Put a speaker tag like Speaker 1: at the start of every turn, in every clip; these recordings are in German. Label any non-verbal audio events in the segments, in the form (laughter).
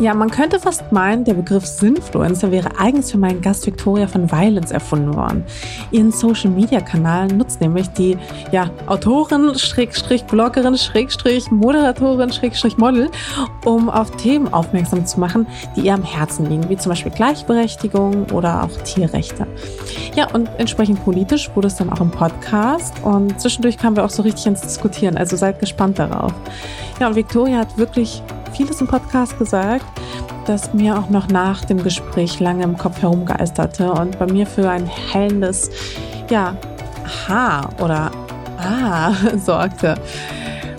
Speaker 1: Ja, man könnte fast meinen, der Begriff Sinfluencer wäre eigens für meinen Gast Victoria von Violence erfunden worden. Ihren Social Media Kanal nutzt nämlich die ja, Autorin, Schrägstrich, Bloggerin, Schrägstrich, Moderatorin, Schrägstrich, Model, um auf Themen aufmerksam zu machen, die ihr am Herzen liegen, wie zum Beispiel Gleichberechtigung oder auch Tierrechte. Ja, und entsprechend politisch wurde es dann auch im Podcast und zwischendurch kamen wir auch so richtig ins Diskutieren, also seid gespannt darauf. Ja, und Victoria hat wirklich vieles im Podcast gesagt, das mir auch noch nach dem Gespräch lange im Kopf herumgeisterte und bei mir für ein hellendes, ja, Aha oder Ah (laughs) sorgte.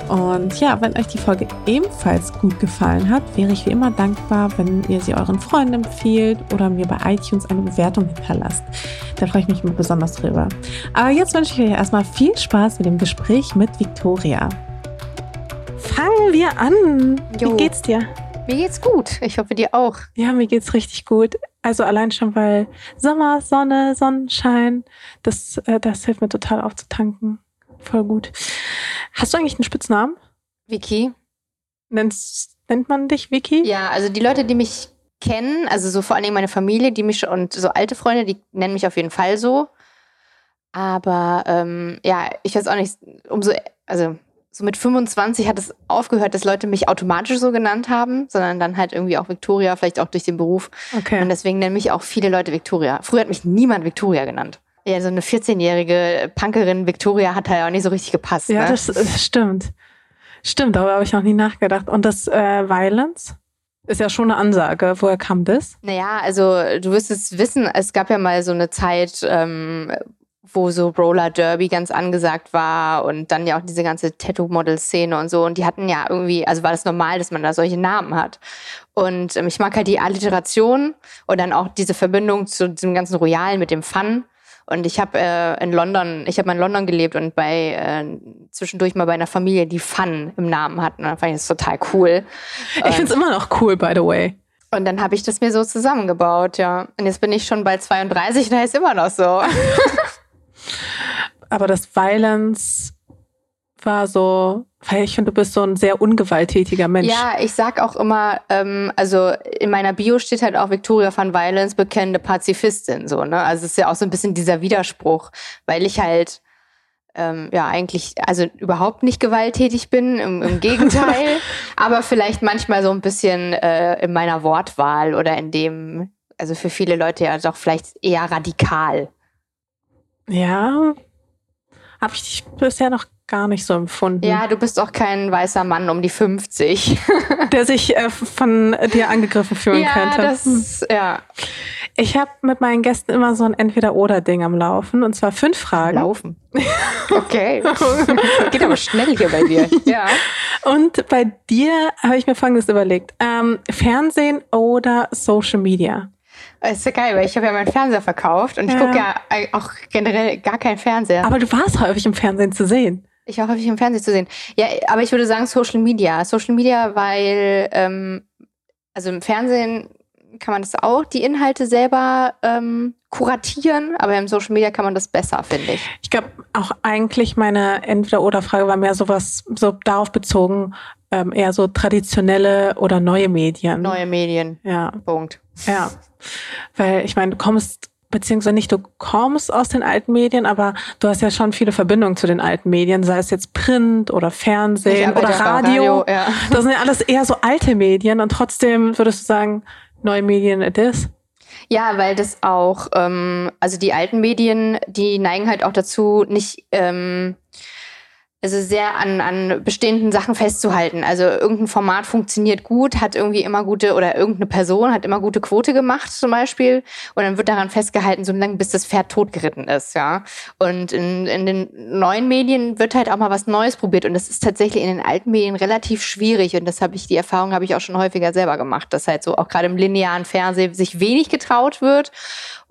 Speaker 1: Und ja, wenn euch die Folge ebenfalls gut gefallen hat, wäre ich wie immer dankbar, wenn ihr sie euren Freunden empfiehlt oder mir bei iTunes eine Bewertung hinterlasst. Da freue ich mich besonders drüber. Aber jetzt wünsche ich euch erstmal viel Spaß mit dem Gespräch mit Victoria fangen wir an. Jo. Wie geht's dir?
Speaker 2: Mir geht's gut. Ich hoffe dir auch.
Speaker 1: Ja, mir geht's richtig gut. Also allein schon, weil Sommer, Sonne, Sonnenschein, das, äh, das hilft mir total aufzutanken. Voll gut. Hast du eigentlich einen Spitznamen?
Speaker 2: Vicky.
Speaker 1: Nennst, nennt man dich Vicky?
Speaker 2: Ja, also die Leute, die mich kennen, also so vor allen Dingen meine Familie, die mich und so alte Freunde, die nennen mich auf jeden Fall so. Aber ähm, ja, ich weiß auch nicht, umso, also so mit 25 hat es aufgehört, dass Leute mich automatisch so genannt haben, sondern dann halt irgendwie auch Victoria, vielleicht auch durch den Beruf. Okay. Und deswegen nennen mich auch viele Leute Victoria. Früher hat mich niemand Victoria genannt. Ja, so eine 14-jährige Punkerin Victoria hat halt auch nicht so richtig gepasst.
Speaker 1: Ja,
Speaker 2: ne?
Speaker 1: das, das, stimmt. Stimmt, darüber habe ich noch nie nachgedacht. Und das äh, Violence? Ist ja schon eine Ansage. Woher kam das?
Speaker 2: Naja, also du wirst es wissen, es gab ja mal so eine Zeit, ähm, wo so Roller Derby ganz angesagt war und dann ja auch diese ganze Tattoo-Model-Szene und so. Und die hatten ja irgendwie, also war das normal, dass man da solche Namen hat. Und ähm, ich mag halt die Alliteration und dann auch diese Verbindung zu diesem ganzen Royalen mit dem Fun. Und ich habe äh, in London, ich habe mal in London gelebt und bei äh, zwischendurch mal bei einer Familie, die Fun im Namen hatten. Und dann fand ich das total cool.
Speaker 1: Ich finde es immer noch cool, by the way.
Speaker 2: Und dann habe ich das mir so zusammengebaut, ja. Und jetzt bin ich schon bei 32 und da ist immer noch so. (laughs)
Speaker 1: Aber das Violence war so, weil ich finde, du bist so ein sehr ungewalttätiger Mensch.
Speaker 2: Ja, ich sag auch immer, ähm, also in meiner Bio steht halt auch Victoria von Violence, bekennende Pazifistin, so, ne? Also es ist ja auch so ein bisschen dieser Widerspruch, weil ich halt ähm, ja eigentlich, also überhaupt nicht gewalttätig bin, im, im Gegenteil, (laughs) aber vielleicht manchmal so ein bisschen äh, in meiner Wortwahl oder in dem, also für viele Leute ja doch vielleicht eher radikal.
Speaker 1: Ja, habe ich dich bisher noch gar nicht so empfunden.
Speaker 2: Ja, du bist auch kein weißer Mann um die 50. (laughs) (laughs)
Speaker 1: Der sich äh, von dir angegriffen fühlen
Speaker 2: ja,
Speaker 1: könnte.
Speaker 2: Das, hm. ja,
Speaker 1: Ich habe mit meinen Gästen immer so ein Entweder-Oder-Ding am Laufen. Und zwar fünf Fragen.
Speaker 2: Laufen. (laughs) Okay. Geht aber schnell hier bei dir. Ja.
Speaker 1: Und bei dir habe ich mir Folgendes überlegt. Ähm, Fernsehen oder Social Media?
Speaker 2: Ist ja geil, weil ich habe ja meinen Fernseher verkauft und ich ja. gucke ja auch generell gar keinen Fernseher.
Speaker 1: Aber du warst häufig im Fernsehen zu sehen.
Speaker 2: Ich war häufig im Fernsehen zu sehen. Ja, aber ich würde sagen Social Media. Social Media, weil ähm, also im Fernsehen kann man das auch, die Inhalte selber ähm, kuratieren, aber im Social Media kann man das besser, finde ich.
Speaker 1: Ich glaube auch eigentlich meine Entweder-Oder-Frage war mehr sowas, so darauf bezogen, ähm, eher so traditionelle oder neue Medien.
Speaker 2: Neue Medien.
Speaker 1: Ja.
Speaker 2: Punkt.
Speaker 1: Ja. Weil ich meine, du kommst, beziehungsweise nicht du kommst aus den alten Medien, aber du hast ja schon viele Verbindungen zu den alten Medien, sei es jetzt Print oder Fernsehen oder Radio. Radio ja. (laughs) Das sind ja alles eher so alte Medien und trotzdem würdest du sagen, neue Medien it is?
Speaker 2: Ja, weil das auch, ähm, also die alten Medien, die neigen halt auch dazu, nicht ähm, also sehr an, an bestehenden Sachen festzuhalten. Also irgendein Format funktioniert gut, hat irgendwie immer gute, oder irgendeine Person hat immer gute Quote gemacht zum Beispiel. Und dann wird daran festgehalten, so lange bis das Pferd totgeritten ist, ja. Und in, in den neuen Medien wird halt auch mal was Neues probiert. Und das ist tatsächlich in den alten Medien relativ schwierig. Und das habe ich, die Erfahrung habe ich auch schon häufiger selber gemacht, dass halt so auch gerade im linearen Fernsehen sich wenig getraut wird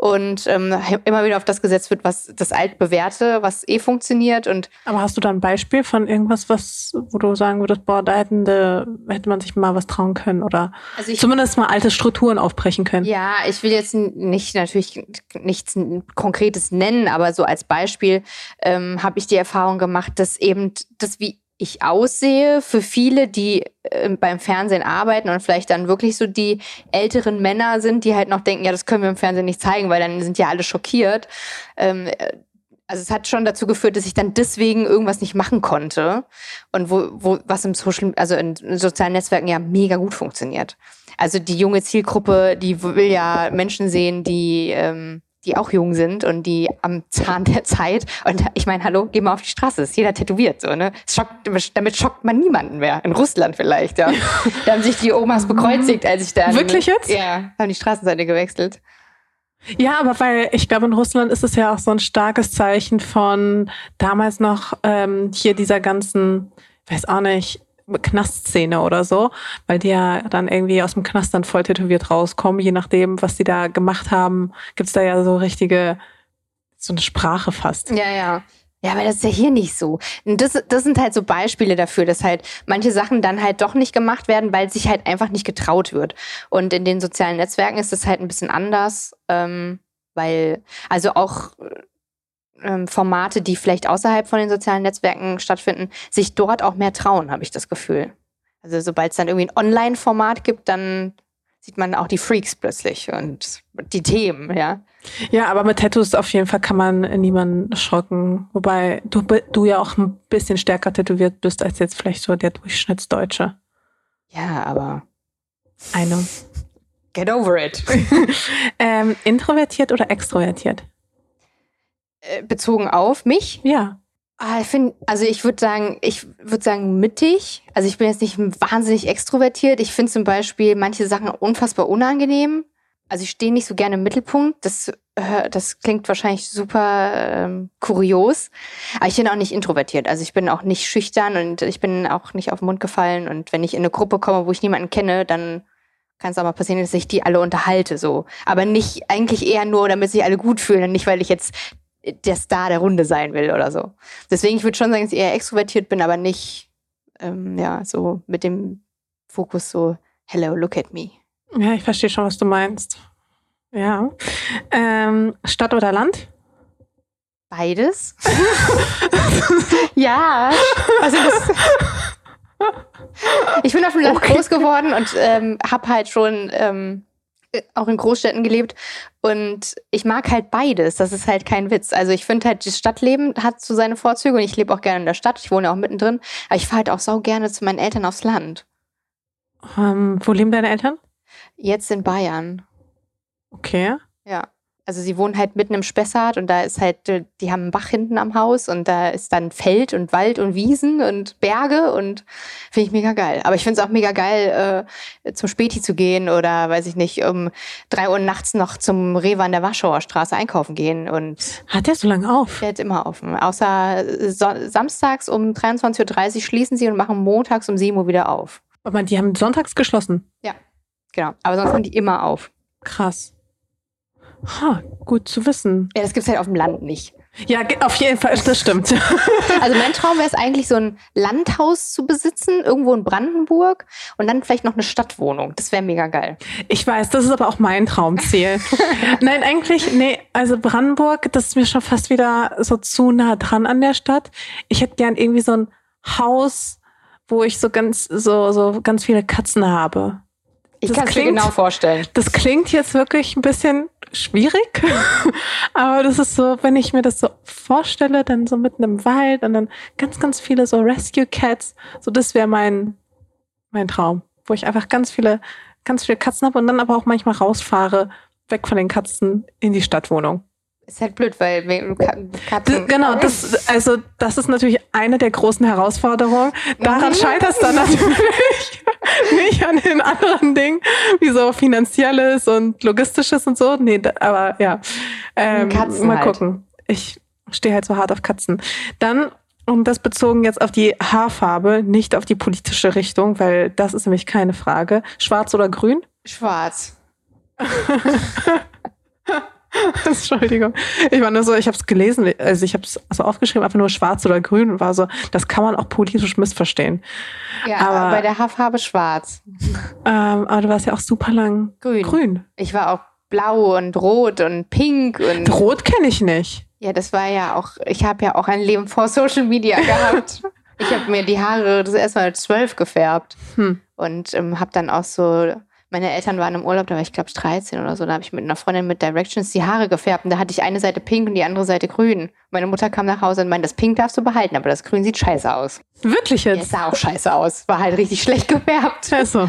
Speaker 2: und ähm, immer wieder auf das gesetzt wird, was das altbewährte, was eh funktioniert. Und
Speaker 1: Aber hast du da ein Beispiel von irgendwas, was, wo du sagen würdest, boah, da hätten de, hätte man sich mal was trauen können oder also ich, zumindest mal alte Strukturen aufbrechen können?
Speaker 2: Ja, ich will jetzt nicht natürlich nichts Konkretes nennen, aber so als Beispiel ähm, habe ich die Erfahrung gemacht, dass eben das wie ich aussehe für viele, die äh, beim Fernsehen arbeiten und vielleicht dann wirklich so die älteren Männer sind, die halt noch denken, ja, das können wir im Fernsehen nicht zeigen, weil dann sind ja alle schockiert. Ähm, äh, also es hat schon dazu geführt, dass ich dann deswegen irgendwas nicht machen konnte und wo, wo was im Social, also in sozialen Netzwerken ja mega gut funktioniert. Also die junge Zielgruppe, die will ja Menschen sehen, die ähm, die auch jung sind und die am Zahn der Zeit. Und ich meine, hallo, geh mal auf die Straße, ist jeder tätowiert, so, ne? Schockt, damit schockt man niemanden mehr. In Russland vielleicht, ja. (laughs) da haben sich die Omas bekreuzigt, als ich dann.
Speaker 1: Wirklich jetzt?
Speaker 2: Ja, haben die Straßenseite gewechselt.
Speaker 1: Ja, aber weil ich glaube, in Russland ist es ja auch so ein starkes Zeichen von damals noch ähm, hier dieser ganzen, weiß auch nicht, Knastszene oder so, weil die ja dann irgendwie aus dem Knast dann voll tätowiert rauskommen, je nachdem, was die da gemacht haben, gibt's da ja so richtige, so eine Sprache fast.
Speaker 2: Ja, ja. Ja, aber das ist ja hier nicht so. Und das, das sind halt so Beispiele dafür, dass halt manche Sachen dann halt doch nicht gemacht werden, weil sich halt einfach nicht getraut wird. Und in den sozialen Netzwerken ist das halt ein bisschen anders, ähm, weil, also auch ähm, Formate, die vielleicht außerhalb von den sozialen Netzwerken stattfinden, sich dort auch mehr trauen, habe ich das Gefühl. Also sobald es dann irgendwie ein Online-Format gibt, dann sieht man auch die Freaks plötzlich und die Themen, ja.
Speaker 1: Ja, aber mit Tattoos auf jeden Fall kann man niemanden schocken. Wobei du, du ja auch ein bisschen stärker tätowiert bist als jetzt vielleicht so der Durchschnittsdeutsche.
Speaker 2: Ja, aber.
Speaker 1: Eine.
Speaker 2: Get over it. (laughs)
Speaker 1: ähm, introvertiert oder extrovertiert?
Speaker 2: Äh, bezogen auf mich?
Speaker 1: Ja.
Speaker 2: Ah, ich finde, also ich würde sagen, ich würde sagen mittig. Also ich bin jetzt nicht wahnsinnig extrovertiert. Ich finde zum Beispiel manche Sachen unfassbar unangenehm. Also ich stehe nicht so gerne im Mittelpunkt. Das, äh, das klingt wahrscheinlich super ähm, kurios. Aber ich bin auch nicht introvertiert. Also ich bin auch nicht schüchtern und ich bin auch nicht auf den Mund gefallen. Und wenn ich in eine Gruppe komme, wo ich niemanden kenne, dann kann es auch mal passieren, dass ich die alle unterhalte. So, aber nicht eigentlich eher nur, damit sich alle gut fühlen und nicht, weil ich jetzt der Star der Runde sein will oder so. Deswegen, ich würde schon sagen, dass ich eher extrovertiert bin, aber nicht ähm, ja, so mit dem Fokus so, hello, look at me.
Speaker 1: Ja, ich verstehe schon, was du meinst. Ja. Ähm, Stadt oder Land?
Speaker 2: Beides. (laughs) ja. Also das, (laughs) ich bin auf dem Land okay. groß geworden und ähm, habe halt schon ähm, auch in Großstädten gelebt und ich mag halt beides. Das ist halt kein Witz. Also ich finde halt, das Stadtleben hat so seine Vorzüge und ich lebe auch gerne in der Stadt. Ich wohne auch mittendrin. Aber ich fahre halt auch sau gerne zu meinen Eltern aufs Land.
Speaker 1: Ähm, wo leben deine Eltern?
Speaker 2: Jetzt in Bayern.
Speaker 1: Okay.
Speaker 2: Ja. Also sie wohnen halt mitten im Spessart und da ist halt, die haben einen Bach hinten am Haus und da ist dann Feld und Wald und Wiesen und Berge und finde ich mega geil. Aber ich finde es auch mega geil, äh, zum Späti zu gehen oder weiß ich nicht, um drei Uhr nachts noch zum Rewe an der Warschauer Straße einkaufen gehen. Und
Speaker 1: hat der so lange auf?
Speaker 2: Der hat immer offen. Außer so samstags um 23.30 Uhr schließen sie und machen montags um 7 Uhr wieder auf.
Speaker 1: Aber die haben sonntags geschlossen?
Speaker 2: Ja, genau. Aber sonst haben die immer auf.
Speaker 1: Krass. Ha, gut zu wissen.
Speaker 2: Ja, das gibt's halt auf dem Land nicht.
Speaker 1: Ja, auf jeden Fall, das stimmt. (laughs)
Speaker 2: Also mein Traum wäre es eigentlich, so ein Landhaus zu besitzen, irgendwo in Brandenburg und dann vielleicht noch eine Stadtwohnung. Das wäre mega geil.
Speaker 1: Ich weiß, das ist aber auch mein Traumziel. (laughs) Nein, eigentlich, nee, also Brandenburg, das ist mir schon fast wieder so zu nah dran an der Stadt. Ich hätte gern irgendwie so ein Haus, wo ich so ganz, so, so ganz viele Katzen habe.
Speaker 2: Ich kann es mir genau vorstellen.
Speaker 1: Das klingt jetzt wirklich ein bisschen schwierig, (laughs) aber das ist so, wenn ich mir das so vorstelle, dann so mitten im Wald und dann ganz, ganz viele so Rescue Cats, so das wäre mein, mein Traum, wo ich einfach ganz viele, ganz viele Katzen habe und dann aber auch manchmal rausfahre, weg von den Katzen in die Stadtwohnung.
Speaker 2: Ist halt blöd, weil wir- Katzen.
Speaker 1: Genau, das, also das ist natürlich eine der großen Herausforderungen. Daran
Speaker 2: Mhm.
Speaker 1: scheitert es dann natürlich (laughs) nicht an den anderen Dingen, (laughs) wie so finanzielles und logistisches und so. Nee, aber ja, ähm,
Speaker 2: Katzen
Speaker 1: mal
Speaker 2: halt.
Speaker 1: gucken. Ich stehe halt so hart auf Katzen. Dann und das bezogen jetzt auf die Haarfarbe, nicht auf die politische Richtung, weil das ist nämlich keine Frage. Schwarz oder grün?
Speaker 2: Schwarz. (laughs) (laughs)
Speaker 1: Entschuldigung. Ich war nur so, ich habe es gelesen, also ich habe es so aufgeschrieben, einfach nur schwarz oder grün und war so, das kann man auch politisch missverstehen.
Speaker 2: Ja,
Speaker 1: Aber-
Speaker 2: bei der Haarfarbe schwarz.
Speaker 1: Ähm, aber du warst ja auch super lang
Speaker 2: Grün.
Speaker 1: grün.
Speaker 2: Ich war auch blau und rot und pink und
Speaker 1: Rot kenne ich nicht.
Speaker 2: ja, das war ja auch, ich habe ja auch ein Leben vor Social Media (laughs) gehabt. ich habe mir die Haare das erste Mal mit zwölf gefärbt
Speaker 1: Hm.
Speaker 2: und ähm, habe dann auch so, meine Eltern waren im Urlaub, da war ich glaube ich 13 oder so, da habe ich mit einer Freundin mit Directions die Haare gefärbt und da hatte ich eine Seite pink und die andere Seite grün. Meine Mutter kam nach Hause und meinte, das pink darfst du behalten, aber das grün sieht scheiße aus.
Speaker 1: Wirklich
Speaker 2: Ja, es
Speaker 1: jetzt?
Speaker 2: sah auch scheiße aus, war halt richtig (laughs) schlecht gefärbt.
Speaker 1: Also.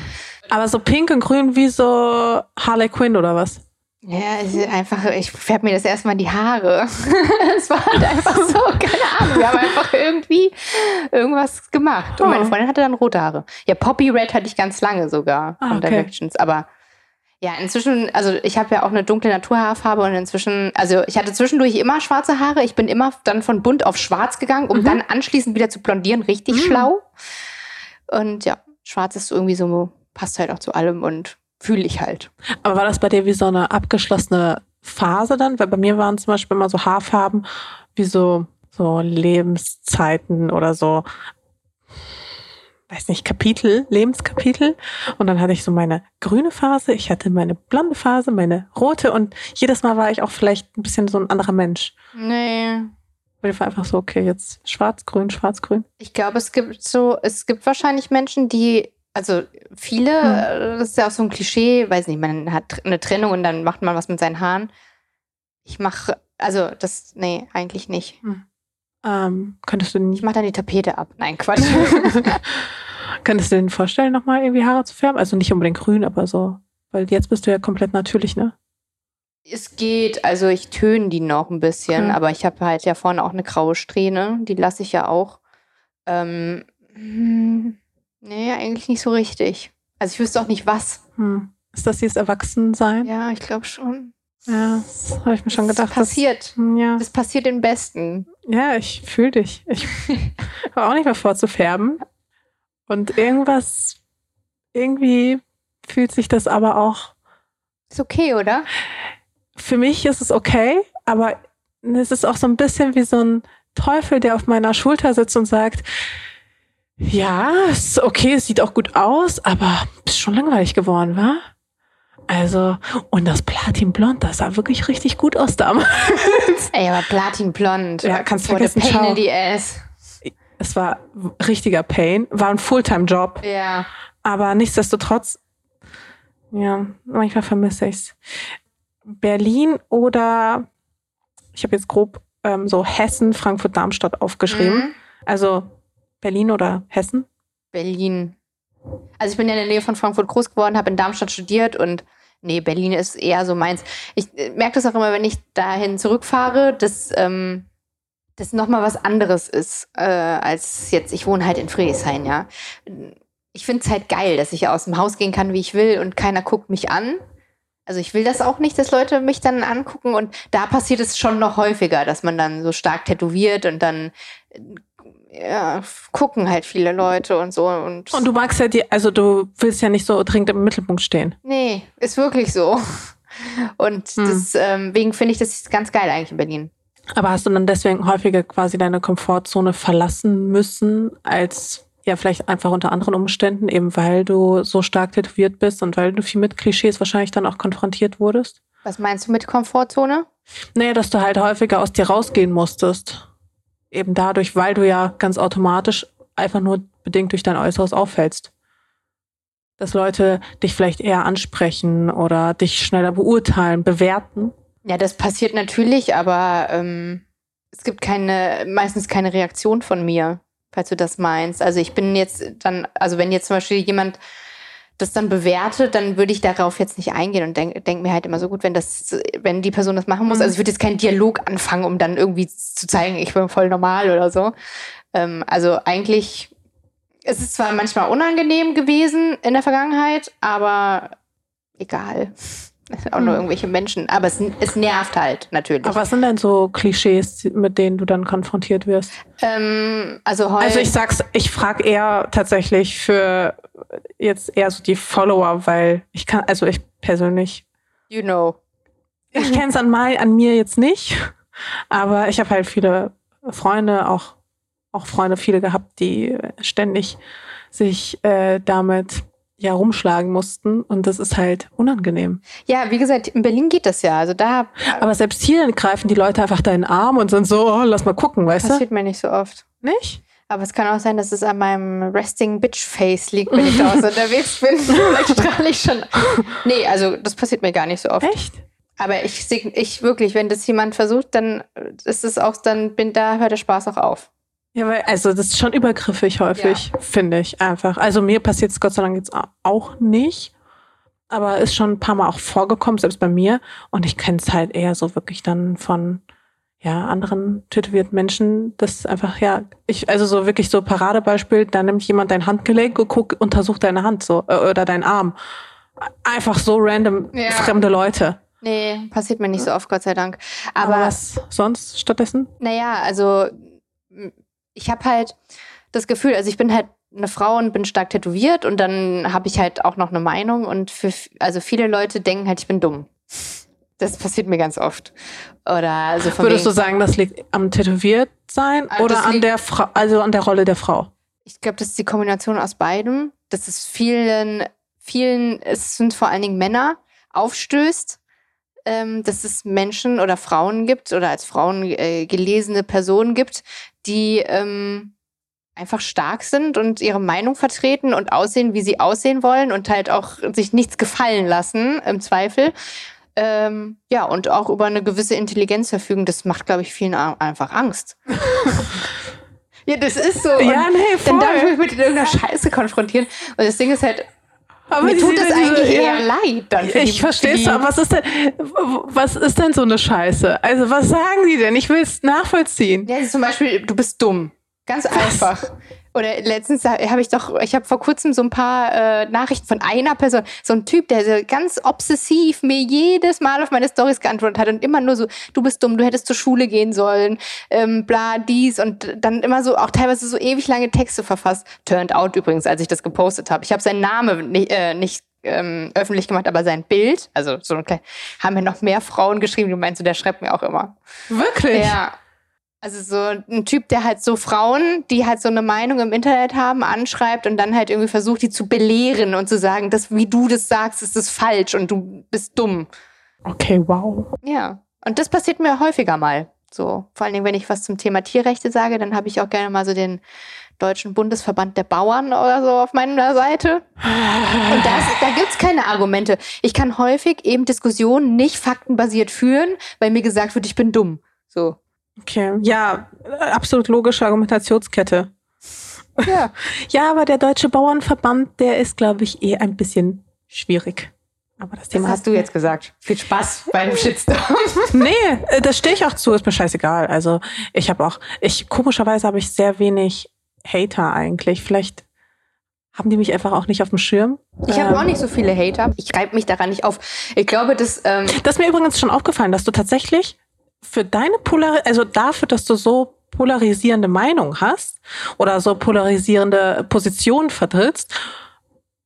Speaker 1: Aber so pink und grün wie so Harley Quinn oder was?
Speaker 2: Ja, es ist einfach, ich färbe mir das erstmal die Haare. (laughs) Es war halt einfach so, (laughs) keine Ahnung. Wir haben einfach irgendwie irgendwas gemacht. Und meine
Speaker 1: Oh.
Speaker 2: Freundin hatte dann rote Haare. Ja, Poppy Red hatte ich ganz lange sogar
Speaker 1: Ah,
Speaker 2: von
Speaker 1: okay.
Speaker 2: Directions. Aber ja, inzwischen, also ich habe ja auch eine dunkle Naturhaarfarbe und inzwischen, also ich hatte zwischendurch immer schwarze Haare. Ich bin immer dann von bunt auf schwarz gegangen, um
Speaker 1: Mhm.
Speaker 2: dann anschließend wieder zu blondieren. Richtig
Speaker 1: Mhm.
Speaker 2: schlau. Und ja, schwarz ist irgendwie so, passt halt auch zu allem und fühle ich halt.
Speaker 1: Aber war das bei dir wie so eine abgeschlossene Phase dann? Weil bei mir waren zum Beispiel immer so Haarfarben wie so, so Lebenszeiten oder so, weiß nicht, Kapitel, Lebenskapitel. Und dann hatte ich so meine grüne Phase, ich hatte meine blonde Phase, meine rote und jedes Mal war ich auch vielleicht ein bisschen so ein anderer Mensch.
Speaker 2: Nee.
Speaker 1: Weil ich war einfach so, okay, jetzt schwarz, grün, schwarz, grün.
Speaker 2: Ich glaube, es gibt so, es gibt wahrscheinlich Menschen, die, also viele,
Speaker 1: Hm.
Speaker 2: äh, das ist ja auch so ein Klischee, weiß nicht, man hat eine Trennung und dann macht man was mit seinen Haaren. Ich mache, also das, nee, eigentlich nicht.
Speaker 1: Ähm, könntest du
Speaker 2: Ich
Speaker 1: nicht,
Speaker 2: mache dann die Tapete ab. Nein, Quatsch. (laughs)
Speaker 1: könntest du dir denn vorstellen, nochmal irgendwie Haare zu färben? Also nicht unbedingt grün, aber so. Weil jetzt bist du ja komplett natürlich, ne?
Speaker 2: es geht, also ich töne die noch ein bisschen,
Speaker 1: Okay.
Speaker 2: aber ich habe halt ja vorne auch eine graue Strähne, die lasse ich ja auch. Ähm, hm, nee, eigentlich nicht so richtig. Also ich wüsste auch nicht was.
Speaker 1: Hm. Ist das dieses Erwachsensein?
Speaker 2: Ja, ich glaube schon.
Speaker 1: Ja, das habe ich mir schon
Speaker 2: Das
Speaker 1: gedacht.
Speaker 2: passiert.
Speaker 1: Dass, ja.
Speaker 2: Das passiert den Besten.
Speaker 1: ja, ich fühle dich. Ich (laughs) habe auch nicht mehr vor zu färben. Und irgendwas, irgendwie fühlt sich das aber auch.
Speaker 2: Ist okay, oder?
Speaker 1: Für mich ist es okay, aber es ist auch so ein bisschen wie so ein Teufel, der auf meiner Schulter sitzt und sagt, ja, ist okay, es sieht auch gut aus, aber bist schon langweilig geworden, wa? Also, und das Platinblond, das sah wirklich richtig gut aus damals.
Speaker 2: Ey, aber Platinblond.
Speaker 1: Ja, kannst
Speaker 2: a
Speaker 1: vergessen,
Speaker 2: pain in the ass.
Speaker 1: Es war richtiger Pain, war ein Fulltime-Job,
Speaker 2: Ja.
Speaker 1: aber nichtsdestotrotz, ja, manchmal vermisse ich's. Berlin oder ich habe jetzt grob ähm, so Hessen, Frankfurt, Darmstadt aufgeschrieben.
Speaker 2: Mhm.
Speaker 1: Also Berlin oder Hessen?
Speaker 2: Berlin. Also ich bin ja in der Nähe von Frankfurt groß geworden, habe in Darmstadt studiert und nee, Berlin ist eher so meins. Ich äh, merke das auch immer, wenn ich dahin zurückfahre, dass ähm, das nochmal was anderes ist, äh, als jetzt, ich wohne halt in Friedrichshain, ja. Ich finde es halt geil, dass ich aus dem Haus gehen kann, wie ich will und keiner guckt mich an. Also ich will das auch nicht, dass Leute mich dann angucken und da passiert es schon noch häufiger, dass man dann so stark tätowiert und dann ja, gucken halt viele Leute und so und,
Speaker 1: Und du magst ja die, also du willst ja nicht so dringend im Mittelpunkt stehen.
Speaker 2: nee, ist wirklich so. Und
Speaker 1: Hm.
Speaker 2: deswegen finde ich das ganz geil eigentlich in Berlin.
Speaker 1: Aber hast du dann deswegen häufiger quasi deine Komfortzone verlassen müssen, als ja vielleicht einfach unter anderen Umständen, eben weil du so stark tätowiert bist und weil du viel mit Klischees wahrscheinlich dann auch konfrontiert wurdest?
Speaker 2: Was meinst du mit Komfortzone?
Speaker 1: Naja, dass du halt häufiger aus dir rausgehen musstest. Eben dadurch, weil du ja ganz automatisch einfach nur bedingt durch dein Äußeres auffällst. Dass Leute dich vielleicht eher ansprechen oder dich schneller beurteilen, bewerten.
Speaker 2: Ja, das passiert natürlich, aber ähm, es gibt keine, meistens keine Reaktion von mir, falls du das meinst. Also ich bin jetzt dann, also wenn jetzt zum Beispiel jemand das dann bewerte, dann würde ich darauf jetzt nicht eingehen und denke denk mir halt immer so gut, wenn das, wenn die Person das machen muss.
Speaker 1: Mhm.
Speaker 2: Also ich würde jetzt keinen Dialog anfangen, um dann irgendwie zu zeigen, ich bin voll normal oder so. Ähm, also eigentlich, es ist zwar manchmal unangenehm gewesen in der Vergangenheit, aber egal. Es sind auch nur
Speaker 1: Mhm.
Speaker 2: irgendwelche Menschen. Aber es, es nervt halt natürlich.
Speaker 1: Aber was sind denn so Klischees, mit denen du dann konfrontiert wirst?
Speaker 2: ähm, also.
Speaker 1: Also ich sag's, ich frage eher tatsächlich für jetzt eher so die Follower, weil ich kann, also ich persönlich,
Speaker 2: you know.
Speaker 1: ich kenne es an, an mir jetzt nicht, aber ich habe halt viele Freunde, auch, auch Freunde, viele gehabt, die ständig sich äh, damit ja rumschlagen mussten und das ist halt unangenehm.
Speaker 2: Ja, wie gesagt, in Berlin geht das ja. Also da
Speaker 1: Aber selbst hier greifen die Leute einfach deinen Arm und sind so, oh, lass mal gucken, weißt du?
Speaker 2: passiert mir nicht so oft.
Speaker 1: Nicht?
Speaker 2: Aber es kann auch sein, dass es an meinem Resting Bitch Face liegt, wenn ich da so (laughs) unterwegs bin. Vielleicht strahle ich schon. Nee, also das passiert mir gar nicht so oft.
Speaker 1: Echt?
Speaker 2: Aber ich, ich wirklich, wenn das jemand versucht, dann ist es auch, dann bin da hört der Spaß auch auf.
Speaker 1: Ja, weil, also das ist schon übergriffig häufig, finde ich einfach. Also mir passiert es Gott sei Dank jetzt au- auch nicht, aber ist schon ein paar Mal auch vorgekommen, selbst bei mir. Und ich kenne es halt eher so wirklich dann von ja, anderen tätowierten Menschen, das ist einfach, ja, ich, also so wirklich so Paradebeispiel, da nimmt jemand dein Handgelenk und guckt, untersucht deine Hand so, äh, oder deinen Arm. Einfach so random
Speaker 2: Ja.
Speaker 1: fremde Leute.
Speaker 2: Nee, passiert mir nicht so oft, Gott sei Dank.
Speaker 1: Aber,
Speaker 2: Aber,
Speaker 1: was sonst stattdessen?
Speaker 2: naja, also ich habe halt das Gefühl, also ich bin halt eine Frau und bin stark tätowiert und dann habe ich halt auch noch eine Meinung und für also viele Leute denken halt, ich bin dumm. Das passiert mir ganz oft. Oder also
Speaker 1: Würdest du sagen, das liegt am Tätowiertsein
Speaker 2: Ah,
Speaker 1: oder
Speaker 2: das
Speaker 1: an der Frau, also an der Rolle der Frau?
Speaker 2: ich glaube, das ist die Kombination aus beidem, dass es vielen, vielen, es sind vor allen Dingen Männer, aufstößt, ähm, dass es Menschen oder Frauen gibt oder als Frauen äh, gelesene Personen gibt, die ähm, einfach stark sind und ihre Meinung vertreten und aussehen, wie sie aussehen wollen und halt auch sich nichts gefallen lassen, im Zweifel. Ähm, ja, und auch über eine gewisse Intelligenz verfügen, das macht, glaube ich, vielen einfach Angst. (laughs) ja, das ist so. Und
Speaker 1: Ja, nee,
Speaker 2: dann darf ich
Speaker 1: voll.
Speaker 2: mich mit irgendeiner Scheiße konfrontieren. Und das Ding ist halt,
Speaker 1: Aber
Speaker 2: mir tut das eigentlich
Speaker 1: ja.
Speaker 2: eher leid dann.
Speaker 1: Ich verstehe es, aber was ist denn, was ist denn so eine Scheiße? Also was sagen die denn? Ich will es nachvollziehen.
Speaker 2: Ja, also zum Beispiel, du bist dumm. Ganz einfach. Oder letztens habe ich doch, ich habe vor kurzem so ein paar äh, Nachrichten von einer Person, so ein Typ, der so ganz obsessiv mir jedes Mal auf meine Stories geantwortet hat und immer nur so, du bist dumm, du hättest zur Schule gehen sollen, ähm, bla, dies und dann immer so, auch teilweise so ewig lange Texte verfasst. Turned out übrigens, als ich das gepostet habe. Ich habe seinen Namen nicht, äh, nicht ähm, öffentlich gemacht, aber sein Bild, also so ein klein, haben mir noch mehr Frauen geschrieben, du meinst, du, der schreibt mir auch immer.
Speaker 1: Wirklich?
Speaker 2: Ja. Also so ein Typ, der halt so Frauen, die halt so eine Meinung im Internet haben, anschreibt und dann halt irgendwie versucht, die zu belehren und zu sagen, das, wie du das sagst, ist das falsch und du bist dumm.
Speaker 1: Okay, wow.
Speaker 2: Ja. Und das passiert mir häufiger mal. So, vor allen Dingen, wenn ich was zum Thema Tierrechte sage, dann habe ich auch gerne mal so den Deutschen Bundesverband der Bauern oder so auf meiner Seite. Und das, da gibt's keine Argumente. Ich kann häufig eben Diskussionen nicht faktenbasiert führen, weil mir gesagt wird, ich bin dumm. So.
Speaker 1: Okay, ja, äh, absolut logische Argumentationskette.
Speaker 2: Ja. (laughs)
Speaker 1: Ja, aber der Deutsche Bauernverband, der ist, glaube ich, eh ein bisschen schwierig. Aber das
Speaker 2: Das
Speaker 1: Thema
Speaker 2: hast du jetzt gesagt. Viel Spaß beim (laughs) Shitstorm. (laughs)
Speaker 1: Nee, äh, das stehe ich auch zu, ist mir scheißegal. Also ich habe auch, ich komischerweise habe ich sehr wenig Hater eigentlich. Vielleicht haben die mich einfach auch nicht auf dem Schirm.
Speaker 2: Ich habe
Speaker 1: Ähm,
Speaker 2: auch nicht so viele Hater. Ich reibe mich daran nicht auf. Ich glaube, dass ähm,
Speaker 1: Das ist mir übrigens schon aufgefallen, dass du tatsächlich für deine Polar, also dafür, dass du so polarisierende Meinung hast oder so polarisierende Positionen vertrittst,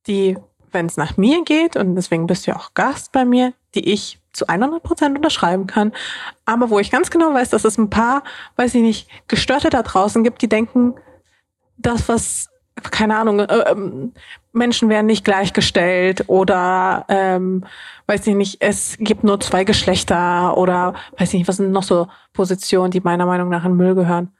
Speaker 1: die, wenn es nach mir geht, und deswegen bist du ja auch Gast bei mir, die ich zu 100 Prozent unterschreiben kann, aber wo ich ganz genau weiß, dass es ein paar, weiß ich nicht, Gestörte da draußen gibt, die denken, das, was, keine Ahnung, äh, ähm, Menschen werden nicht gleichgestellt oder, ähm, weiß ich nicht, es gibt nur zwei Geschlechter oder, weiß ich nicht, was sind noch so Positionen, die meiner Meinung nach in Müll gehören.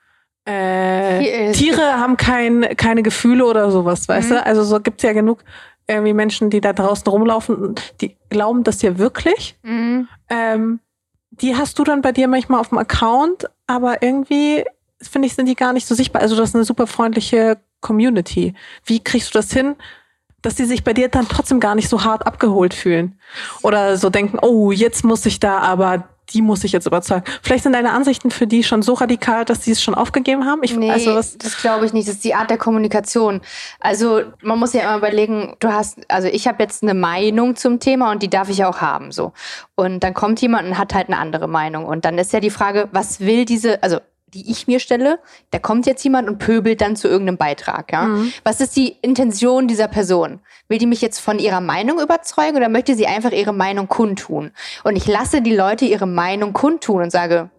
Speaker 1: Äh, Tiere haben kein, keine Gefühle oder sowas, weißt
Speaker 2: Mhm.
Speaker 1: du? Also so gibt's ja genug irgendwie Menschen, die da draußen rumlaufen, und die glauben das ja wirklich.
Speaker 2: mh,
Speaker 1: Ähm, die hast du dann bei dir manchmal auf dem Account, aber irgendwie, finde ich, sind die gar nicht so sichtbar. Also das ist eine super freundliche Community. Wie kriegst du das hin, dass die sich bei dir dann trotzdem gar nicht so hart abgeholt fühlen. Oder so denken, oh, jetzt muss ich da aber die muss ich jetzt überzeugen. Vielleicht sind deine Ansichten für die schon so radikal, dass sie es schon aufgegeben haben?
Speaker 2: Ich, nee, also was das glaube ich nicht. Das ist die Art der Kommunikation. Also man muss ja immer überlegen, du hast, also ich habe jetzt eine Meinung zum Thema und die darf ich auch haben. so. Und dann kommt jemand und hat halt eine andere Meinung. Und dann ist ja die Frage, was will diese, also die ich mir stelle, da kommt jetzt jemand und pöbelt dann zu irgendeinem Beitrag. Ja? Mhm. Was ist die Intention dieser Person? Will die mich jetzt von ihrer Meinung überzeugen oder möchte sie einfach ihre Meinung kundtun? Und ich lasse die Leute ihre Meinung kundtun und sage,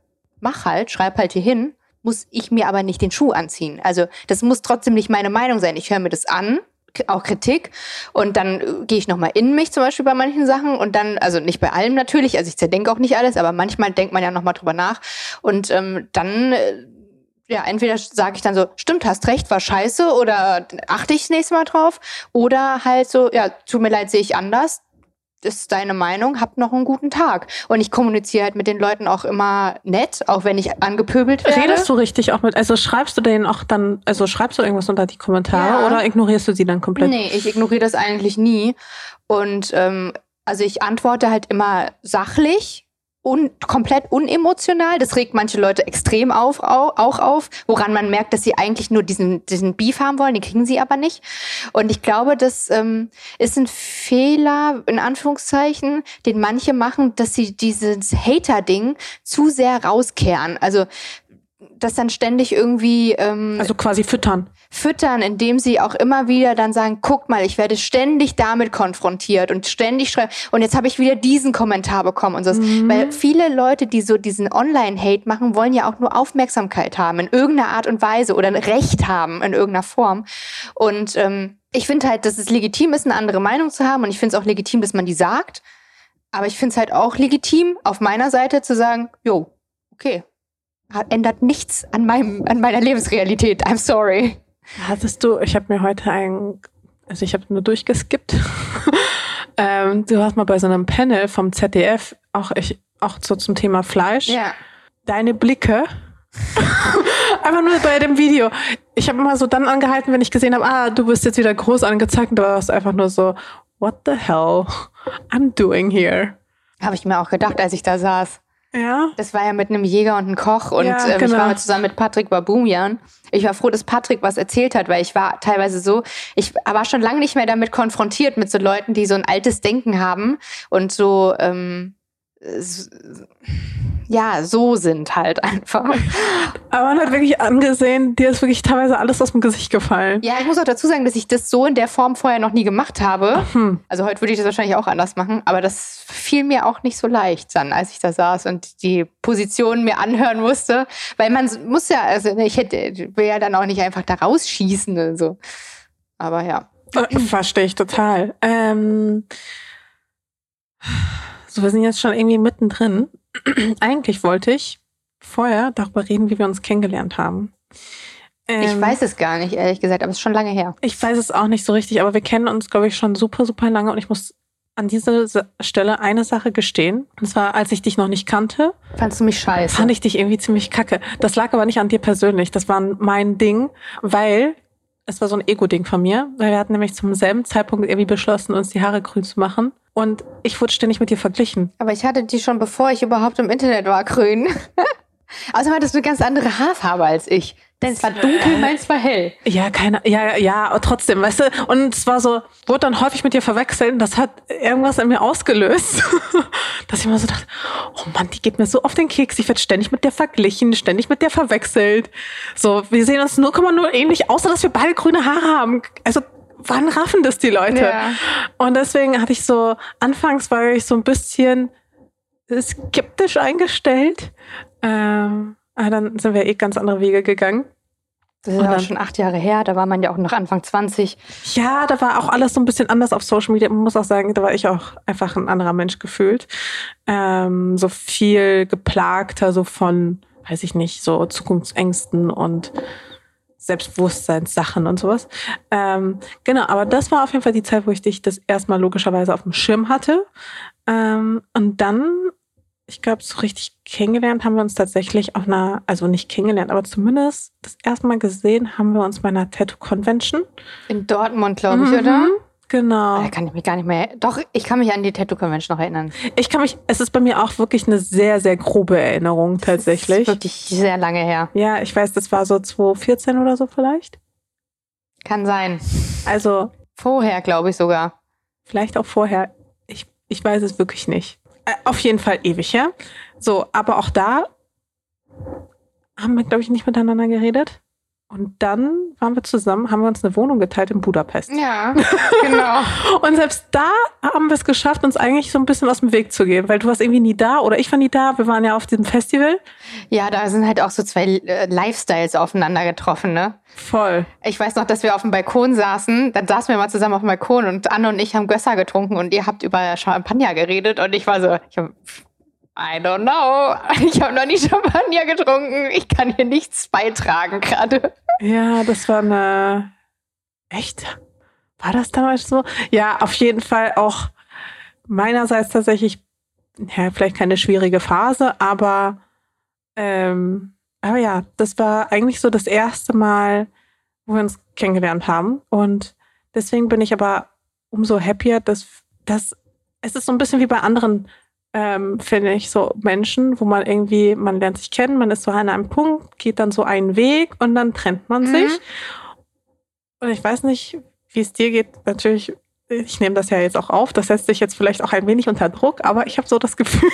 Speaker 2: mach halt, schreib halt hier hin, muss ich mir aber nicht den Schuh anziehen. Also das muss trotzdem nicht meine Meinung sein. Ich höre mir das an auch Kritik. Und dann äh, gehe ich nochmal in mich zum Beispiel bei manchen Sachen. Und dann, also nicht bei allem natürlich, also ich zerdenke auch nicht alles, aber manchmal denkt man ja nochmal drüber nach. Und ähm, dann äh, ja, entweder sage ich dann so, stimmt, hast recht, war scheiße oder achte ich das nächste Mal drauf? Oder halt so, ja, tut mir leid, sehe ich anders, ist deine Meinung, hab noch einen guten Tag. Und ich kommuniziere halt mit den Leuten auch immer nett, auch wenn ich angepöbelt werde.
Speaker 1: Redest du richtig auch mit, also schreibst du denen auch dann, also schreibst du irgendwas unter die Kommentare ja. oder ignorierst du sie dann komplett?
Speaker 2: Nee, ich ignoriere das eigentlich nie. Und ähm, also ich antworte halt immer sachlich un komplett unemotional. Das regt manche Leute extrem auf, auch auf, woran man merkt, dass sie eigentlich nur diesen, diesen Beef haben wollen, den kriegen sie aber nicht. Und ich glaube, das ähm, ist ein Fehler, in Anführungszeichen, den manche machen, dass sie dieses Hater-Ding zu sehr rauskehren. Also das dann ständig irgendwie. Ähm,
Speaker 1: also quasi füttern
Speaker 2: füttern, indem sie auch immer wieder dann sagen, guck mal, ich werde ständig damit konfrontiert und ständig schreiben und jetzt habe ich wieder diesen Kommentar bekommen und so. Mhm. Weil viele Leute, die so diesen Online-Hate machen, wollen ja auch nur Aufmerksamkeit haben in irgendeiner Art und Weise oder ein Recht haben in irgendeiner Form. Und ähm, ich finde halt, dass es legitim ist, eine andere Meinung zu haben und ich finde es auch legitim, dass man die sagt. Aber ich finde es halt auch legitim, auf meiner Seite zu sagen, jo, okay, ändert nichts an meinem, an meiner Lebensrealität. I'm sorry.
Speaker 1: Hattest du, ich habe mir heute ein, also ich habe nur durchgeskippt. (laughs) ähm, du hast mal bei so einem Panel vom ZDF, auch ich, auch so zum Thema Fleisch,
Speaker 2: ja.
Speaker 1: deine Blicke. (laughs) Einfach nur bei dem Video. Ich habe immer so dann angehalten, wenn ich gesehen habe, ah, du bist jetzt wieder groß angezeigt und du warst einfach nur so, what the hell I'm doing here.
Speaker 2: Habe ich mir auch gedacht, als ich da saß.
Speaker 1: Ja.
Speaker 2: Das war ja mit einem Jäger und einem Koch und ja, ähm, genau. ich war mal zusammen mit Patrick Babumian. Ich war froh, dass Patrick was erzählt hat, weil ich war teilweise so, ich war schon lange nicht mehr damit konfrontiert mit so Leuten, die so ein altes Denken haben und so ähm, ja, so sind halt einfach.
Speaker 1: Aber man hat wirklich angesehen, dir ist wirklich teilweise alles aus dem Gesicht gefallen.
Speaker 2: Ja, ich muss auch dazu sagen, dass ich das so in der Form vorher noch nie gemacht habe. Hm. Also heute würde ich das wahrscheinlich auch anders machen, aber das fiel mir auch nicht so leicht dann, als ich da saß und die Position mir anhören musste, weil man muss ja, also ich hätte, will ja dann auch nicht einfach da rausschießen und so. Aber ja.
Speaker 1: Äh, verstehe ich total. Ähm so, wir sind jetzt schon irgendwie mittendrin. (clears throat) Eigentlich wollte ich vorher darüber reden, wie wir uns kennengelernt haben.
Speaker 2: Ähm, ich weiß es gar nicht, ehrlich gesagt, aber es ist schon lange her.
Speaker 1: Ich weiß es auch nicht so richtig, aber wir kennen uns, glaube ich, schon super, super lange und ich muss an dieser Stelle eine Sache gestehen. Und zwar, als ich dich noch nicht kannte.
Speaker 2: Fandst du mich scheiße?
Speaker 1: Fand ich dich irgendwie ziemlich kacke. Das lag aber nicht an dir persönlich. Das war mein Ding, weil es war so ein Ego-Ding von mir, weil wir hatten nämlich zum selben Zeitpunkt irgendwie beschlossen, uns die Haare grün zu machen. Und ich wurde ständig mit dir verglichen.
Speaker 2: Aber ich hatte die schon, bevor ich überhaupt im Internet war, grün. (laughs) Außerdem hattest du eine ganz andere Haarfarbe als ich. Denn es war dunkel, meins war hell.
Speaker 1: Ja, keine, ja, ja, aber trotzdem, weißt du, und es war so, wurde dann häufig mit dir verwechselt und das hat irgendwas in mir ausgelöst, (laughs) dass ich immer so dachte, oh Mann, die geht mir so auf den Keks, ich werde ständig mit der verglichen, ständig mit der verwechselt. So, wir sehen uns 0,0 ähnlich, außer dass wir beide grüne Haare haben. Also wann raffen das die Leute? Ja. Und deswegen hatte ich so, anfangs war ich so ein bisschen skeptisch eingestellt. Ähm, aber dann sind wir eh ganz andere Wege gegangen.
Speaker 2: Das ist ja auch schon acht Jahre her, da war man ja auch noch Anfang 20.
Speaker 1: Ja, da war auch alles so ein bisschen anders auf Social Media. Man muss auch sagen, da war ich auch einfach ein anderer Mensch gefühlt. Ähm, so viel geplagter, so von, weiß ich nicht, so Zukunftsängsten und Selbstbewusstseinssachen und sowas. Ähm, genau, aber das war auf jeden Fall die Zeit, wo ich dich das erstmal logischerweise auf dem Schirm hatte. Ähm, und dann, ich glaube, so richtig kennengelernt haben wir uns tatsächlich auf einer, also nicht kennengelernt, aber zumindest das erste Mal gesehen haben wir uns bei einer Tattoo Convention.
Speaker 2: In Dortmund, glaube ich, mhm. oder?
Speaker 1: Genau.
Speaker 2: Da kann ich mich gar nicht mehr. Doch, ich kann mich an die Tattoo Convention noch erinnern.
Speaker 1: Ich kann mich, es ist bei mir auch wirklich eine sehr, sehr grobe Erinnerung
Speaker 2: Das ist
Speaker 1: tatsächlich.
Speaker 2: wirklich sehr lange her.
Speaker 1: Ja, ich weiß, das war so 2014 oder so vielleicht.
Speaker 2: Kann sein.
Speaker 1: Also
Speaker 2: Vorher, glaube ich sogar.
Speaker 1: vielleicht auch vorher. Ich, ich weiß es wirklich nicht. Äh, auf jeden Fall ewig, ja. So, aber auch da haben wir, glaube ich, nicht miteinander geredet. Und dann waren wir zusammen, haben wir uns eine Wohnung geteilt in Budapest.
Speaker 2: Ja, genau. (laughs)
Speaker 1: Und selbst da haben wir es geschafft, uns eigentlich so ein bisschen aus dem Weg zu gehen, weil du warst irgendwie nie da oder ich war nie da. Wir waren ja auf diesem Festival.
Speaker 2: Ja, da sind halt auch so zwei äh, Lifestyles aufeinander getroffen, ne?
Speaker 1: Voll.
Speaker 2: Ich weiß noch, dass wir auf dem Balkon saßen. Dann saßen wir mal zusammen auf dem Balkon und Anne und ich haben Gösser getrunken und ihr habt über Champagner geredet und ich war so, ich hab, I don't know. (laughs) Ich habe noch nie Champagner getrunken. Ich kann hier nichts beitragen gerade.
Speaker 1: Ja, das war eine. Echt? War das damals so? Ja, auf jeden Fall auch meinerseits tatsächlich, ja, vielleicht keine schwierige Phase, aber, ähm, aber ja, das war eigentlich so das erste Mal, wo wir uns kennengelernt haben. Und deswegen bin ich aber umso happier, dass, dass es ist so ein bisschen wie bei anderen, ähm, finde ich, so Menschen, wo man irgendwie, man lernt sich kennen, man ist so an einem Punkt, geht dann so einen Weg und dann trennt man
Speaker 2: Mhm.
Speaker 1: sich. Und ich weiß nicht, wie es dir geht. Natürlich, ich nehme das ja jetzt auch auf. Das setzt sich jetzt vielleicht auch ein wenig unter Druck, aber ich habe so das Gefühl,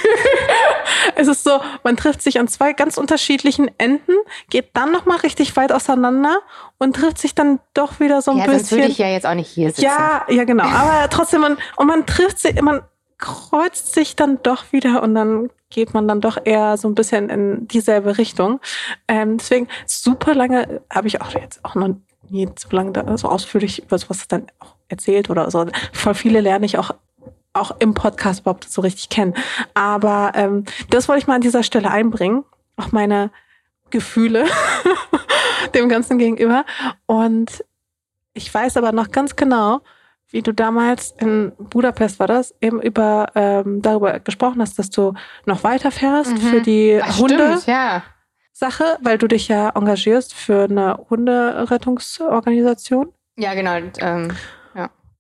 Speaker 1: (laughs) es ist so, man trifft sich an zwei ganz unterschiedlichen Enden, geht dann nochmal richtig weit auseinander und trifft sich dann doch wieder so ein
Speaker 2: Ja,
Speaker 1: bisschen.
Speaker 2: würde ich ja jetzt auch nicht hier sitzen.
Speaker 1: Ja, ja, genau. Aber trotzdem, man, und man trifft sich, man kreuzt sich dann doch wieder und dann geht man dann doch eher so ein bisschen in dieselbe Richtung. Ähm, deswegen super lange habe ich auch jetzt auch noch nie so lange da, so ausführlich über sowas dann auch erzählt oder so. Voll viele lerne ich auch auch im Podcast überhaupt so richtig kennen. Aber ähm, das wollte ich mal an dieser Stelle einbringen. Auch meine Gefühle (laughs) dem Ganzen gegenüber. Und ich weiß aber noch ganz genau, wie du damals in Budapest war das, eben über ähm, darüber gesprochen hast, dass du noch weiterfährst
Speaker 2: Mhm.
Speaker 1: für die
Speaker 2: Ach,
Speaker 1: Hunde.
Speaker 2: stimmt, ja.
Speaker 1: Sache, weil du dich ja engagierst für eine Hunderettungsorganisation.
Speaker 2: Ja, genau. Und, ähm,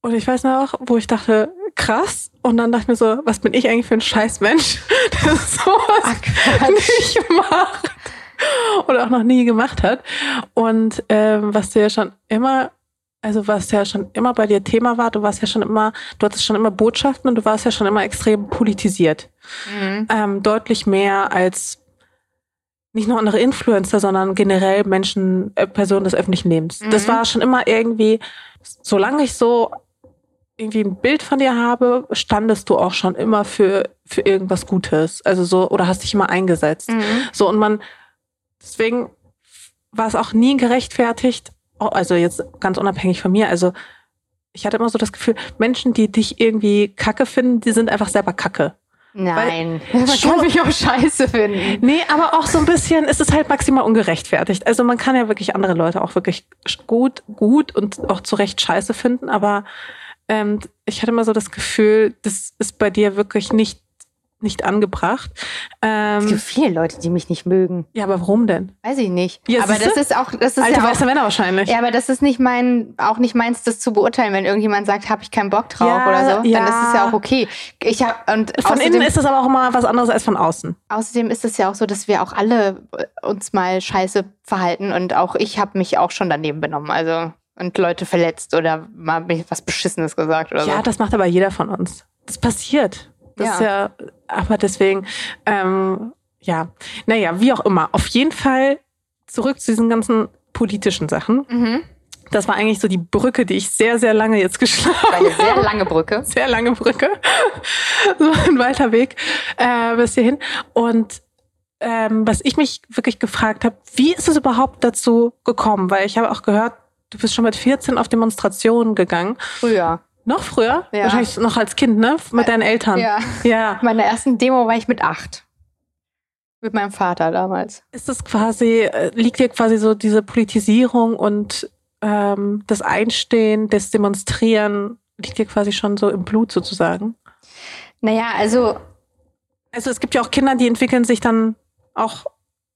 Speaker 1: Und ich weiß noch, wo ich dachte, krass. Und dann dachte ich mir so, was bin ich eigentlich für ein Scheißmensch, (laughs) der sowas
Speaker 2: ach,
Speaker 1: nicht macht oder auch noch nie gemacht hat. Und ähm, was du ja schon immer, also was ja schon immer bei dir Thema war, du warst ja schon immer, du hattest schon immer Botschaften und du warst ja schon immer extrem politisiert.
Speaker 2: Mhm.
Speaker 1: Ähm, deutlich mehr als nicht nur andere Influencer, sondern generell Menschen, äh, Personen des öffentlichen Lebens. Das
Speaker 2: Mhm.
Speaker 1: war schon immer irgendwie, solange ich so irgendwie ein Bild von dir habe, standest du auch schon immer für, für irgendwas Gutes. Also so, oder hast dich immer eingesetzt.
Speaker 2: Mhm.
Speaker 1: So, und man, deswegen war es auch nie gerechtfertigt, also jetzt ganz unabhängig von mir, also ich hatte immer so das Gefühl, Menschen, die dich irgendwie kacke finden, die sind einfach selber kacke.
Speaker 2: Nein. (laughs) Man
Speaker 1: Schon-
Speaker 2: kann mich auch scheiße finden.
Speaker 1: Nee, aber auch so ein bisschen, es ist halt maximal ungerechtfertigt. Also man kann ja wirklich andere Leute auch wirklich gut, gut und auch zu Recht scheiße finden, aber ähm, ich hatte immer so das Gefühl, das ist bei dir wirklich nicht, nicht angebracht.
Speaker 2: Es gibt
Speaker 1: Ähm,
Speaker 2: viele Leute, die mich nicht mögen.
Speaker 1: ja, aber warum denn?
Speaker 2: Weiß ich nicht.
Speaker 1: Ja,
Speaker 2: aber das ist auch, das ist
Speaker 1: Alte
Speaker 2: ja auch,
Speaker 1: weiße Männer wahrscheinlich.
Speaker 2: ja, aber das ist nicht mein, auch nicht meins, das zu beurteilen. Wenn irgendjemand sagt, habe ich keinen Bock drauf
Speaker 1: Ja,
Speaker 2: oder so,
Speaker 1: ja.
Speaker 2: dann ist es ja auch okay. Ich hab, und
Speaker 1: Von
Speaker 2: außerdem,
Speaker 1: innen ist das aber auch immer was anderes als von außen.
Speaker 2: außerdem ist es ja auch so, dass wir auch alle äh, uns mal scheiße verhalten und auch ich habe mich auch schon daneben benommen. Also und Leute verletzt oder mal mich was Beschissenes gesagt oder
Speaker 1: Ja,
Speaker 2: so.
Speaker 1: das macht aber jeder von uns. Das passiert. Das
Speaker 2: Ja.
Speaker 1: ist ja, aber deswegen, ähm, ja, naja, wie auch immer. Auf jeden Fall zurück zu diesen ganzen politischen Sachen.
Speaker 2: Mhm.
Speaker 1: Das war eigentlich so die Brücke, die ich sehr, sehr lange jetzt geschlagen
Speaker 2: War Eine sehr lange Brücke. (laughs)
Speaker 1: Sehr lange Brücke. so ein weiter Weg äh, bis hierhin. Und ähm, was ich mich wirklich gefragt habe, wie ist es überhaupt dazu gekommen? Weil ich habe auch gehört, du bist schon mit 14 auf Demonstrationen gegangen.
Speaker 2: Früher.
Speaker 1: Noch früher?
Speaker 2: Ja.
Speaker 1: Wahrscheinlich noch als Kind, ne? Mit deinen Eltern.
Speaker 2: Ja.
Speaker 1: Ja.
Speaker 2: Meiner ersten Demo war ich mit acht. Mit meinem Vater damals.
Speaker 1: Ist das quasi, äh, liegt dir quasi so diese Politisierung und ähm, das Einstehen, das Demonstrieren, liegt dir quasi schon so im Blut sozusagen?
Speaker 2: Naja, also
Speaker 1: Also es gibt ja auch Kinder, die entwickeln sich dann auch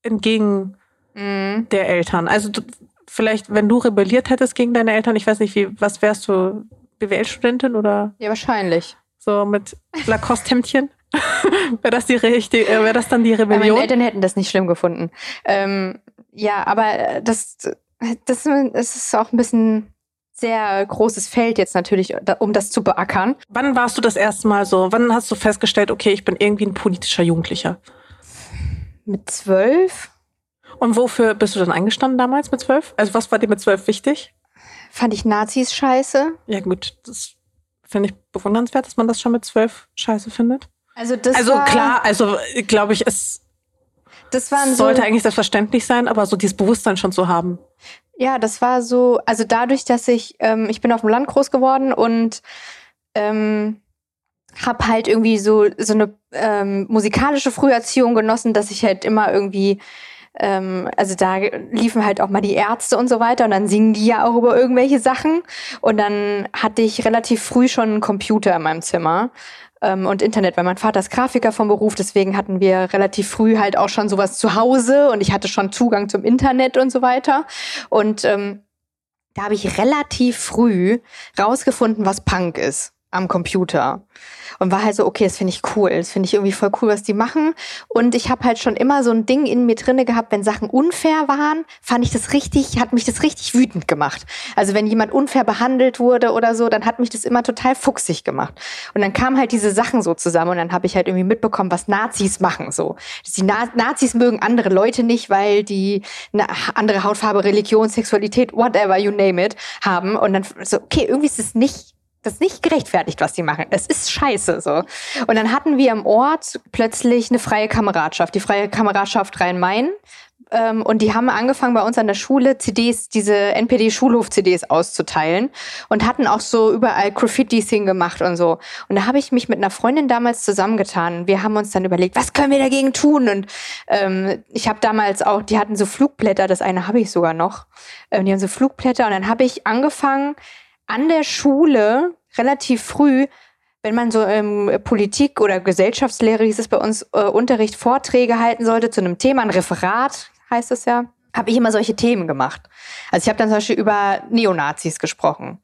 Speaker 1: entgegen
Speaker 2: mh,
Speaker 1: der Eltern. Also du, vielleicht, wenn du rebelliert hättest gegen deine Eltern, ich weiß nicht, wie, was wärst du, BWL-Studentin oder
Speaker 2: Ja, wahrscheinlich.
Speaker 1: so mit Lacoste-Hemdchen? (laughs) wäre das die richtig, äh, wäre das dann die
Speaker 2: Aber meine
Speaker 1: Rebellion?
Speaker 2: Eltern hätten das nicht schlimm gefunden. Ähm, ja, aber das, das, das ist auch ein bisschen sehr großes Feld jetzt natürlich, um das zu beackern.
Speaker 1: Wann warst du das erste Mal so? Wann hast du festgestellt, okay, ich bin irgendwie ein politischer Jugendlicher?
Speaker 2: Mit zwölf
Speaker 1: Und wofür bist du dann eingestanden damals mit zwölf? Also was war dir mit zwölf wichtig?
Speaker 2: Fand ich Nazis scheiße.
Speaker 1: Ja gut, das finde ich bewundernswert, dass man das schon mit zwölf scheiße findet.
Speaker 2: Also das
Speaker 1: also
Speaker 2: war,
Speaker 1: klar, also glaube ich, es
Speaker 2: das waren so,
Speaker 1: sollte eigentlich selbstverständlich sein, aber so dieses Bewusstsein schon zu haben.
Speaker 2: Ja, das war so, also dadurch, dass ich, ähm, ich bin auf dem Land groß geworden und ähm, habe halt irgendwie so, so eine ähm, musikalische Früherziehung genossen, dass ich halt immer irgendwie, ähm, also da liefen halt auch mal die Ärzte und so weiter und dann singen die ja auch über irgendwelche Sachen. Und dann hatte ich relativ früh schon einen Computer in meinem Zimmer ähm, und Internet, weil mein Vater ist Grafiker vom Beruf, deswegen hatten wir relativ früh halt auch schon sowas zu Hause und ich hatte schon Zugang zum Internet und so weiter. Und ähm, da habe ich relativ früh rausgefunden, was Punk ist am Computer. Und war halt so, okay, das finde ich cool. Das finde ich irgendwie voll cool, was die machen. Und ich habe halt schon immer so ein Ding in mir drinne gehabt, wenn Sachen unfair waren, fand ich das richtig, hat mich das richtig wütend gemacht. Also wenn jemand unfair behandelt wurde oder so, dann hat mich das immer total fuchsig gemacht. Und dann kamen halt diese Sachen so zusammen und dann habe ich halt irgendwie mitbekommen, was Nazis machen. So, die Na Nazis mögen andere Leute nicht, weil die eine andere Hautfarbe, Religion, Sexualität, whatever you name it haben. Und dann so, okay, irgendwie ist es nicht das ist nicht gerechtfertigt, was die machen. Es ist scheiße so. Und dann hatten wir im Ort plötzlich eine freie Kameradschaft, die freie Kameradschaft Rhein-Main. Ähm, und die haben angefangen bei uns an der Schule CDs, diese NPD-Schulhof-CDs auszuteilen und hatten auch so überall Graffitis hingemacht und so. Und da habe ich mich mit einer Freundin damals zusammengetan. Wir haben uns dann überlegt, was können wir dagegen tun? Und ähm, ich habe damals auch, die hatten so Flugblätter, das eine habe ich sogar noch. Ähm, die haben so Flugblätter und dann habe ich angefangen, an der Schule relativ früh, wenn man so im Politik- oder Gesellschaftslehre hieß es bei uns, äh, Unterricht Vorträge halten sollte zu einem Thema, ein Referat heißt es ja, habe ich immer solche Themen gemacht. Also ich habe dann zum Beispiel über Neonazis gesprochen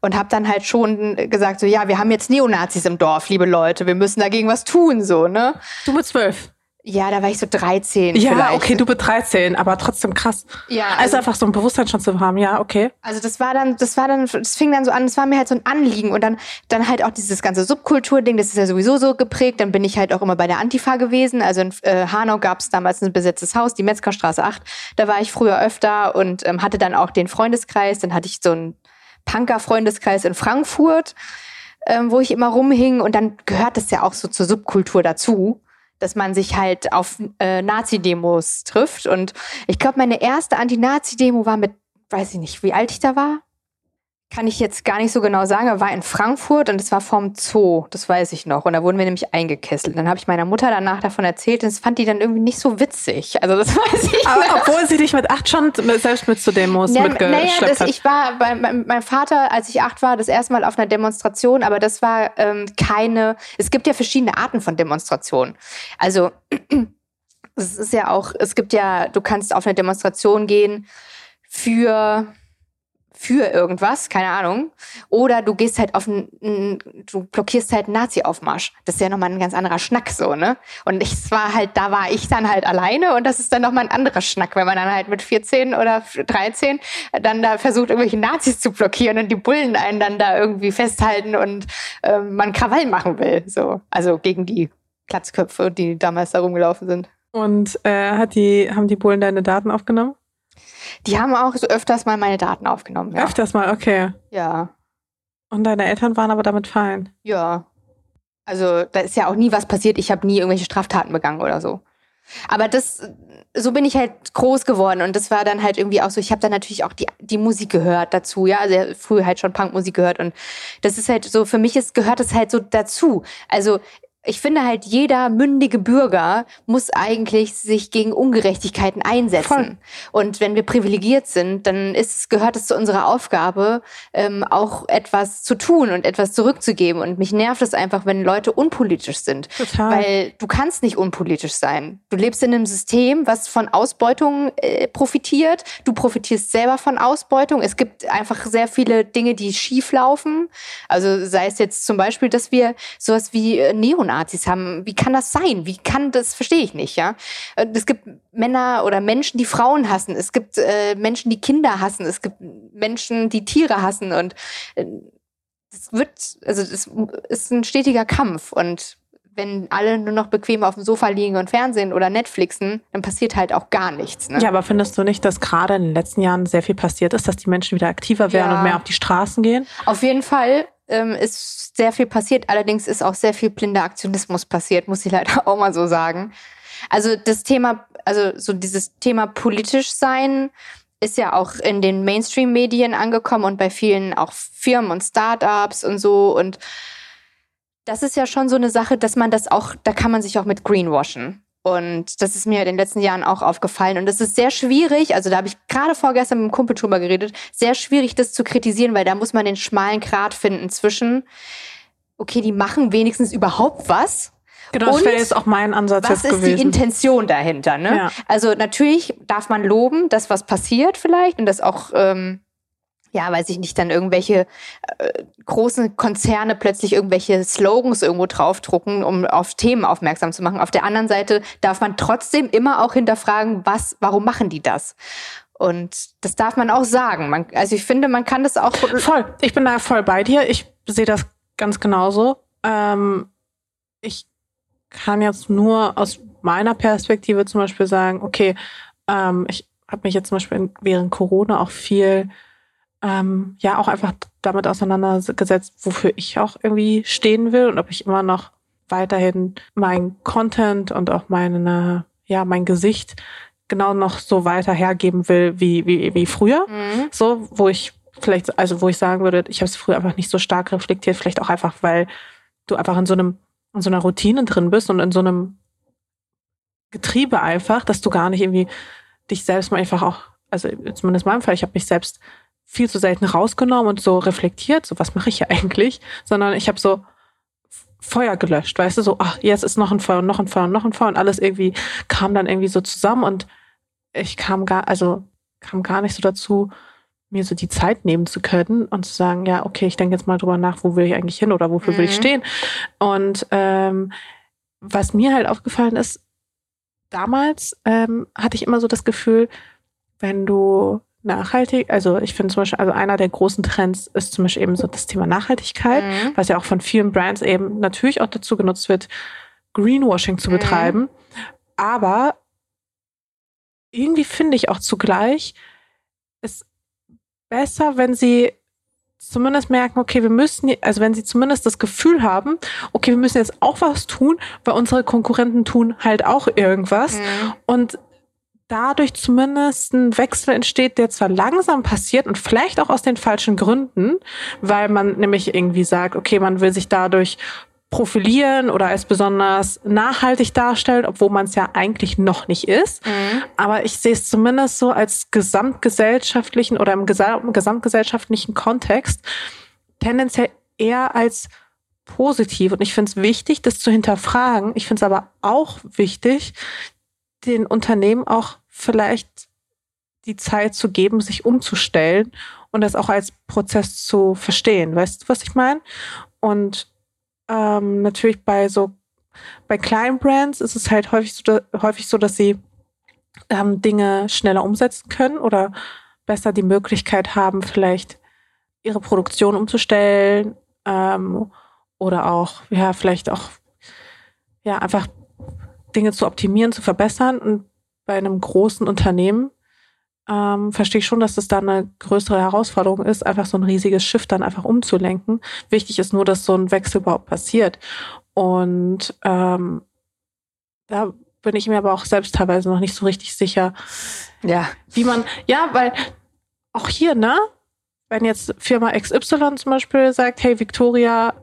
Speaker 2: und habe dann halt schon gesagt, so ja, wir haben jetzt Neonazis im Dorf, liebe Leute, wir müssen dagegen was tun, so, ne?
Speaker 1: Du mit zwölf.
Speaker 2: Ja, da war ich so 13
Speaker 1: Ja,
Speaker 2: vielleicht.
Speaker 1: okay, du mit 13, aber trotzdem krass.
Speaker 2: Ja,
Speaker 1: Also einfach so ein Bewusstsein schon zu haben, ja, okay.
Speaker 2: Also das war dann, das war dann, das fing dann so an, das war mir halt so ein Anliegen und dann, dann halt auch dieses ganze Subkultur-Ding, das ist ja sowieso so geprägt. Dann bin ich halt auch immer bei der Antifa gewesen. Also in äh, Hanau gab es damals ein besetztes Haus, die Metzgerstraße 8. Da war ich früher öfter und ähm, hatte dann auch den Freundeskreis. Dann hatte ich so einen Punker-Freundeskreis in Frankfurt, ähm, wo ich immer rumhing und dann gehört das ja auch so zur Subkultur dazu dass man sich halt auf äh, Nazi-Demos trifft. Und ich glaube, meine erste Anti-Nazi-Demo war mit, weiß ich nicht, wie alt ich da war. Kann ich jetzt gar nicht so genau sagen, aber war in Frankfurt und es war vorm Zoo, das weiß ich noch. Und da wurden wir nämlich eingekesselt. Dann habe ich meiner Mutter danach davon erzählt und das fand die dann irgendwie nicht so witzig. Also das (laughs) weiß ich
Speaker 1: Aber
Speaker 2: noch.
Speaker 1: obwohl sie dich mit acht schon selbst mit zu Demos
Speaker 2: Ja,
Speaker 1: mitgeschleppt
Speaker 2: naja, das,
Speaker 1: hat.
Speaker 2: ich war bei meinem mein Vater, als ich acht war, das erste Mal auf einer Demonstration, aber das war ähm, keine. Es gibt ja verschiedene Arten von Demonstrationen. Also (clears throat) es ist ja auch, es gibt ja, du kannst auf eine Demonstration gehen für für irgendwas, keine Ahnung. Oder du gehst halt auf einen, du blockierst halt einen Nazi-Aufmarsch. Das ist ja nochmal ein ganz anderer Schnack so, ne? Und ich war halt, da war ich dann halt alleine und das ist dann nochmal ein anderer Schnack, wenn man dann halt mit 14 oder 13 dann da versucht, irgendwelche Nazis zu blockieren und die Bullen einen dann da irgendwie festhalten und ähm, man Krawall machen will. So. Also gegen die Klatzköpfe, die damals da rumgelaufen sind.
Speaker 1: Und äh, hat die, haben die Bullen deine Daten aufgenommen?
Speaker 2: Die haben auch so öfters mal meine Daten aufgenommen. Ja.
Speaker 1: Öfters mal, okay.
Speaker 2: Ja.
Speaker 1: Und deine Eltern waren aber damit fein.
Speaker 2: Ja. Also da ist ja auch nie was passiert. Ich habe nie irgendwelche Straftaten begangen oder so. Aber das, so bin ich halt groß geworden und das war dann halt irgendwie auch so. Ich habe dann natürlich auch die, die Musik gehört dazu, ja, also früher halt schon Punkmusik gehört und das ist halt so für mich ist gehört es halt so dazu. Also ich finde halt, jeder mündige Bürger muss eigentlich sich gegen Ungerechtigkeiten einsetzen. Voll. Und wenn wir privilegiert sind, dann ist, gehört es zu unserer Aufgabe, ähm, auch etwas zu tun und etwas zurückzugeben. Und mich nervt es einfach, wenn Leute unpolitisch sind. Total. Weil du kannst nicht unpolitisch sein. Du lebst in einem System, was von Ausbeutung äh, profitiert. Du profitierst selber von Ausbeutung. Es gibt einfach sehr viele Dinge, die schief laufen. Also sei es jetzt zum Beispiel, dass wir sowas wie äh, Neonazis Nazis haben. Wie kann das sein? Wie kann das, verstehe ich nicht, ja. Äh, es gibt Männer oder Menschen, die Frauen hassen. Es gibt äh, Menschen, die Kinder hassen. Es gibt Menschen, die Tiere hassen und äh, es wird, also es ist ein stetiger Kampf und wenn alle nur noch bequem auf dem Sofa liegen und Fernsehen oder Netflixen, dann passiert halt auch gar nichts. Ne?
Speaker 1: Ja, aber findest du nicht, dass gerade in den letzten Jahren sehr viel passiert ist, dass die Menschen wieder aktiver werden ja. und mehr auf die Straßen gehen?
Speaker 2: Auf jeden Fall ähm, ist sehr viel passiert. Allerdings ist auch sehr viel blinder Aktionismus passiert, muss ich leider (laughs) auch mal so sagen. Also das Thema, also so dieses Thema politisch sein ist ja auch in den Mainstream-Medien angekommen und bei vielen auch Firmen und Startups und so. Und das ist ja schon so eine Sache, dass man das auch, da kann man sich auch mit greenwashen. Und das ist mir in den letzten Jahren auch aufgefallen. Und es ist sehr schwierig, also da habe ich gerade vorgestern mit dem Kumpel drüber geredet, sehr schwierig, das zu kritisieren, weil da muss man den schmalen Grat finden zwischen, okay, die machen wenigstens überhaupt was.
Speaker 1: Genau, das wäre jetzt auch mein Ansatz
Speaker 2: was
Speaker 1: jetzt gewesen. Was
Speaker 2: ist die Intention dahinter? Ne? Ja. Also natürlich darf man loben, dass was passiert vielleicht und das auch ähm, ja, weiß ich nicht, dann irgendwelche äh, großen Konzerne plötzlich irgendwelche Slogans irgendwo draufdrucken, um auf Themen aufmerksam zu machen. Auf der anderen Seite darf man trotzdem immer auch hinterfragen, was, warum machen die das? Und das darf man auch sagen. Man, also ich finde, man kann das auch.
Speaker 1: Voll. Ich bin da voll bei dir. Ich sehe das ganz genauso. Ähm, ich kann jetzt nur aus meiner Perspektive zum Beispiel sagen, okay, ähm, ich habe mich jetzt zum Beispiel während Corona auch viel ähm, ja auch einfach damit auseinandergesetzt, wofür ich auch irgendwie stehen will und ob ich immer noch weiterhin mein Content und auch meine, ja, mein Gesicht genau noch so weiter hergeben will wie, wie, wie früher. Mhm. So, wo ich vielleicht, also wo ich sagen würde, ich habe es früher einfach nicht so stark reflektiert, vielleicht auch einfach, weil du einfach in so einem, in so einer Routine drin bist und in so einem Getriebe einfach, dass du gar nicht irgendwie dich selbst mal einfach auch, also zumindest in meinem Fall, ich habe mich selbst viel zu selten rausgenommen und so reflektiert, so was mache ich ja eigentlich, sondern ich habe so Feuer gelöscht, weißt du, so, ach, jetzt ist noch ein Feuer und noch ein Feuer und noch ein Feuer und alles irgendwie kam dann irgendwie so zusammen und ich kam gar, also kam gar nicht so dazu, mir so die Zeit nehmen zu können und zu sagen, ja, okay, ich denke jetzt mal drüber nach, wo will ich eigentlich hin oder wofür mhm. will ich mhm. stehen. Und ähm, was mir halt aufgefallen ist, damals ähm, hatte ich immer so das Gefühl, wenn du nachhaltig, also ich finde zum Beispiel, also einer der großen Trends ist zum Beispiel eben so das Thema Nachhaltigkeit, mhm. was ja auch von vielen Brands eben natürlich auch dazu genutzt wird, Greenwashing zu mhm. betreiben. Aber irgendwie finde ich auch zugleich, es besser, wenn sie zumindest merken, okay, wir müssen, also wenn sie zumindest das Gefühl haben, okay, wir müssen jetzt auch was tun, weil unsere Konkurrenten tun halt auch irgendwas. Mhm. Und dadurch zumindest ein Wechsel entsteht, der zwar langsam passiert und vielleicht auch aus den falschen Gründen, weil man nämlich irgendwie sagt, okay, man will sich dadurch profilieren oder als besonders nachhaltig darstellen, obwohl man es ja eigentlich noch nicht ist. Mhm. Aber ich sehe es zumindest so als gesamtgesellschaftlichen oder im gesamtgesellschaftlichen Kontext tendenziell eher als positiv. Und ich finde es wichtig, das zu hinterfragen. Ich finde es aber auch wichtig, den Unternehmen auch vielleicht die Zeit zu geben, sich umzustellen und das auch als Prozess zu verstehen. Weißt du, was ich meine? Und ähm, natürlich bei so bei kleinen Brands ist es halt häufig so, häufig so dass sie ähm, Dinge schneller umsetzen können oder besser die Möglichkeit haben, vielleicht ihre Produktion umzustellen ähm, oder auch, ja, vielleicht auch, ja, einfach Dinge zu optimieren, zu verbessern. Und bei einem großen Unternehmen ähm, verstehe ich schon, dass das da eine größere Herausforderung ist, einfach so ein riesiges Schiff dann einfach umzulenken. Wichtig ist nur, dass so ein Wechsel überhaupt passiert. Und ähm, da bin ich mir aber auch selbst teilweise noch nicht so richtig sicher,
Speaker 2: ja.
Speaker 1: wie man, ja, weil auch hier, ne, wenn jetzt Firma XY zum Beispiel sagt, hey Victoria,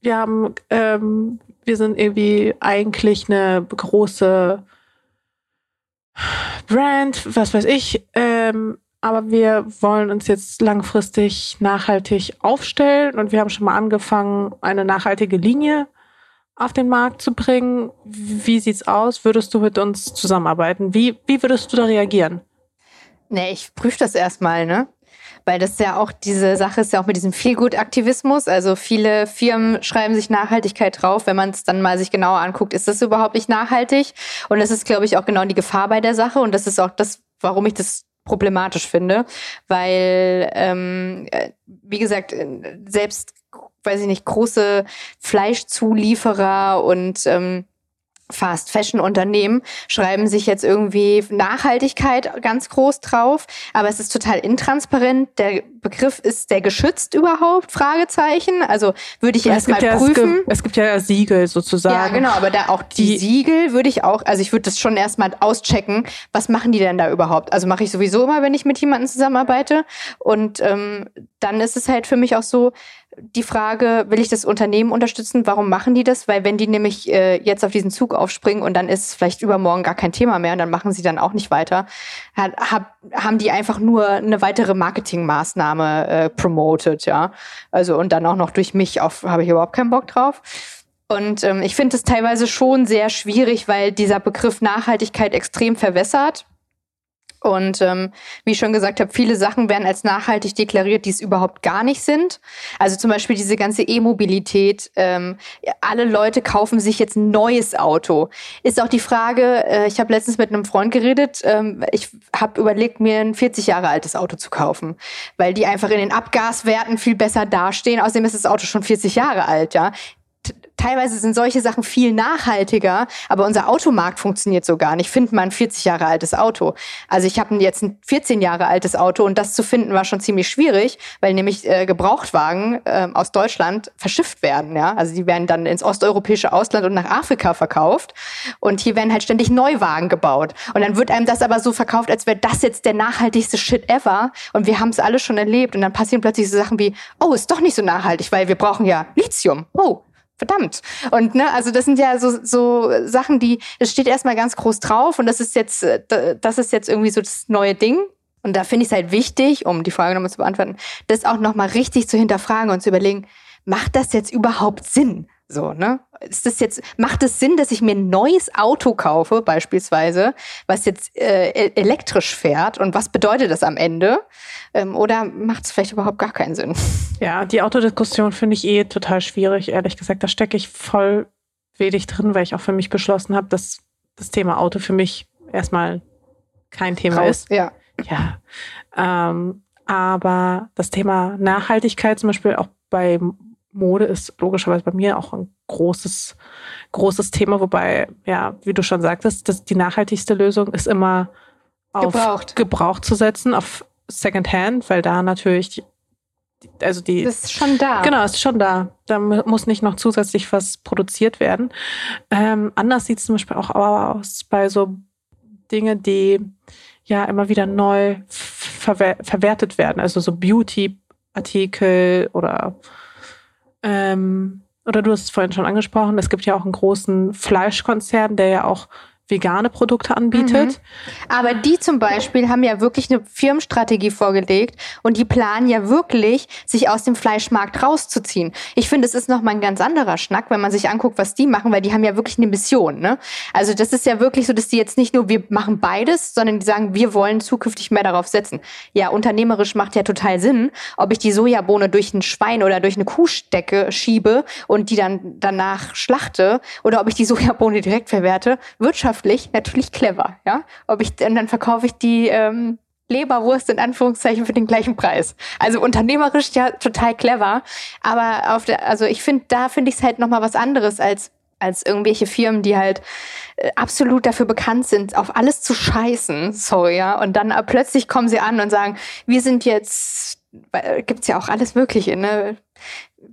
Speaker 1: wir haben ähm, wir sind irgendwie eigentlich eine große Brand, was weiß ich, ähm, aber wir wollen uns jetzt langfristig nachhaltig aufstellen und wir haben schon mal angefangen, eine nachhaltige Linie auf den Markt zu bringen. Wie sieht's aus? Würdest du mit uns zusammenarbeiten? Wie, wie würdest du da reagieren?
Speaker 2: Nee, ich prüfe das erstmal, ne? Weil das ja auch diese Sache ist ja auch mit diesem Feelgood-Aktivismus. Also viele Firmen schreiben sich Nachhaltigkeit drauf. Wenn man es dann mal sich genauer anguckt, ist das überhaupt nicht nachhaltig. Und das ist, glaube ich, auch genau die Gefahr bei der Sache. Und das ist auch das, warum ich das problematisch finde, weil, ähm, äh, wie gesagt, äh, selbst, weiß ich nicht, große Fleischzulieferer und ähm, Fast Fashion Unternehmen schreiben sich jetzt irgendwie Nachhaltigkeit ganz groß drauf, aber es ist total intransparent. Der Begriff ist der geschützt überhaupt? Fragezeichen. Also würde ich erstmal ja, prüfen.
Speaker 1: Es gibt, ja Siegel sozusagen. Ja,
Speaker 2: genau, aber da auch die, die Siegel würde ich auch, also ich würde das schon erstmal auschecken. Was machen die denn da überhaupt? Also mache ich sowieso immer, wenn ich mit jemandem zusammenarbeite. Und ähm, dann ist es halt für mich auch so, die Frage, will ich das Unternehmen unterstützen? Warum machen die das? Weil wenn die nämlich äh, jetzt auf diesen Zug aufspringen und dann ist vielleicht übermorgen gar kein Thema mehr und dann machen sie dann auch nicht weiter, hab, haben die einfach nur eine weitere Marketingmaßnahme äh, promoted, ja. Also und dann auch noch durch mich auf, habe ich überhaupt keinen Bock drauf. Und ähm, ich finde es teilweise schon sehr schwierig, weil dieser Begriff Nachhaltigkeit extrem verwässert. Und ähm, wie ich schon gesagt habe, viele Sachen werden als nachhaltig deklariert, die es überhaupt gar nicht sind. Also zum Beispiel diese ganze E-Mobilität. Ähm, alle Leute kaufen sich jetzt ein neues Auto. Ist auch die Frage, äh, ich habe letztens mit einem Freund geredet, ähm, ich habe überlegt, mir ein 40 Jahre altes Auto zu kaufen, weil die einfach in den Abgaswerten viel besser dastehen. Außerdem ist das Auto schon 40 Jahre alt, ja teilweise sind solche Sachen viel nachhaltiger, aber unser Automarkt funktioniert so gar nicht. Findet man ein 40 Jahre altes Auto. Also ich habe jetzt ein 14 Jahre altes Auto und das zu finden war schon ziemlich schwierig, weil nämlich äh, Gebrauchtwagen äh, aus Deutschland verschifft werden. Ja? Also die werden dann ins osteuropäische Ausland und nach Afrika verkauft und hier werden halt ständig Neuwagen gebaut. Und dann wird einem das aber so verkauft, als wäre das jetzt der nachhaltigste Shit ever und wir haben es alle schon erlebt und dann passieren plötzlich so Sachen wie, oh, ist doch nicht so nachhaltig, weil wir brauchen ja Lithium. Oh, verdammt. Und ne, also das sind ja so, so Sachen, die, es steht erstmal ganz groß drauf und das ist jetzt, äh, das ist jetzt irgendwie so das neue Ding. Und da finde ich es halt wichtig, um die Frage nochmal zu beantworten, das auch nochmal richtig zu hinterfragen und zu überlegen, macht das jetzt überhaupt Sinn? So, ne? Ist das jetzt, macht es Sinn, dass ich mir ein neues Auto kaufe, beispielsweise, was jetzt äh, e-, elektrisch fährt? Und was bedeutet das am Ende? Ähm, oder macht es vielleicht überhaupt gar keinen Sinn? (laughs)
Speaker 1: Ja, die Autodiskussion finde ich eh total schwierig, ehrlich gesagt. Da stecke ich voll wenig drin, weil ich auch für mich beschlossen habe, dass das Thema Auto für mich erstmal kein Thema Raus, ist.
Speaker 2: Ja.
Speaker 1: Ja. Ähm, aber das Thema Nachhaltigkeit zum Beispiel auch bei Mode ist logischerweise bei mir auch ein großes, großes Thema, wobei, ja, wie du schon sagtest, dass die nachhaltigste Lösung ist immer auf Gebraucht, Gebraucht zu setzen, auf Secondhand, weil da natürlich, also die.
Speaker 2: Das ist schon da.
Speaker 1: Genau, ist schon da. Da muss nicht noch zusätzlich was produziert werden. Ähm, anders sieht es zum Beispiel auch aus bei so Dinge, die ja immer wieder neu verwer verwertet werden. Also so Beauty-Artikel oder ähm, oder du hast es vorhin schon angesprochen, es gibt ja auch einen großen Fleischkonzern, der ja auch vegane Produkte anbietet. Mhm.
Speaker 2: Aber die zum Beispiel haben ja wirklich eine Firmenstrategie vorgelegt und die planen ja wirklich, sich aus dem Fleischmarkt rauszuziehen. Ich finde, es ist nochmal ein ganz anderer Schnack, wenn man sich anguckt, was die machen, weil die haben ja wirklich eine Mission. Ne? Also das ist ja wirklich so, dass die jetzt nicht nur, wir machen beides, sondern die sagen, wir wollen zukünftig mehr darauf setzen. Ja, unternehmerisch macht ja total Sinn, ob ich die Sojabohne durch ein Schwein oder durch eine Kuhstecke schiebe und die dann danach schlachte oder ob ich die Sojabohne direkt verwerte. Wirtschaft wirtschaftlich natürlich clever, ja. Ob ich und dann verkaufe ich die ähm, Leberwurst in Anführungszeichen für den gleichen Preis. Also unternehmerisch ja total clever, aber auf der, also ich finde, da finde ich es halt noch mal was anderes als als irgendwelche Firmen, die halt äh, absolut dafür bekannt sind, auf alles zu scheißen, sorry, ja, und dann äh, plötzlich kommen sie an und sagen, wir sind jetzt, äh, gibt's ja auch alles Mögliche, ne?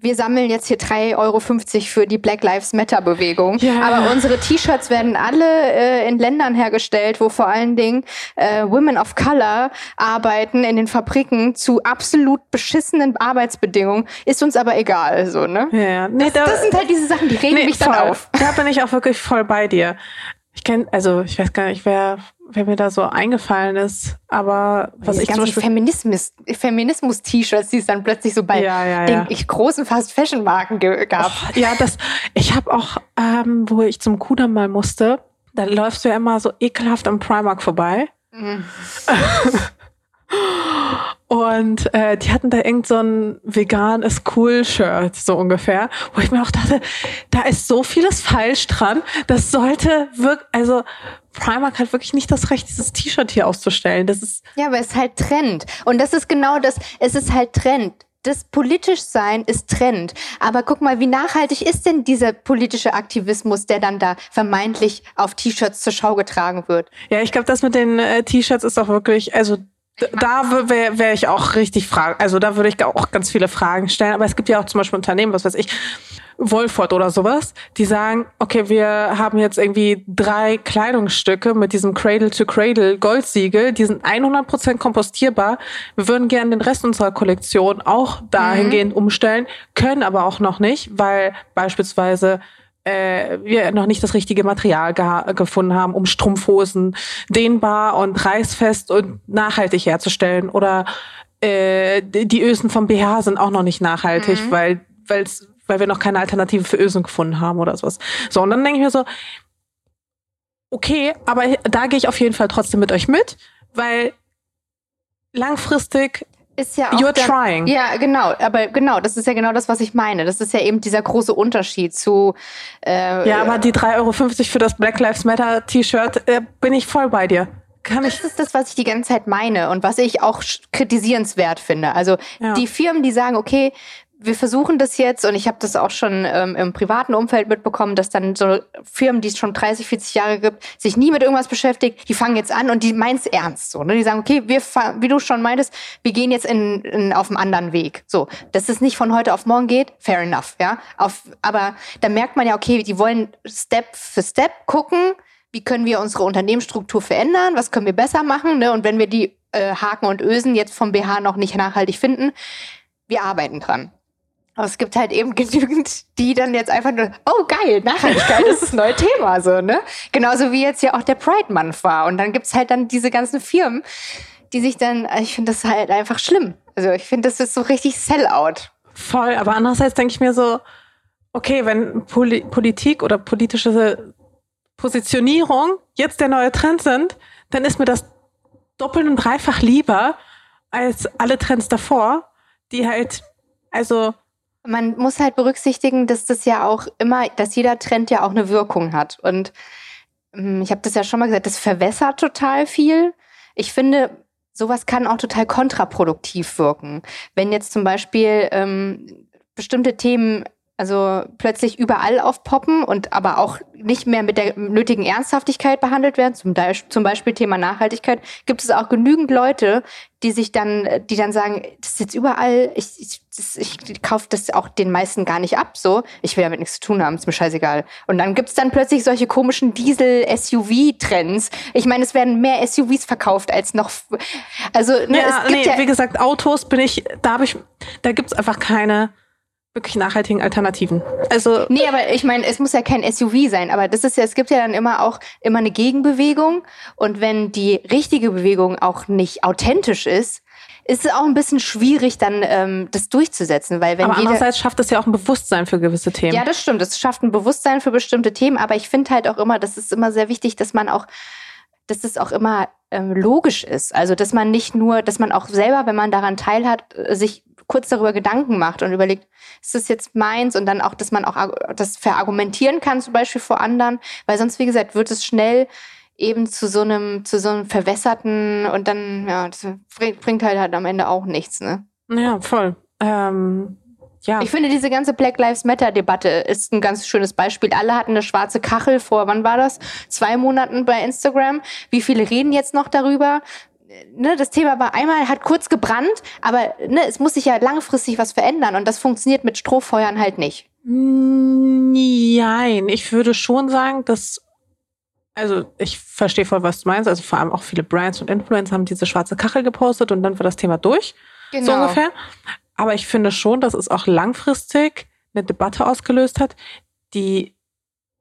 Speaker 2: Wir sammeln jetzt hier 3,50 Euro für die Black Lives Matter Bewegung.
Speaker 1: Ja.
Speaker 2: Aber unsere T-Shirts werden alle äh, in Ländern hergestellt, wo vor allen Dingen äh, Women of Color arbeiten in den Fabriken zu absolut beschissenen Arbeitsbedingungen. Ist uns aber egal, so, ne?
Speaker 1: Ja, nee,
Speaker 2: Das, das sind halt diese Sachen, die regen
Speaker 1: nee,
Speaker 2: mich dann
Speaker 1: voll.
Speaker 2: auf.
Speaker 1: Da bin ich auch wirklich voll bei dir. Ich kenne, also ich weiß gar nicht, wer, wer mir da so eingefallen ist, aber was ich Beispiel.
Speaker 2: Feminismus, Feminismus-T-Shirts, die es dann plötzlich so bei
Speaker 1: Ja, ja,
Speaker 2: den
Speaker 1: ja.
Speaker 2: ich großen Fast-Fashion-Marken gab.
Speaker 1: Ja, das, ich habe auch, ähm, wo ich zum Kudamm mal musste, da läufst du ja immer so ekelhaft am Primark vorbei.
Speaker 2: Mhm. (laughs)
Speaker 1: Und äh, die hatten da irgend so ein vegan ist cool Shirt, so ungefähr, wo ich mir auch dachte, da ist so vieles falsch dran. Das sollte wirklich, also Primark hat wirklich nicht das Recht, dieses T-Shirt hier auszustellen. Das ist,
Speaker 2: Ja, aber es ist halt Trend. Und das ist genau das, es ist halt Trend. Das politisch sein ist Trend. Aber guck mal, wie nachhaltig ist denn dieser politische Aktivismus, der dann da vermeintlich auf T-Shirts zur Schau getragen wird?
Speaker 1: ja, ich glaube, das mit den äh, T-Shirts ist auch wirklich, also da wäre wär ich auch richtig fragen, also da würde ich auch ganz viele Fragen stellen. Aber es gibt ja auch zum Beispiel Unternehmen, was weiß ich, Wolford oder sowas, die sagen, okay, wir haben jetzt irgendwie drei Kleidungsstücke mit diesem Cradle-to-Cradle Goldsiegel, die sind 100% kompostierbar. Wir würden gerne den Rest unserer Kollektion auch dahingehend umstellen, können aber auch noch nicht, weil beispielsweise äh, wir noch nicht das richtige Material gefunden haben, um Strumpfhosen dehnbar und reißfest und nachhaltig herzustellen. Oder äh, die Ösen vom BH sind auch noch nicht nachhaltig, weil weil's, weil wir noch keine Alternative für Ösen gefunden haben oder sowas. So, und dann denke ich mir so, okay, aber da gehe ich auf jeden Fall trotzdem mit euch mit, weil langfristig
Speaker 2: Ist ja auch
Speaker 1: You're
Speaker 2: dann-
Speaker 1: trying.
Speaker 2: Ja, genau. Aber genau, das ist ja genau das, was ich meine. Das ist ja eben dieser große Unterschied zu. Äh,
Speaker 1: Ja, aber die 3,50 Euro für das Black Lives Matter T-Shirt äh, bin ich voll bei dir. Kann ich.
Speaker 2: Das ist das, was ich die ganze Zeit meine und was ich auch kritisierenswert finde. Also
Speaker 1: Ja.
Speaker 2: die Firmen, die sagen, okay, wir versuchen das jetzt und ich habe das auch schon ähm, im privaten Umfeld mitbekommen, dass dann so Firmen, die es schon 30, 40 Jahre gibt, sich nie mit irgendwas beschäftigt, die fangen jetzt an und die meinen es ernst. So, ne? Die sagen, okay, wir, wie du schon meintest, wir gehen jetzt in, in, auf einen anderen Weg. So, dass es nicht von heute auf morgen geht, fair enough, ja. Auf, aber da merkt man ja, okay, die wollen Step für Step gucken, wie können wir unsere Unternehmensstruktur verändern, was können wir besser machen. Ne? Und wenn wir die äh, Haken und Ösen jetzt vom BH noch nicht nachhaltig finden, wir arbeiten dran. Aber es gibt halt eben (laughs) genügend, die dann jetzt einfach nur, oh geil, Nachhaltigkeit ist das neue Thema, so, ne? Genauso wie jetzt ja auch der Pride Month war. Und dann gibt's halt dann diese ganzen Firmen, die sich dann, ich finde das halt einfach schlimm. Also ich finde, das ist so richtig Sellout.
Speaker 1: Voll, aber andererseits denke ich mir so, okay, wenn Poli Politik oder politische Positionierung jetzt der neue Trend sind, dann ist mir das doppelt und dreifach lieber als alle Trends davor, die halt, also,
Speaker 2: Man muss halt berücksichtigen, dass das ja auch immer, dass jeder Trend ja auch eine Wirkung hat. Und ähm, ich habe das ja schon mal gesagt, das verwässert total viel. Ich finde, sowas kann auch total kontraproduktiv wirken. Wenn jetzt zum Beispiel ähm, bestimmte Themen also plötzlich überall aufpoppen und aber auch nicht mehr mit der nötigen Ernsthaftigkeit behandelt werden, zum, zum Beispiel Thema Nachhaltigkeit, gibt es auch genügend Leute, die sich dann, die dann sagen, das ist jetzt überall, ich, ich, das, ich kaufe das auch den meisten gar nicht ab, so, ich will damit nichts zu tun haben, ist mir scheißegal. Und dann gibt's dann plötzlich solche komischen Diesel-SUV-Trends. Ich meine, es werden mehr SUVs verkauft als noch, also, ne,
Speaker 1: ja,
Speaker 2: es gibt
Speaker 1: nee,
Speaker 2: ja,
Speaker 1: wie gesagt, Autos bin ich, da habe ich, da gibt's einfach keine wirklich nachhaltigen Alternativen. Also,
Speaker 2: Nee, aber ich meine, es muss ja kein SUV sein, aber das ist ja, es gibt ja dann immer auch immer eine Gegenbewegung und wenn die richtige Bewegung auch nicht authentisch ist, ist es auch ein bisschen schwierig, dann ähm, das durchzusetzen, weil wenn
Speaker 1: aber
Speaker 2: jeder
Speaker 1: andererseits schafft es ja auch ein Bewusstsein für gewisse Themen.
Speaker 2: ja, das stimmt. Es schafft ein Bewusstsein für bestimmte Themen, aber ich finde halt auch immer, das ist immer sehr wichtig, dass man auch, dass es auch immer ähm, logisch ist. Also, dass man nicht nur, dass man auch selber, wenn man daran teilhat, äh, sich kurz darüber Gedanken macht und überlegt, ist das jetzt meins? Und dann auch, dass man auch das verargumentieren kann, zum Beispiel vor anderen, weil sonst, wie gesagt, wird es schnell eben zu so einem, zu so einem verwässerten und dann, ja, das bringt, bringt halt, halt am Ende auch nichts, ne?
Speaker 1: Ja, voll. Ähm, ja.
Speaker 2: Ich finde, diese ganze Black Lives Matter-Debatte ist ein ganz schönes Beispiel. Alle hatten eine schwarze Kachel vor, wann war das? Zwei Monaten bei Instagram. Wie viele reden jetzt noch darüber? Ne, das Thema war einmal, hat kurz gebrannt, aber ne, es muss sich ja langfristig was verändern und das funktioniert mit Strohfeuern halt nicht.
Speaker 1: Nein, ich würde schon sagen, dass also ich verstehe voll, was du meinst. Also vor allem auch viele Brands und Influencer haben diese schwarze Kachel gepostet und dann war das Thema durch. Genau. So ungefähr. Aber ich finde schon, dass es auch langfristig eine Debatte ausgelöst hat, die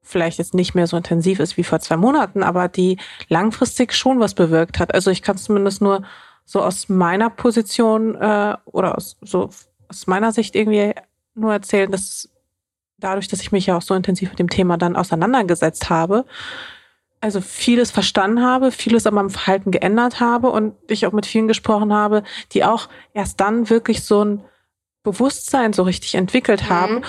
Speaker 1: vielleicht jetzt nicht mehr so intensiv ist wie vor zwei Monaten, aber die langfristig schon was bewirkt hat. Also ich kann zumindest nur so aus meiner Position äh, oder aus, so aus meiner Sicht irgendwie nur erzählen, dass dadurch, dass ich mich ja auch so intensiv mit dem Thema dann auseinandergesetzt habe, also vieles verstanden habe, vieles an meinem Verhalten geändert habe und ich auch mit vielen gesprochen habe, die auch erst dann wirklich so ein Bewusstsein so richtig entwickelt mhm. haben.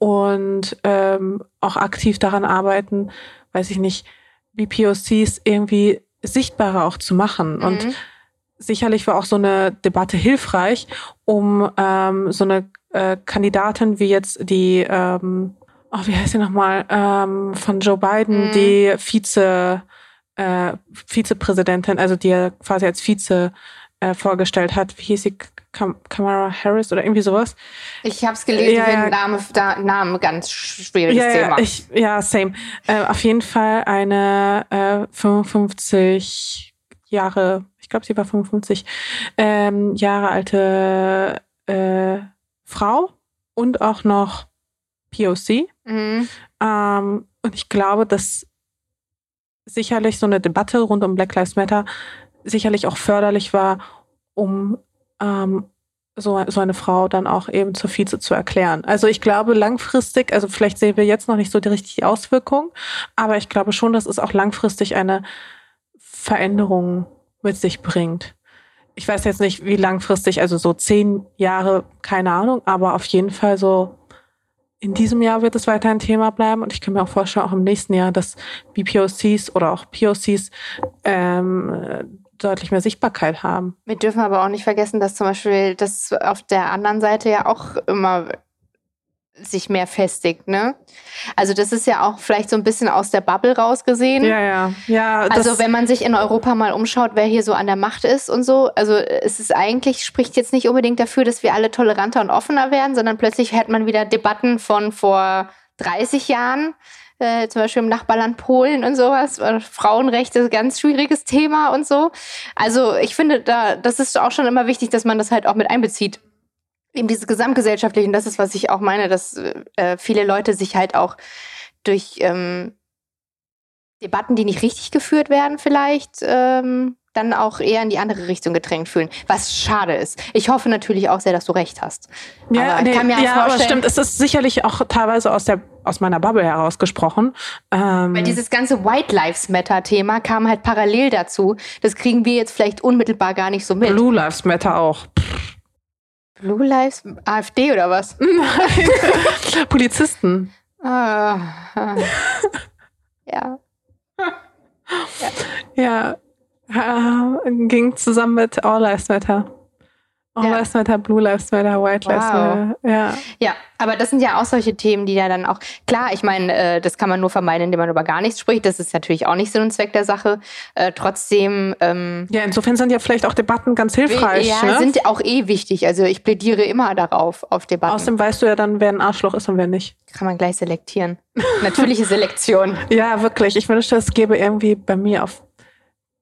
Speaker 1: Und ähm, auch aktiv daran arbeiten, weiß ich nicht, wie POCs irgendwie sichtbarer auch zu machen. Mhm. Und sicherlich war auch so eine Debatte hilfreich, um ähm, so eine äh, Kandidatin wie jetzt die ähm, oh, wie heißt sie nochmal, ähm, von Joe Biden, mhm. die Vize, äh, Vizepräsidentin, also die quasi als Vize äh, vorgestellt hat. Wie hieß sie? Kam Kamala Harris oder irgendwie sowas.
Speaker 2: Ich habe es gelesen, ja, ja. Name, da, Name ganz schwieriges
Speaker 1: ja,
Speaker 2: Thema.
Speaker 1: Ich, ja, same. Äh, auf jeden Fall eine äh, 55 Jahre, ich glaube, sie war 55 ähm, Jahre alte äh, Frau und auch noch POC. Mhm. Ähm, und ich glaube, dass sicherlich so eine Debatte rund um Black Lives Matter sicherlich auch förderlich war, um ähm, so, so eine Frau dann auch eben zur Vize zu erklären. Also ich glaube langfristig, also vielleicht sehen wir jetzt noch nicht so die richtige Auswirkung, aber ich glaube schon, dass es auch langfristig eine Veränderung mit sich bringt. Ich weiß jetzt nicht, wie langfristig, also so zehn Jahre, keine Ahnung, aber auf jeden Fall so in diesem Jahr wird es weiter ein Thema bleiben und ich kann mir auch vorstellen, auch im nächsten Jahr, dass BPOCs oder auch POCs ähm, deutlich mehr Sichtbarkeit haben.
Speaker 2: Wir dürfen aber auch nicht vergessen, dass zum Beispiel das auf der anderen Seite ja auch immer sich mehr festigt, ne? Also das ist ja auch vielleicht so ein bisschen aus der Bubble rausgesehen.
Speaker 1: Ja, ja. ja
Speaker 2: also wenn man sich in Europa mal umschaut, wer hier so an der Macht ist und so, also es ist eigentlich, spricht jetzt nicht unbedingt dafür, dass wir alle toleranter und offener werden, sondern plötzlich hat man wieder Debatten von vor 30 Jahren, äh, zum Beispiel im Nachbarland Polen und sowas. Frauenrechte, ganz schwieriges Thema und so. Also ich finde, da, das ist auch schon immer wichtig, dass man das halt auch mit einbezieht eben dieses gesamtgesellschaftliche, und das ist, was ich auch meine, dass äh, viele Leute sich halt auch durch ähm, Debatten, die nicht richtig geführt werden, vielleicht ähm, dann auch eher in die andere Richtung gedrängt fühlen, was schade ist. Ich hoffe natürlich auch sehr, dass du recht hast.
Speaker 1: Ja, aber nee, ja aber stimmt. Es ist sicherlich auch teilweise aus der aus meiner Bubble herausgesprochen.
Speaker 2: Ähm Weil dieses ganze White Lives Matter Thema kam halt parallel dazu. Das kriegen wir jetzt vielleicht unmittelbar gar nicht so mit.
Speaker 1: Blue Lives Matter auch.
Speaker 2: Blue Lives? AfD oder was?
Speaker 1: Nein. (laughs) Polizisten.
Speaker 2: Ah. (laughs) ja.
Speaker 1: Ja. ja. ging zusammen mit All Lives Matter. All ja. Lives Matter, Blue Lives Matter, White wow. Lives Matter. Ja.
Speaker 2: ja, aber das sind ja auch solche Themen, die ja dann auch, klar, ich meine, äh, das kann man nur vermeiden, indem man über gar nichts spricht. Das ist natürlich auch nicht Sinn und Zweck der Sache. Äh, trotzdem. Ähm,
Speaker 1: ja, insofern sind ja vielleicht auch Debatten ganz hilfreich.
Speaker 2: Ja, ne? sind auch eh wichtig. Also ich plädiere immer darauf, auf Debatten.
Speaker 1: Außerdem weißt du ja dann, wer ein Arschloch ist und wer nicht.
Speaker 2: Kann man gleich selektieren. Natürliche Selektion. (laughs)
Speaker 1: ja, wirklich. Ich wünschte, es gäbe irgendwie bei mir auf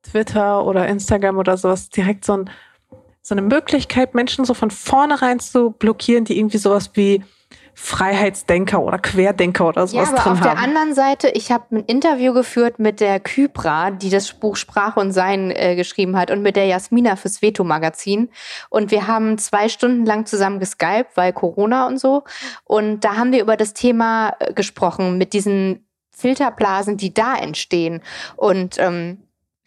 Speaker 1: Twitter oder Instagram oder sowas direkt so ein so eine Möglichkeit, Menschen so von vornherein zu blockieren, die irgendwie sowas wie Freiheitsdenker oder Querdenker oder sowas
Speaker 2: ja, aber
Speaker 1: drin
Speaker 2: auf
Speaker 1: haben.
Speaker 2: der anderen Seite, ich habe ein Interview geführt mit der Kybra, die das Buch Sprache und Sein äh, geschrieben hat und mit der Jasmina fürs Veto-Magazin. Und wir haben zwei Stunden lang zusammen geskypt, weil Corona und so. Und da haben wir über das Thema äh, gesprochen, mit diesen Filterblasen, die da entstehen. Und ähm,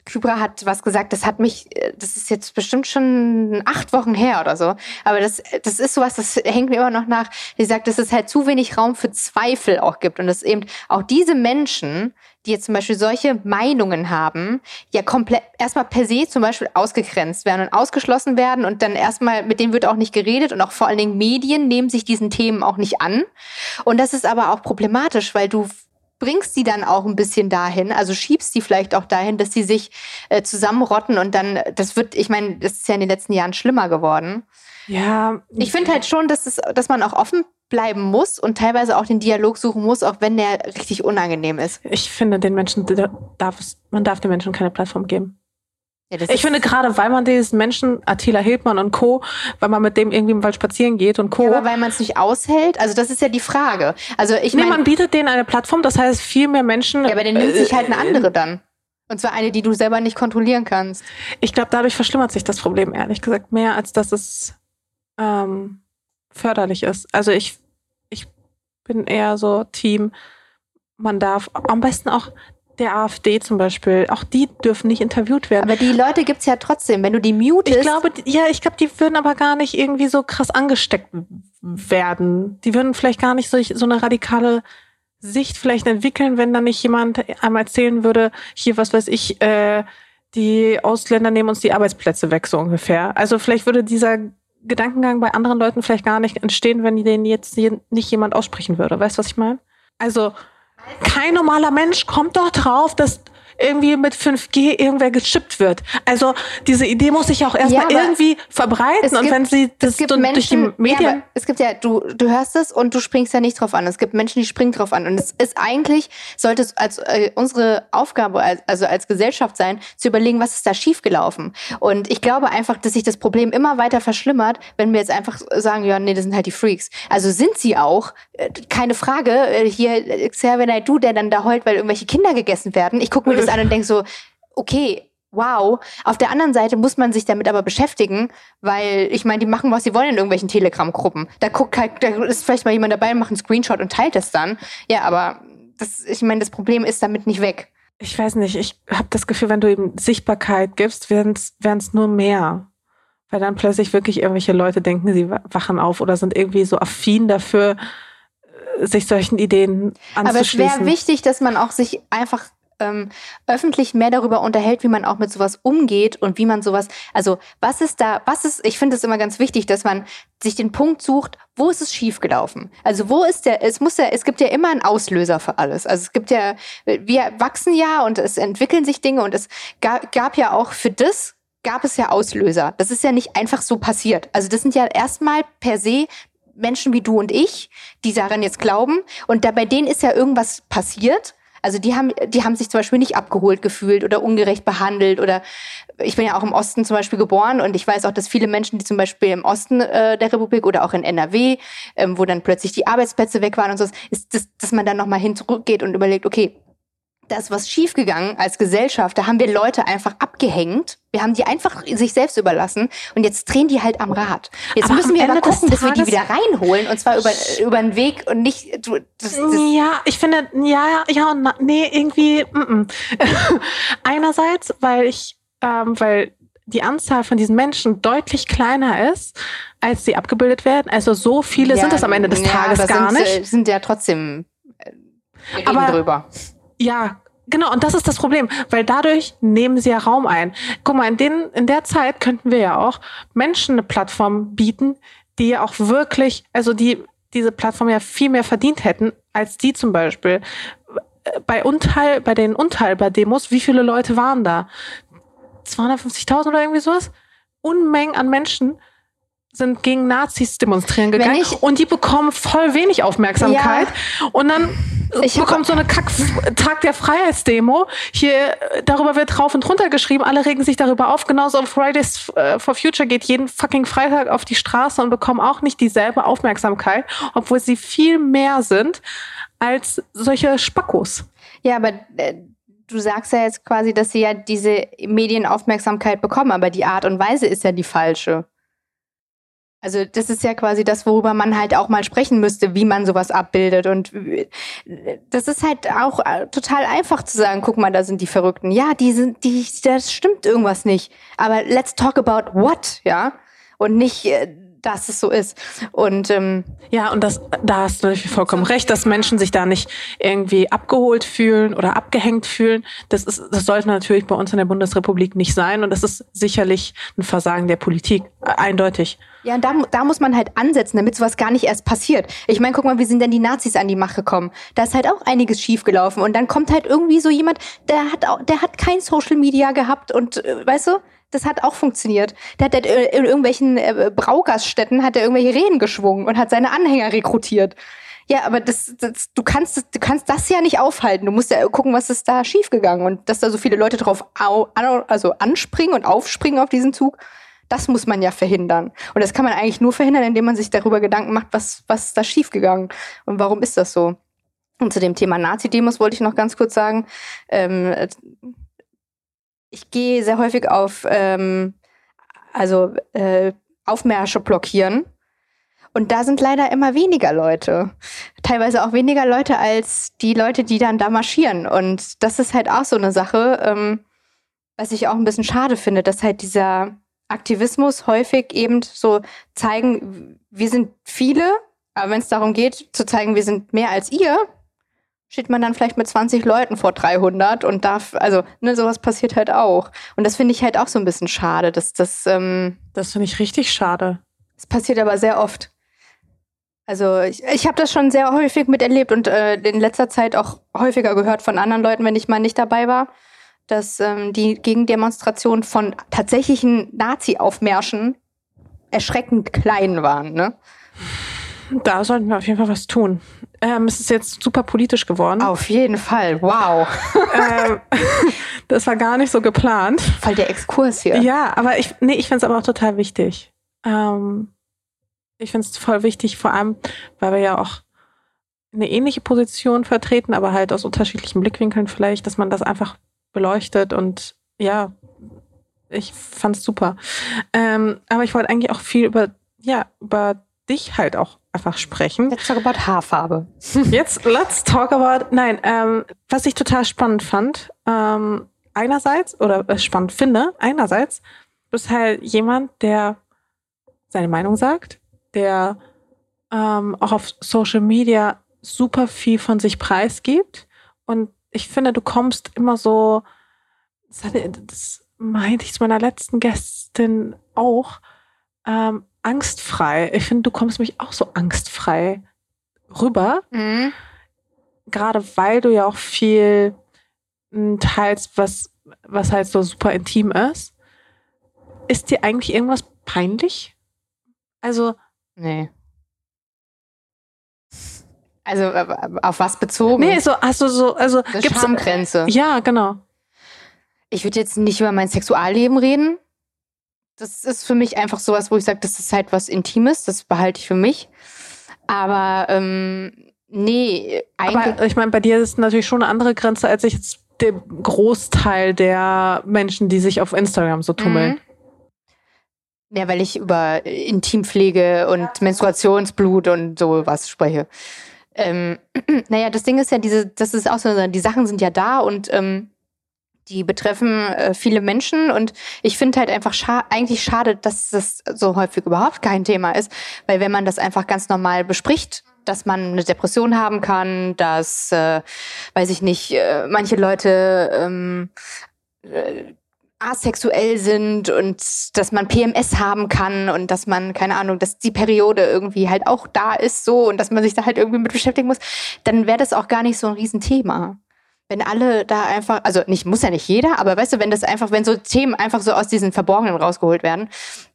Speaker 2: Kybra hat was gesagt, das hat mich, äh, das ist jetzt bestimmt schon acht Wochen her oder so. Aber das, das ist sowas, das hängt mir immer noch nach. Sie sagt, dass es halt zu wenig Raum für Zweifel auch gibt. Und dass eben auch diese Menschen, die jetzt zum Beispiel solche Meinungen haben, ja komplett erstmal per se zum Beispiel ausgegrenzt werden und ausgeschlossen werden und dann erstmal, mit denen wird auch nicht geredet und auch vor allen Dingen Medien nehmen sich diesen Themen auch nicht an. Und das ist aber auch problematisch, weil du bringst die dann auch ein bisschen dahin, also schiebst die vielleicht auch dahin, dass sie sich äh, zusammenrotten und dann, das wird, ich meine, das ist ja in den letzten Jahren schlimmer geworden.
Speaker 1: Ja.
Speaker 2: Ich finde halt schon, dass, es, dass man auch offen bleiben muss und teilweise auch den Dialog suchen muss, auch wenn der richtig unangenehm ist.
Speaker 1: Ich finde, den Menschen darf man darf den Menschen keine Plattform geben.
Speaker 2: Ja,
Speaker 1: Ich finde gerade, weil man diesen Menschen, Attila Hildmann und Co., weil man mit dem irgendwie im Wald spazieren geht und Co.,
Speaker 2: Ja, aber weil man es nicht aushält, also das ist ja die Frage. Also ich
Speaker 1: nee,
Speaker 2: meine,
Speaker 1: man bietet denen eine Plattform, das heißt, viel mehr Menschen.
Speaker 2: ja, aber dann nimmt sich halt eine
Speaker 1: äh,
Speaker 2: andere dann. Und zwar eine, die du selber nicht kontrollieren kannst.
Speaker 1: Ich glaube, dadurch verschlimmert sich das Problem, ehrlich gesagt, mehr, als dass es ähm, förderlich ist. Also ich, ich bin eher so Team, man darf am besten auch der AfD zum Beispiel, auch die dürfen nicht interviewt werden.
Speaker 2: Aber die Leute gibt's ja trotzdem. Wenn du die mutest,
Speaker 1: Ich glaube, ja, ich glaube, die würden aber gar nicht irgendwie so krass angesteckt werden. Die würden vielleicht gar nicht so, so eine radikale Sicht vielleicht entwickeln, wenn dann nicht jemand einmal erzählen würde, hier, was weiß ich, äh, die Ausländer nehmen uns die Arbeitsplätze weg, so ungefähr. Also vielleicht würde dieser Gedankengang bei anderen Leuten vielleicht gar nicht entstehen, wenn die den jetzt je- nicht jemand aussprechen würde. Weißt du, was ich meine? Also, kein normaler Mensch kommt doch drauf, dass irgendwie mit 5G irgendwer gechippt wird. Also diese Idee muss sich auch erstmal
Speaker 2: Ja,
Speaker 1: irgendwie verbreiten
Speaker 2: es
Speaker 1: und
Speaker 2: gibt-
Speaker 1: wenn sie das
Speaker 2: es gibt
Speaker 1: durch die
Speaker 2: Menschen, ja,
Speaker 1: Medien
Speaker 2: aber es gibt ja, du, du hörst es und du springst ja nicht drauf an. Es gibt Menschen, die springen drauf an. Und es ist eigentlich, sollte es als äh, unsere Aufgabe, als, also als Gesellschaft sein, zu überlegen, was ist da schiefgelaufen. Und ich glaube einfach, dass sich das Problem immer weiter verschlimmert, wenn wir jetzt einfach sagen, ja, nee, das sind halt die Freaks. Also sind sie auch, äh, keine Frage. Äh, Hier, äh, Xavier Naidoo, der dann da heult, weil irgendwelche Kinder gegessen werden. Ich gucke mir (laughs) das an und denke so, okay, wow. Auf der anderen Seite muss man sich damit aber beschäftigen, weil ich meine, die machen, was sie wollen in irgendwelchen Telegram-Gruppen. Da guckt halt, da ist vielleicht mal jemand dabei, macht einen Screenshot und teilt das dann. Ja, aber das, ich meine, das Problem ist damit nicht weg.
Speaker 1: ich weiß nicht, ich habe das Gefühl, wenn du eben Sichtbarkeit gibst, werden es nur mehr. Weil dann plötzlich wirklich irgendwelche Leute denken, sie wa- wachen auf oder sind irgendwie so affin dafür, äh, sich solchen Ideen
Speaker 2: Aber es
Speaker 1: anzuschließen.
Speaker 2: wäre wichtig, dass man auch sich einfach ähm, öffentlich mehr darüber unterhält, wie man auch mit sowas umgeht und wie man sowas, also was ist da, was ist, ich finde es immer ganz wichtig, dass man sich den Punkt sucht, wo ist es schiefgelaufen? Also wo ist der, es muss ja, es gibt ja immer einen Auslöser für alles. Also es gibt ja, wir wachsen ja und es entwickeln sich Dinge und es gab, gab ja auch für das gab es ja Auslöser. Das ist ja nicht einfach so passiert. Also das sind ja erstmal per se Menschen wie du und ich, die daran jetzt glauben. Und da bei denen ist ja irgendwas passiert. Also die haben, die haben sich zum Beispiel nicht abgeholt gefühlt oder ungerecht behandelt oder ich bin ja auch im Osten zum Beispiel geboren und ich weiß auch, dass viele Menschen, die zum Beispiel im Osten äh, der Republik oder auch in NRW, ähm, wo dann plötzlich die Arbeitsplätze weg waren und so, ist, dass, dass man dann nochmal hin zurückgeht und überlegt, okay, da ist was schiefgegangen als Gesellschaft. Da haben wir Leute einfach abgehängt. Wir haben die einfach sich selbst überlassen und jetzt drehen die halt am Rad. Jetzt
Speaker 1: Aber
Speaker 2: müssen wir aber gucken, dass wir die wieder reinholen und zwar über, über den Weg und nicht. Du, das, das,
Speaker 1: Ja, ich finde, ja, ja und na, nee, irgendwie, mm -mm. (laughs) einerseits, weil ich, ähm, weil die Anzahl von diesen Menschen deutlich kleiner ist, als sie abgebildet werden. Also so viele sind es am Ende des
Speaker 2: ja,
Speaker 1: Tages gar
Speaker 2: sind,
Speaker 1: nicht.
Speaker 2: äh, Sind ja trotzdem. äh, Wir reden
Speaker 1: Aber-
Speaker 2: drüber.
Speaker 1: Ja, genau. Und das ist das Problem, weil dadurch nehmen sie ja Raum ein. Guck mal, in, den, in der Zeit könnten wir ja auch Menschen eine Plattform bieten, die ja auch wirklich, also die diese Plattform ja viel mehr verdient hätten, als die zum Beispiel. Bei Unteil, bei den Unteilbar-Demos, wie viele Leute waren da? 250.000 oder irgendwie sowas? Unmengen an Menschen sind gegen Nazis demonstrieren gegangen
Speaker 2: ich-
Speaker 1: und die bekommen voll wenig Aufmerksamkeit und dann bekommt so eine Kack Tag der Freiheitsdemo. Hier darüber wird rauf und runter geschrieben, alle regen sich darüber auf. Genauso Fridays äh, for Future geht jeden fucking Freitag auf die Straße und bekommen auch nicht dieselbe Aufmerksamkeit, obwohl sie viel mehr sind als solche Spackos.
Speaker 2: Ja, aber äh, du sagst ja jetzt quasi, dass sie ja diese Medienaufmerksamkeit bekommen, aber die Art und Weise ist ja die falsche. Also das ist ja quasi das, worüber man halt auch mal sprechen müsste, wie man sowas abbildet. Und äh, das ist halt auch äh, total einfach zu sagen, guck mal, da sind die Verrückten. Ja, die sind, die, das stimmt irgendwas nicht. Aber let's talk about what, ja? Und nicht, äh, dass es so ist. Und ähm,
Speaker 1: ja, und das, da hast du natürlich vollkommen recht, dass Menschen sich da nicht irgendwie abgeholt fühlen oder abgehängt fühlen. Das ist, das sollte natürlich bei uns in der Bundesrepublik nicht sein. Und das ist sicherlich ein Versagen der Politik, eindeutig.
Speaker 2: Ja, und da, da muss man halt ansetzen, damit sowas gar nicht erst passiert. Ich meine, guck mal, wie sind denn die Nazis an die Macht gekommen? Da ist halt auch einiges schiefgelaufen. Und dann kommt halt irgendwie so jemand, der hat auch, der hat kein Social Media gehabt und äh, weißt du, das hat auch funktioniert. Der hat in irgendwelchen äh, Braugaststätten hat er irgendwelche Reden geschwungen und hat seine Anhänger rekrutiert. Ja, aber das, das, du kannst du kannst das ja nicht aufhalten. Du musst ja gucken, was ist da schiefgegangen und dass da so viele Leute drauf au, also anspringen und aufspringen auf diesen Zug. Das muss man ja verhindern. Und das kann man eigentlich nur verhindern, indem man sich darüber Gedanken macht, was, was ist da schiefgegangen und warum ist das so. Und zu dem Thema Nazi-Demos wollte ich noch ganz kurz sagen. Ähm, ich gehe sehr häufig auf ähm, also äh, Aufmärsche blockieren. Und da sind leider immer weniger Leute. Teilweise auch weniger Leute als die Leute, die dann da marschieren. Und das ist halt auch so eine Sache, ähm, was ich auch ein bisschen schade finde, dass halt dieser Aktivismus häufig eben so zeigen, wir sind viele, aber wenn es darum geht, zu zeigen, wir sind mehr als ihr, steht man dann vielleicht mit 20 Leuten vor 300 und darf, also, ne, sowas passiert halt auch. Und das finde ich halt auch so ein bisschen schade, dass das, ähm,
Speaker 1: Das finde ich richtig schade.
Speaker 2: Es passiert aber sehr oft. Also ich, ich habe das schon sehr häufig miterlebt und äh, in letzter Zeit auch häufiger gehört von anderen Leuten, wenn ich mal nicht dabei war, dass ähm, die Gegendemonstrationen von tatsächlichen Nazi-Aufmärschen erschreckend klein waren. Ne?
Speaker 1: Da sollten wir auf jeden Fall was tun. Ähm, es ist jetzt super politisch geworden.
Speaker 2: Auf jeden Fall, wow.
Speaker 1: ähm, (laughs) das war gar nicht so geplant.
Speaker 2: Voll der Exkurs hier.
Speaker 1: Ja, aber ich, nee, ich finde es aber auch total wichtig. Ähm, ich finde es voll wichtig, vor allem, weil wir ja auch eine ähnliche Position vertreten, aber halt aus unterschiedlichen Blickwinkeln vielleicht, dass man das einfach beleuchtet und ja, ich fand's super. Ähm, aber ich wollte eigentlich auch viel über, ja, über dich halt auch einfach sprechen.
Speaker 2: Let's talk about Haarfarbe. (laughs)
Speaker 1: Jetzt let's talk about, nein, ähm, was ich total spannend fand, ähm, einerseits, oder äh, spannend finde, einerseits, bist halt jemand, der seine Meinung sagt, der ähm, auch auf Social Media super viel von sich preisgibt. Und ich finde, du kommst immer so, das, hatte, das meinte ich zu meiner letzten Gästin auch, ähm, angstfrei. Ich finde, du kommst mich auch so angstfrei rüber. Mhm. Gerade weil du ja auch viel hm, teilst, was, was halt so super intim ist. Ist dir eigentlich irgendwas peinlich? Also.
Speaker 2: Nee. Also auf was bezogen?
Speaker 1: Nee, so hast du so, also
Speaker 2: Eine gibt's Schamgrenze.
Speaker 1: Ja, genau.
Speaker 2: Ich würde jetzt nicht über mein Sexualleben reden das ist für mich einfach sowas, wo ich sage, das ist halt was Intimes, das behalte ich für mich. Aber ähm, nee,
Speaker 1: eigentlich. Aber ich meine, bei dir ist es natürlich schon eine andere Grenze, als ich jetzt der Großteil der Menschen, die sich auf Instagram so tummeln.
Speaker 2: Mhm. Ja, weil ich über Intimpflege und ja. Menstruationsblut und sowas spreche. Ähm, (clears throat) naja, das Ding ist ja, diese, das ist auch so, die Sachen sind ja da und ähm, die betreffen äh, viele Menschen. Und ich finde halt einfach scha eigentlich schade, dass das so häufig überhaupt kein Thema ist, weil wenn man das einfach ganz normal bespricht, dass man eine Depression haben kann, dass, äh, weiß ich nicht, äh, manche Leute ähm, äh, asexuell sind und dass man PMS haben kann und dass man, keine Ahnung, dass die Periode irgendwie halt auch da ist so und dass man sich da halt irgendwie mit beschäftigen muss, dann wäre das auch gar nicht so ein Riesenthema wenn alle da einfach, also nicht, muss ja nicht jeder, aber weißt du, wenn das einfach, wenn so Themen einfach so aus diesen Verborgenen rausgeholt werden.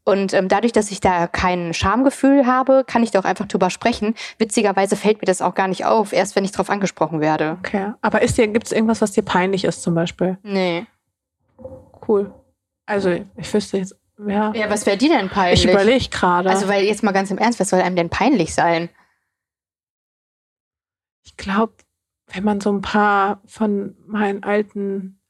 Speaker 2: Und ähm, dadurch, dass ich da kein Schamgefühl habe, kann ich doch einfach drüber sprechen. Witzigerweise fällt mir das auch gar nicht auf, erst wenn ich drauf angesprochen werde.
Speaker 1: Okay. Aber ist dir, gibt es irgendwas, was dir peinlich ist zum Beispiel?
Speaker 2: Nee.
Speaker 1: Cool. Also ich wüsste jetzt, ja.
Speaker 2: Ja, was wäre dir denn peinlich?
Speaker 1: Ich überlege gerade.
Speaker 2: Also, weil jetzt mal ganz im Ernst, was soll einem denn peinlich sein?
Speaker 1: Ich glaube, wenn man so ein paar von meinen alten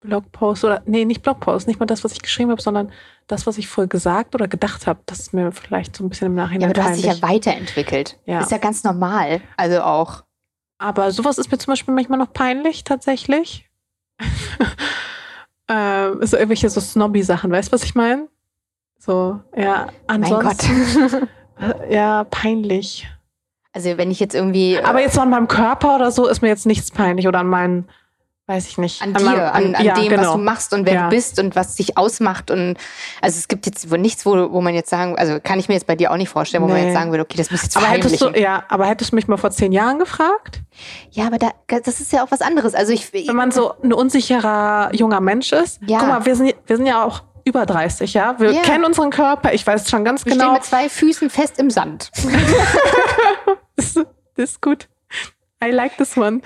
Speaker 1: Blogposts oder nee, nicht Blogposts, nicht mal das, was ich geschrieben habe, sondern das, was ich vorher gesagt oder gedacht habe, das ist mir vielleicht so ein bisschen im Nachhinein Ja,
Speaker 2: aber du
Speaker 1: peinlich.
Speaker 2: hast dich ja weiterentwickelt. Ja. Ist ja ganz normal. Also auch.
Speaker 1: Aber sowas ist mir zum Beispiel manchmal noch peinlich, tatsächlich. (laughs) ähm, so irgendwelche so Snobby-Sachen, weißt du, was ich meine? So, ja,
Speaker 2: Mein Gott.
Speaker 1: ansonsten, (laughs) ja, peinlich.
Speaker 2: Also wenn ich jetzt irgendwie.
Speaker 1: Aber jetzt so an meinem Körper oder so ist mir jetzt nichts peinlich oder an meinen, weiß ich nicht.
Speaker 2: an,
Speaker 1: meinem-
Speaker 2: dir, an, an
Speaker 1: ja,
Speaker 2: dem, was
Speaker 1: genau.
Speaker 2: du machst und wer
Speaker 1: Ja.
Speaker 2: du bist und was dich ausmacht. Und also es gibt jetzt wohl nichts, wo, wo man jetzt sagen, also kann ich mir jetzt bei dir auch nicht vorstellen, wo man
Speaker 1: Nee.
Speaker 2: jetzt sagen würde, okay, das muss jetzt
Speaker 1: Aber hättest du, ja, aber hättest du mich mal vor zehn Jahren gefragt?
Speaker 2: Ja, aber da, das ist ja auch was anderes. Also ich,
Speaker 1: Wenn man so ein unsicherer junger Mensch ist.
Speaker 2: Ja.
Speaker 1: Guck mal, wir sind, wir sind ja auch über 30, ja. Wir
Speaker 2: Ja.
Speaker 1: kennen unseren Körper. Ich weiß schon ganz
Speaker 2: wir stehen
Speaker 1: genau.
Speaker 2: mit zwei Füßen fest im Sand. (laughs)
Speaker 1: Das, das ist gut. I like this one.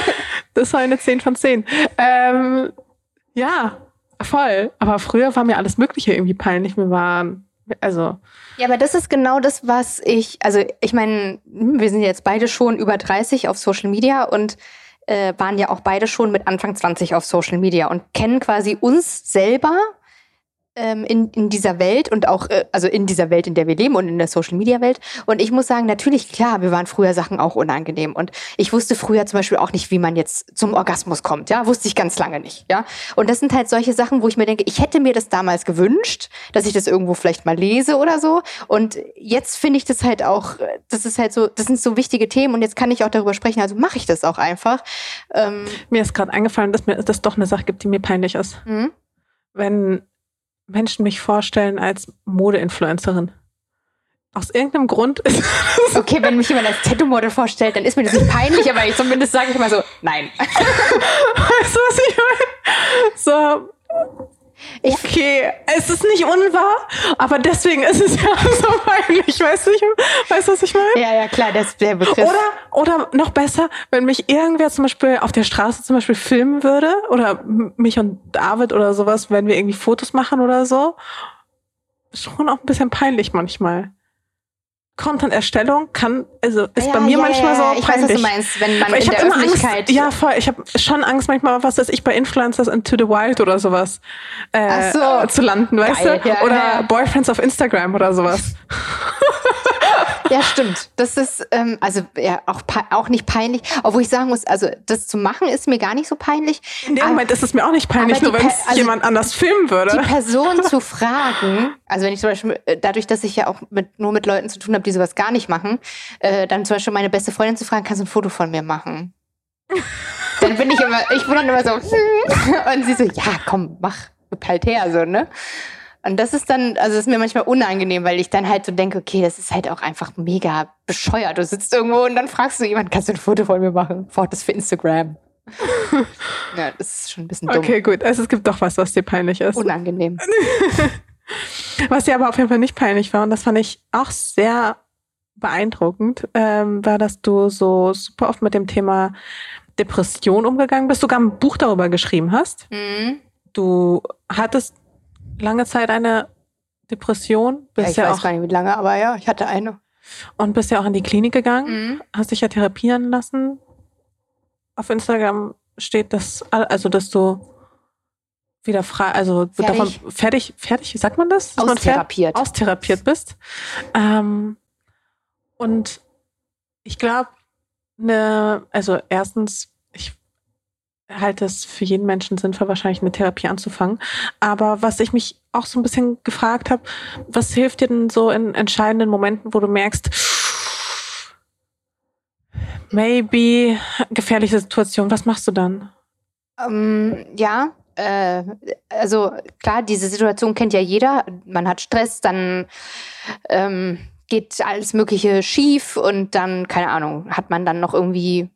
Speaker 1: (laughs) das war eine 10 von 10. Ähm, ja, voll. Aber früher war mir alles Mögliche irgendwie peinlich. Mir waren, also,
Speaker 2: Ja, aber das ist genau das, was ich, also ich meine, wir sind jetzt beide schon über 30 auf Social Media und äh, waren ja auch beide schon mit Anfang 20 auf Social Media und kennen quasi uns selber in, in dieser Welt und auch, äh, also in dieser Welt, in der wir leben und in der Social Media Welt. Und ich muss sagen, natürlich, klar, wir waren früher Sachen auch unangenehm. Und ich wusste früher zum Beispiel auch nicht, wie man jetzt zum Orgasmus kommt. Ja, wusste ich ganz lange nicht. Ja, und das sind halt solche Sachen, wo ich mir denke, ich hätte mir das damals gewünscht, dass ich das irgendwo vielleicht mal lese oder so. Und jetzt finde ich das halt auch, das ist halt so, das sind so wichtige Themen und jetzt kann ich auch darüber sprechen, also mache ich das auch einfach. Ähm,
Speaker 1: mir ist gerade eingefallen, dass mir das doch eine Sache gibt, die mir peinlich ist.
Speaker 2: hm?
Speaker 1: Wenn Menschen mich vorstellen als Modeinfluencerin. Aus irgendeinem Grund ist (laughs)
Speaker 2: Okay, wenn mich jemand als Tattoo-Model vorstellt, dann ist mir das nicht peinlich, aber ich zumindest sage ich mal so, nein. (laughs)
Speaker 1: Weißt du, was ich meine? So.
Speaker 2: Ich-
Speaker 1: Okay, es ist nicht unwahr, aber deswegen ist es (laughs) ja so peinlich. Weißt du, ich, weißt du was ich meine?
Speaker 2: Ja, ja, klar, das ist der Begriff.
Speaker 1: Oder, oder noch besser, wenn mich irgendwer zum Beispiel auf der Straße zum Beispiel filmen würde oder mich und David oder sowas, wenn wir irgendwie Fotos machen oder so. Schon auch ein bisschen peinlich manchmal. Content-Erstellung kann, also ist
Speaker 2: ja,
Speaker 1: bei mir
Speaker 2: ja,
Speaker 1: manchmal
Speaker 2: ja,
Speaker 1: so
Speaker 2: Ich weiß,
Speaker 1: peinlich.
Speaker 2: was du meinst, wenn man
Speaker 1: Aber ich
Speaker 2: in der
Speaker 1: immer
Speaker 2: Öffentlichkeit.
Speaker 1: Angst. Ja, voll. Ich habe schon Angst manchmal, was weiß ich, bei Influencers into the Wild oder sowas äh,
Speaker 2: so.
Speaker 1: zu landen, weißt
Speaker 2: Geil,
Speaker 1: du? oder. Boyfriends auf Instagram oder sowas. (laughs)
Speaker 2: Ja, stimmt. Das ist ähm, also ja auch auch nicht peinlich, obwohl ich sagen muss, also das zu machen ist mir gar nicht so peinlich.
Speaker 1: In dem
Speaker 2: Aber-
Speaker 1: Moment ist es mir auch nicht peinlich, nur wenn es
Speaker 2: also
Speaker 1: jemand anders filmen würde.
Speaker 2: die Person (laughs) zu fragen, also wenn ich zum Beispiel, äh, dadurch, dass ich ja auch mit, nur mit Leuten zu tun habe, die sowas gar nicht machen, äh, dann zum Beispiel meine beste Freundin zu fragen, kannst du ein Foto von mir machen? (laughs) dann bin ich immer, ich bin dann immer so, (laughs) und sie so, ja, komm, mach, halt her, so, ne? Und das ist dann, also das ist mir manchmal unangenehm, weil ich dann halt so denke, okay, das ist halt auch einfach mega bescheuert. Du sitzt irgendwo und dann fragst du jemanden, kannst du ein Foto von mir machen? Fotos für Instagram. (laughs) ja, das ist schon ein bisschen dumm.
Speaker 1: Okay, gut. Also es gibt doch was, was dir peinlich ist.
Speaker 2: Unangenehm. (laughs)
Speaker 1: Was dir aber auf jeden Fall nicht peinlich war, und das fand ich auch sehr beeindruckend, ähm, war, dass du so super oft mit dem Thema Depression umgegangen bist, sogar ein Buch darüber geschrieben hast.
Speaker 2: Mhm.
Speaker 1: Du hattest lange Zeit eine Depression,
Speaker 2: Ja,
Speaker 1: bist
Speaker 2: ich
Speaker 1: ja,
Speaker 2: weiß
Speaker 1: auch
Speaker 2: gar nicht, wie lange, aber ja, ich hatte eine.
Speaker 1: und bist ja auch in die Klinik gegangen,
Speaker 2: Mhm.
Speaker 1: hast dich ja therapieren lassen. Auf Instagram steht das, also dass du wieder frei, also
Speaker 2: Fertig.
Speaker 1: davon fertig, fertig, sagt man das? Dass man fer-
Speaker 2: Austherapiert.
Speaker 1: austherapiert bist. Ähm, und ich glaube, ne, also erstens, halte es für jeden Menschen sinnvoll, wahrscheinlich eine Therapie anzufangen. Aber was ich mich auch so ein bisschen gefragt habe, was hilft dir denn so in entscheidenden Momenten, wo du merkst, maybe gefährliche Situation, was machst du dann?
Speaker 2: Ähm, ja, äh, also klar, diese Situation kennt ja jeder. Man hat Stress, dann ähm, geht alles Mögliche schief und dann, keine Ahnung, hat man dann noch irgendwie,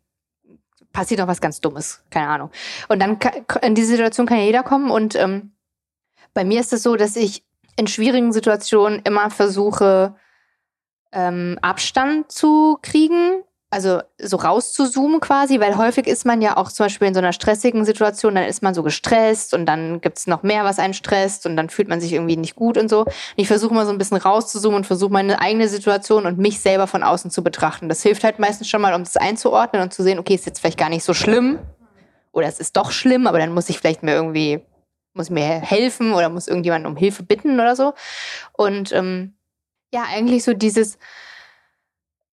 Speaker 2: passiert noch was ganz Dummes, keine Ahnung. Und dann in diese Situation kann ja jeder kommen und ähm, bei mir ist es so, dass ich in schwierigen Situationen immer versuche, ähm, Abstand zu kriegen, also so rauszuzoomen quasi, weil häufig ist man ja auch zum Beispiel in so einer stressigen Situation, dann ist man so gestresst und dann gibt's noch mehr, was einen stresst und dann fühlt man sich irgendwie nicht gut und so. Und ich versuche mal so ein bisschen rauszuzoomen und versuche meine eigene Situation und mich selber von außen zu betrachten. Das hilft halt meistens schon mal, um das einzuordnen und zu sehen, okay, ist jetzt vielleicht gar nicht so schlimm oder es ist doch schlimm, aber dann muss ich vielleicht mir irgendwie, muss mir helfen oder muss irgendjemand um Hilfe bitten oder so. Und ähm, ja, eigentlich so dieses,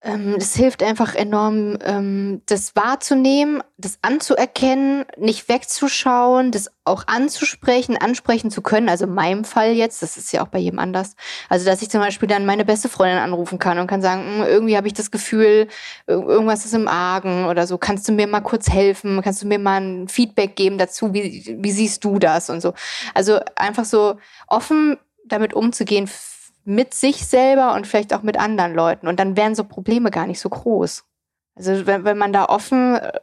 Speaker 2: es hilft einfach enorm, ähm, das wahrzunehmen, das anzuerkennen, nicht wegzuschauen, das auch anzusprechen, ansprechen zu können. Also in meinem Fall jetzt, das ist ja auch bei jedem anders. Also, dass ich zum Beispiel dann meine beste Freundin anrufen kann und kann sagen, hm, irgendwie habe ich das Gefühl, irgendwas ist im Argen oder so. Kannst du mir mal kurz helfen? Kannst du mir mal ein Feedback geben dazu? Wie, wie siehst du das und so? Also einfach so offen damit umzugehen, mit sich selber und vielleicht auch mit anderen Leuten. Und dann wären so Probleme gar nicht so groß. Also wenn, wenn man da offen äh,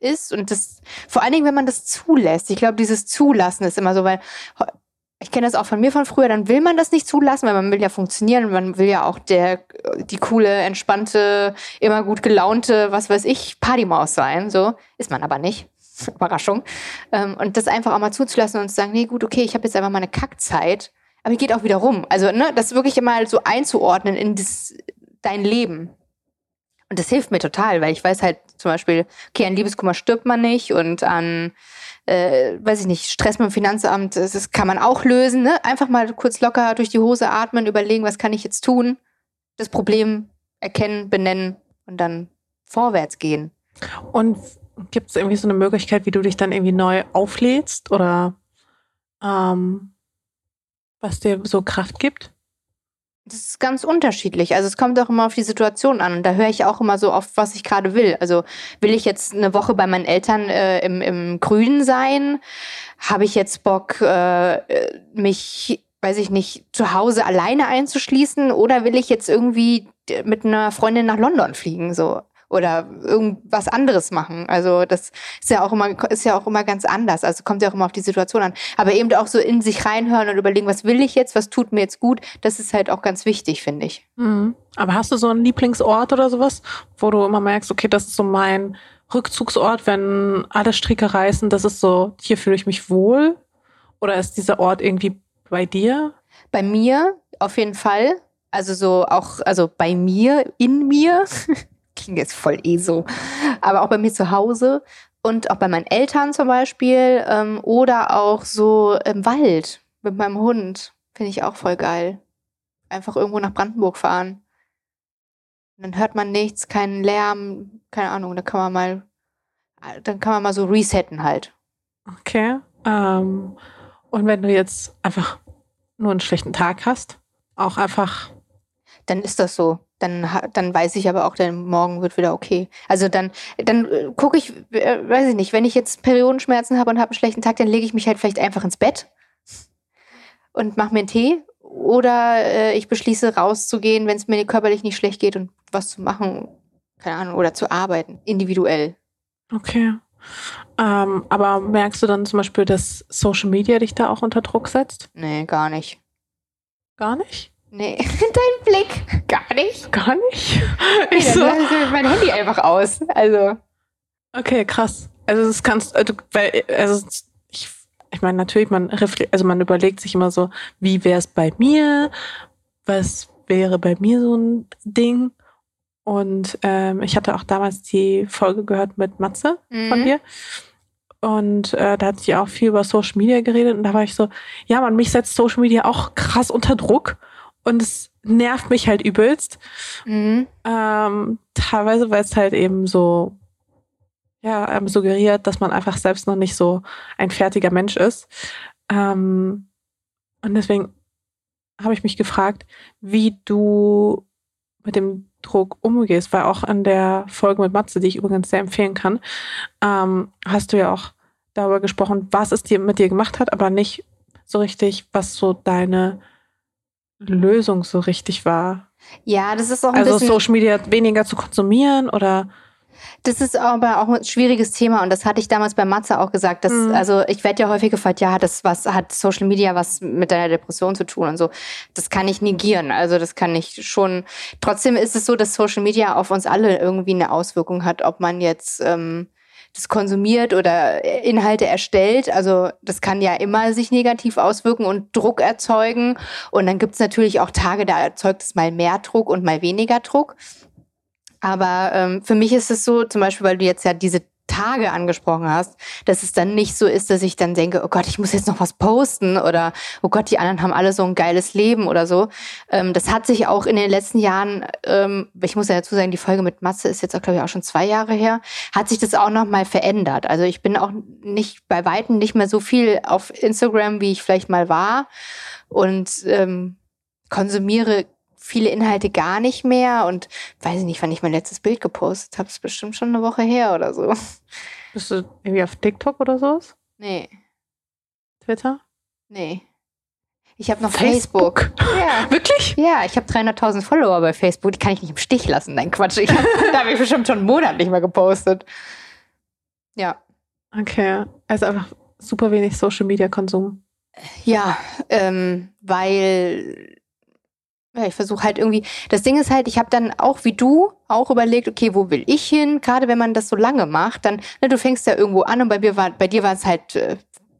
Speaker 2: ist und das, vor allen Dingen, wenn man das zulässt. Ich glaube, dieses Zulassen ist immer so, weil ich kenne das auch von mir von früher, dann will man das nicht zulassen, weil man will ja funktionieren, man will ja auch der, die coole, entspannte, immer gut gelaunte, was weiß ich, Partymaus sein, so. Ist man aber nicht. (laughs) Überraschung. Ähm, und das einfach auch mal zuzulassen und zu sagen, nee, gut, okay, ich habe jetzt einfach mal eine Kackzeit aber die geht auch wieder rum. Also, ne, das wirklich mal so einzuordnen in das, dein Leben. Und das hilft mir total, weil ich weiß halt zum Beispiel, okay, an Liebeskummer stirbt man nicht und an, äh, weiß ich nicht, Stress mit dem Finanzamt, das, kann man auch lösen. Ne? Einfach mal kurz locker durch die Hose atmen, überlegen, was kann ich jetzt tun, das Problem erkennen, benennen und dann vorwärts gehen.
Speaker 1: Und gibt es irgendwie so eine Möglichkeit, wie du dich dann irgendwie neu auflädst oder ähm, was dir so Kraft gibt?
Speaker 2: Das ist ganz unterschiedlich. Also es kommt auch immer auf die Situation an. Und da höre ich auch immer so auf, was ich gerade will. Also will ich jetzt eine Woche bei meinen Eltern äh, im, im Grünen sein? Habe ich jetzt Bock, äh, mich, weiß ich nicht, zu Hause alleine einzuschließen? Oder will ich jetzt irgendwie mit einer Freundin nach London fliegen? So oder irgendwas anderes machen. Also das ist ja auch immer, ist ja auch immer ganz anders. Also kommt ja auch immer auf die Situation an. Aber eben auch so in sich reinhören und überlegen, was will ich jetzt, was tut mir jetzt gut, das ist halt auch ganz wichtig, finde ich.
Speaker 1: Mhm. Aber hast du so einen Lieblingsort oder sowas, wo du immer merkst, okay, das ist so mein Rückzugsort, wenn alle Stricke reißen, das ist so, hier fühle ich mich wohl? Oder ist dieser Ort irgendwie bei dir?
Speaker 2: Bei mir auf jeden Fall. Also so auch, also bei mir, in mir. (laughs) klingt jetzt voll eh so, aber auch bei mir zu Hause und auch bei meinen Eltern zum Beispiel ähm, oder auch so im Wald mit meinem Hund. Finde ich auch voll geil. Einfach irgendwo nach Brandenburg fahren. Und dann hört man nichts, keinen Lärm, keine Ahnung, da kann man mal, dann kann man mal so resetten halt.
Speaker 1: Okay. Ähm, und wenn du jetzt einfach nur einen schlechten Tag hast, auch einfach.
Speaker 2: Dann ist das so dann, dann weiß ich aber auch, der Morgen wird wieder okay. Also dann, dann äh, gucke ich, äh, weiß ich nicht, wenn ich jetzt Periodenschmerzen habe und habe einen schlechten Tag, dann lege ich mich halt vielleicht einfach ins Bett und mache mir einen Tee. Oder äh, ich beschließe rauszugehen, wenn es mir körperlich nicht schlecht geht und was zu machen, keine Ahnung, oder zu arbeiten, individuell.
Speaker 1: Okay. Ähm, aber merkst du dann zum Beispiel, dass Social Media dich da auch unter Druck setzt?
Speaker 2: Nee, gar nicht.
Speaker 1: Gar nicht?
Speaker 2: Nee, (laughs) dein Blick. Gar nicht.
Speaker 1: Gar nicht? (laughs)
Speaker 2: Ich nee, so. mein Handy einfach aus. Also.
Speaker 1: Okay, krass. Also das kannst also, weil, also ich, ich meine, natürlich, man also man überlegt sich immer so, wie wäre es bei mir? Was wäre bei mir so ein Ding? Und ähm, ich hatte auch damals die Folge gehört mit Matze mhm. von dir. Und äh, da hat sie auch viel über Social Media geredet und da war ich so, ja, man, mich setzt Social Media auch krass unter Druck und es nervt mich halt übelst. Mhm. Ähm, teilweise, weil es halt eben so ja, ähm, suggeriert, dass man einfach selbst noch nicht so ein fertiger Mensch ist. Ähm, und deswegen habe ich mich gefragt, wie du mit dem Druck umgehst, weil auch in der Folge mit Matze, die ich übrigens sehr empfehlen kann, ähm, hast du ja auch darüber gesprochen, was es dir mit dir gemacht hat, aber nicht so richtig, was so deine Lösung so richtig war.
Speaker 2: Ja, das ist auch ein
Speaker 1: also
Speaker 2: bisschen.
Speaker 1: Also Social Media weniger zu konsumieren oder?
Speaker 2: Das ist aber auch ein schwieriges Thema und das hatte ich damals bei Matze auch gesagt. Dass, mhm. Also ich werde ja häufig gefragt, ja, hat das was, hat Social Media was mit deiner Depression zu tun und so. Das kann ich negieren. Also das kann ich schon. Trotzdem ist es so, dass Social Media auf uns alle irgendwie eine Auswirkung hat, ob man jetzt ähm, das konsumiert oder Inhalte erstellt. Also das kann ja immer sich negativ auswirken und Druck erzeugen. Und dann gibt es natürlich auch Tage, da erzeugt es mal mehr Druck und mal weniger Druck. Aber ähm, für mich ist es so, zum Beispiel, weil du jetzt ja diese Tage angesprochen hast, dass es dann nicht so ist, dass ich dann denke, oh Gott, ich muss jetzt noch was posten oder oh Gott, die anderen haben alle so ein geiles Leben oder so. Ähm, das hat sich auch in den letzten Jahren, ähm, ich muss ja dazu sagen, die Folge mit Matze ist jetzt auch, glaube ich, auch schon zwei Jahre her, hat sich das auch nochmal verändert. Also ich bin auch nicht bei Weitem nicht mehr so viel auf Instagram, wie ich vielleicht mal war und ähm, konsumiere viele Inhalte gar nicht mehr und weiß ich nicht, wann ich mein letztes Bild gepostet habe. Ist bestimmt schon eine Woche her oder so.
Speaker 1: Bist du irgendwie auf TikTok oder sowas?
Speaker 2: Nee.
Speaker 1: Twitter?
Speaker 2: Nee. Ich habe noch Facebook.
Speaker 1: Facebook.
Speaker 2: Ja. (laughs)
Speaker 1: Wirklich?
Speaker 2: Ja, ich habe 300.000 Follower bei Facebook. Die kann ich nicht im Stich lassen. Nein, Quatsch. Ich hab, (laughs) da habe ich bestimmt schon einen Monat nicht mehr gepostet. Ja.
Speaker 1: Okay. Also einfach super wenig Social Media Konsum.
Speaker 2: Ja, ähm, weil ja, ich versuche halt irgendwie. Das Ding ist halt, ich habe dann auch wie du auch überlegt, okay, wo will ich hin? Gerade wenn man das so lange macht, dann, ne, du fängst ja irgendwo an und bei mir war, bei dir war es halt äh,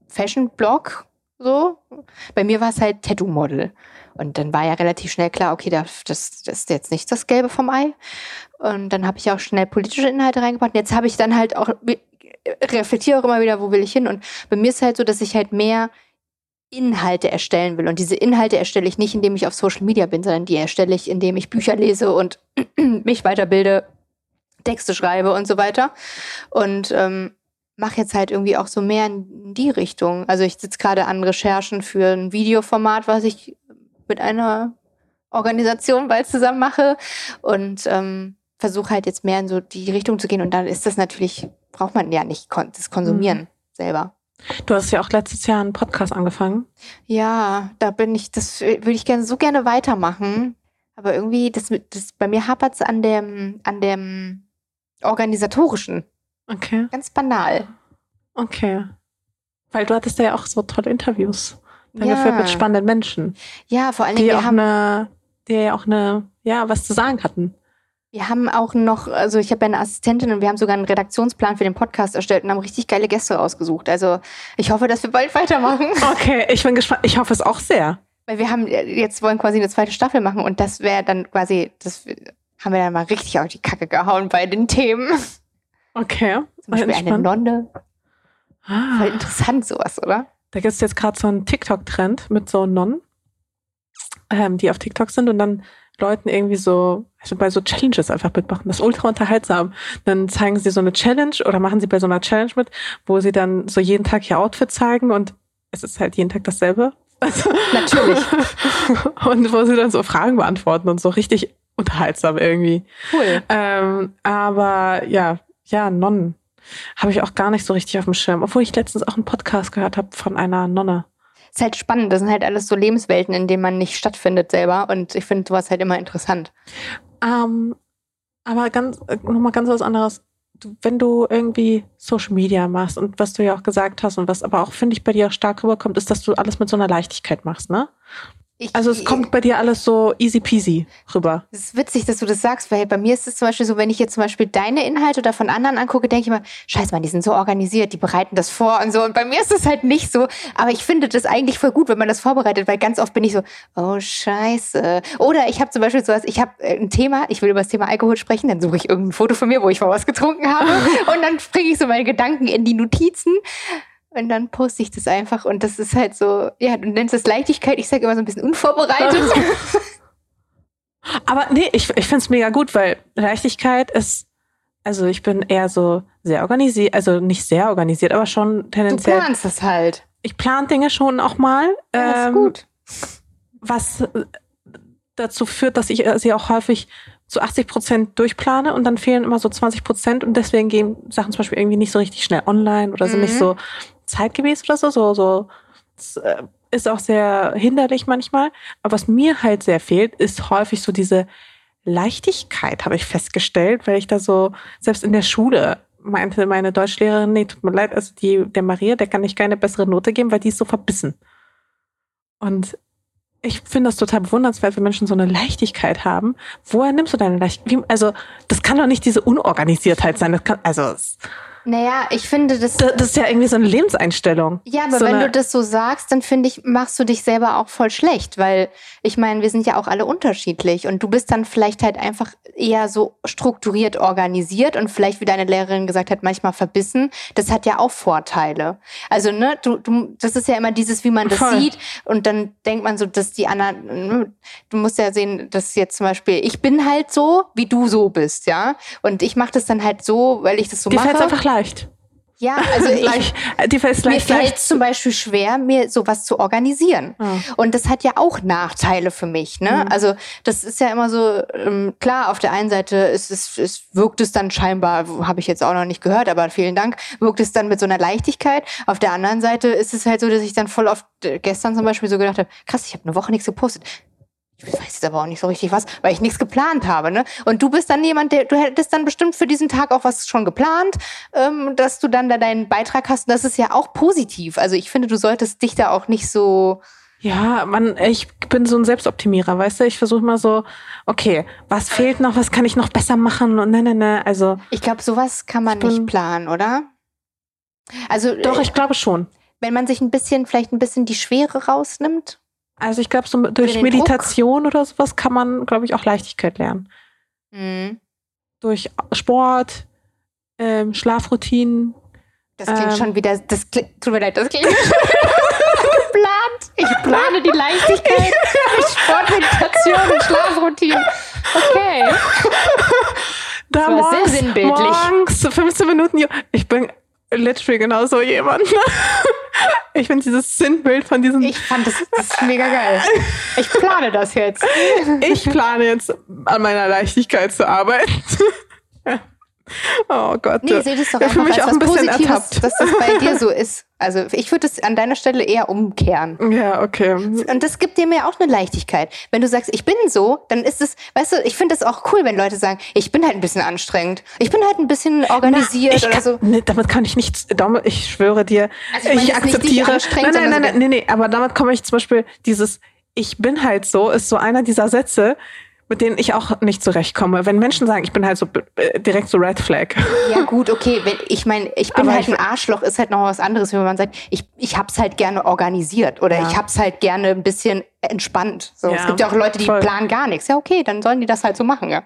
Speaker 2: Fashion Blog so. Bei mir war es halt Tattoo Model. Und dann war ja relativ schnell klar, okay, das, das, ist jetzt nicht das Gelbe vom Ei. Und dann habe ich auch schnell politische Inhalte reingebracht. Und jetzt habe ich dann halt auch reflektiere auch immer wieder, wo will ich hin? Und bei mir ist halt so, dass ich halt mehr Inhalte erstellen will. Und diese Inhalte erstelle ich nicht, indem ich auf Social Media bin, sondern die erstelle ich, indem ich Bücher lese und (clears throat) mich weiterbilde, Texte schreibe und so weiter. Und ähm, mache jetzt halt irgendwie auch so mehr in die Richtung. Also ich sitze gerade an Recherchen für ein Videoformat, was ich mit einer Organisation bald zusammen mache und ähm, versuche halt jetzt mehr in so die Richtung zu gehen. Und dann ist das natürlich, braucht man ja nicht das Konsumieren mhm. selber.
Speaker 1: Du hast ja auch letztes Jahr einen Podcast angefangen.
Speaker 2: Ja, da bin ich, das würde ich gerne so gerne weitermachen. Aber irgendwie, das, das bei mir hapert es an dem, an dem organisatorischen.
Speaker 1: Okay.
Speaker 2: Ganz banal.
Speaker 1: Okay. Weil du hattest ja auch so tolle Interviews. Dann ja. geführt mit spannenden Menschen.
Speaker 2: Ja, vor allen Dingen.
Speaker 1: Die, auch eine, die ja auch eine, ja, was zu sagen hatten.
Speaker 2: Wir haben auch noch, also ich habe ja eine Assistentin und wir haben sogar einen Redaktionsplan für den Podcast erstellt und haben richtig geile Gäste rausgesucht. Also ich hoffe, dass wir bald weitermachen. (laughs)
Speaker 1: Okay, ich bin gespannt. Ich hoffe es auch sehr.
Speaker 2: Weil wir haben jetzt wollen quasi eine zweite Staffel machen und das wäre dann quasi, das haben wir dann mal richtig auf die Kacke gehauen bei den Themen.
Speaker 1: Okay.
Speaker 2: Zum Beispiel eine Nonne. Ah. Voll interessant sowas, oder?
Speaker 1: Da gibt es jetzt gerade so einen TikTok-Trend mit so Nonnen, ähm, die auf TikTok sind und dann Leuten irgendwie so, also bei so Challenges einfach mitmachen. Das ist ultra unterhaltsam. Dann zeigen sie so eine Challenge oder machen sie bei so einer Challenge mit, wo sie dann so jeden Tag ihr Outfit zeigen und es ist halt jeden Tag dasselbe.
Speaker 2: Also Natürlich. (laughs)
Speaker 1: und wo sie dann so Fragen beantworten und so richtig unterhaltsam irgendwie.
Speaker 2: Cool.
Speaker 1: Ähm, aber ja, ja, Nonnen habe ich auch gar nicht so richtig auf dem Schirm, obwohl ich letztens auch einen Podcast gehört habe von einer Nonne
Speaker 2: ist halt spannend. Das sind halt alles so Lebenswelten, in denen man nicht stattfindet selber. Und ich finde sowas halt immer interessant.
Speaker 1: Ähm, aber ganz, nochmal ganz was anderes. Wenn du irgendwie Social Media machst und was du ja auch gesagt hast und was aber auch, finde ich, bei dir auch stark rüberkommt, ist, dass du alles mit so einer Leichtigkeit machst, ne? Ich, also es kommt bei dir alles so easy peasy rüber.
Speaker 2: Es ist witzig, dass du das sagst, weil bei mir ist es zum Beispiel so, wenn ich jetzt zum Beispiel deine Inhalte oder von anderen angucke, denke ich immer, scheiß mal, die sind so organisiert, die bereiten das vor und so. Und bei mir ist es halt nicht so. Aber ich finde das eigentlich voll gut, wenn man das vorbereitet, weil ganz oft bin ich so, oh scheiße. Oder ich habe zum Beispiel sowas, ich habe äh, ein Thema, ich will über das Thema Alkohol sprechen, dann suche ich irgendein Foto von mir, wo ich mal was getrunken habe. (laughs) und dann bringe ich so meine Gedanken in die Notizen. Und dann poste ich das einfach und das ist halt so, ja, du nennst es Leichtigkeit, ich sage immer so ein bisschen unvorbereitet. (laughs)
Speaker 1: Aber nee, ich, ich finde es mega gut, weil Leichtigkeit ist, also ich bin eher so sehr organisiert, also nicht sehr organisiert, aber schon tendenziell.
Speaker 2: Du planst das halt.
Speaker 1: Ich plan Dinge schon auch mal.
Speaker 2: Ja, das ist ähm, gut.
Speaker 1: Was dazu führt, dass ich sie auch häufig zu 80 Prozent durchplane und dann fehlen immer so 20 Prozent und deswegen gehen Sachen zum Beispiel irgendwie nicht so richtig schnell online oder sind mhm. nicht so zeitgemäß oder so. So, so das, äh, ist auch sehr hinderlich manchmal. Aber was mir halt sehr fehlt, ist häufig so diese Leichtigkeit, habe ich festgestellt, weil ich da so, selbst in der Schule meinte meine Deutschlehrerin, nee, tut mir leid, also die, der Maria, der kann ich keine bessere Note geben, weil die ist so verbissen. Und ich finde das total bewundernswert, wenn Menschen so eine Leichtigkeit haben. Woher nimmst du deine Leichtigkeit? Also, das kann doch nicht diese Unorganisiertheit sein. Das kann, also,
Speaker 2: Naja, ich finde das.
Speaker 1: Das, das ist ja irgendwie so eine Lebenseinstellung.
Speaker 2: Ja, aber
Speaker 1: so
Speaker 2: wenn du das so sagst, dann finde ich, machst du dich selber auch voll schlecht, weil ich meine, wir sind ja auch alle unterschiedlich und du bist dann vielleicht halt einfach eher so strukturiert organisiert und vielleicht, wie deine Lehrerin gesagt hat, manchmal verbissen. Das hat ja auch Vorteile. Also, ne, du, du, das ist ja immer dieses, wie man das
Speaker 1: Voll.
Speaker 2: sieht und dann denkt man so, dass die anderen, ne, du musst ja sehen, dass jetzt zum Beispiel, ich bin halt so, wie du so bist, ja, und ich mache das dann halt so, weil ich das so
Speaker 1: dir
Speaker 2: mache.
Speaker 1: Leicht.
Speaker 2: ja, (laughs) also ich,
Speaker 1: fällt es
Speaker 2: mir fällt zum Beispiel schwer, mir sowas zu organisieren.
Speaker 1: Ja.
Speaker 2: Und das hat ja auch Nachteile für mich. Ne?
Speaker 1: Mhm.
Speaker 2: Also das ist ja immer so, ähm, klar, auf der einen Seite ist es, es wirkt es dann scheinbar, habe ich jetzt auch noch nicht gehört, aber vielen Dank, wirkt es dann mit so einer Leichtigkeit. Auf der anderen Seite ist es halt so, dass ich dann voll oft, äh, gestern zum Beispiel so gedacht habe, krass, ich habe eine Woche nichts gepostet. Ich weiß jetzt aber auch nicht so richtig was, weil ich nichts geplant habe. Ne? Und du bist dann jemand, der, du hättest dann bestimmt für diesen Tag auch was schon geplant, ähm, dass du dann da deinen Beitrag hast. Und das ist ja auch positiv. Also ich finde, du solltest dich da auch nicht so.
Speaker 1: Ja, man, ich bin so ein Selbstoptimierer, weißt du? Ich versuche mal so, okay, was fehlt noch, was kann ich noch besser machen und ne, ne, ne. Also,
Speaker 2: Ich glaube, sowas kann man nicht planen, oder? Also
Speaker 1: doch,
Speaker 2: äh,
Speaker 1: ich glaube schon.
Speaker 2: wenn man sich ein bisschen, vielleicht ein bisschen die Schwere rausnimmt.
Speaker 1: Also ich glaube, so durch Meditation oder sowas kann man, glaube ich, auch Leichtigkeit lernen.
Speaker 2: Mhm.
Speaker 1: Durch Sport, ähm, Schlafroutinen.
Speaker 2: Das klingt
Speaker 1: Ähm.
Speaker 2: schon wieder, das klingt, tut mir leid, das klingt (laughs) geplant. Ich plane die Leichtigkeit mit Sport, Meditation und Schlafroutinen. Okay.
Speaker 1: Da
Speaker 2: war sehr
Speaker 1: morgens,
Speaker 2: sinnbildlich.
Speaker 1: morgens so 15 Minuten. Ich bin literally genau so jemand. Ich finde dieses Sinnbild von diesem.
Speaker 2: Ich fand das, das ist mega geil. Ich plane das jetzt.
Speaker 1: Ich plane jetzt an meiner Leichtigkeit zu arbeiten. (laughs) Oh Gott.
Speaker 2: Nee, seht es doch einfach
Speaker 1: mich
Speaker 2: als
Speaker 1: auch
Speaker 2: was Positives,
Speaker 1: ertappt.
Speaker 2: dass das bei dir so (laughs) ist. Also ich würde es an deiner Stelle eher umkehren.
Speaker 1: Ja, okay.
Speaker 2: Und das gibt dir mir auch eine Leichtigkeit. Wenn du sagst, ich bin so, dann ist es, weißt du, ich finde es auch cool, wenn Leute sagen, ich bin halt ein bisschen anstrengend. Ich bin halt ein bisschen organisiert
Speaker 1: ich
Speaker 2: oder
Speaker 1: kann,
Speaker 2: so.
Speaker 1: nee, damit kann ich nichts, damit- ich schwöre dir,
Speaker 2: Also ich meine
Speaker 1: ich akzeptiere. nein, nein, nein, nein, nee, nee, aber damit komme ich zum Beispiel dieses, ich bin halt so, ist so einer dieser Sätze, mit denen ich auch nicht zurechtkomme. Wenn Menschen sagen, ich bin halt so äh, direkt so Red Flag.
Speaker 2: Ja gut, okay. Wenn, ich meine, ich bin
Speaker 1: Aber
Speaker 2: halt
Speaker 1: ich-
Speaker 2: ein Arschloch, ist halt noch was anderes, wenn man sagt, ich, ich hab's halt gerne organisiert oder
Speaker 1: Ja.
Speaker 2: ich hab's halt gerne ein bisschen entspannt. So,
Speaker 1: Ja,
Speaker 2: es gibt ja auch Leute, die
Speaker 1: voll.
Speaker 2: planen gar nichts. Ja, okay, dann sollen die das halt so machen, ja.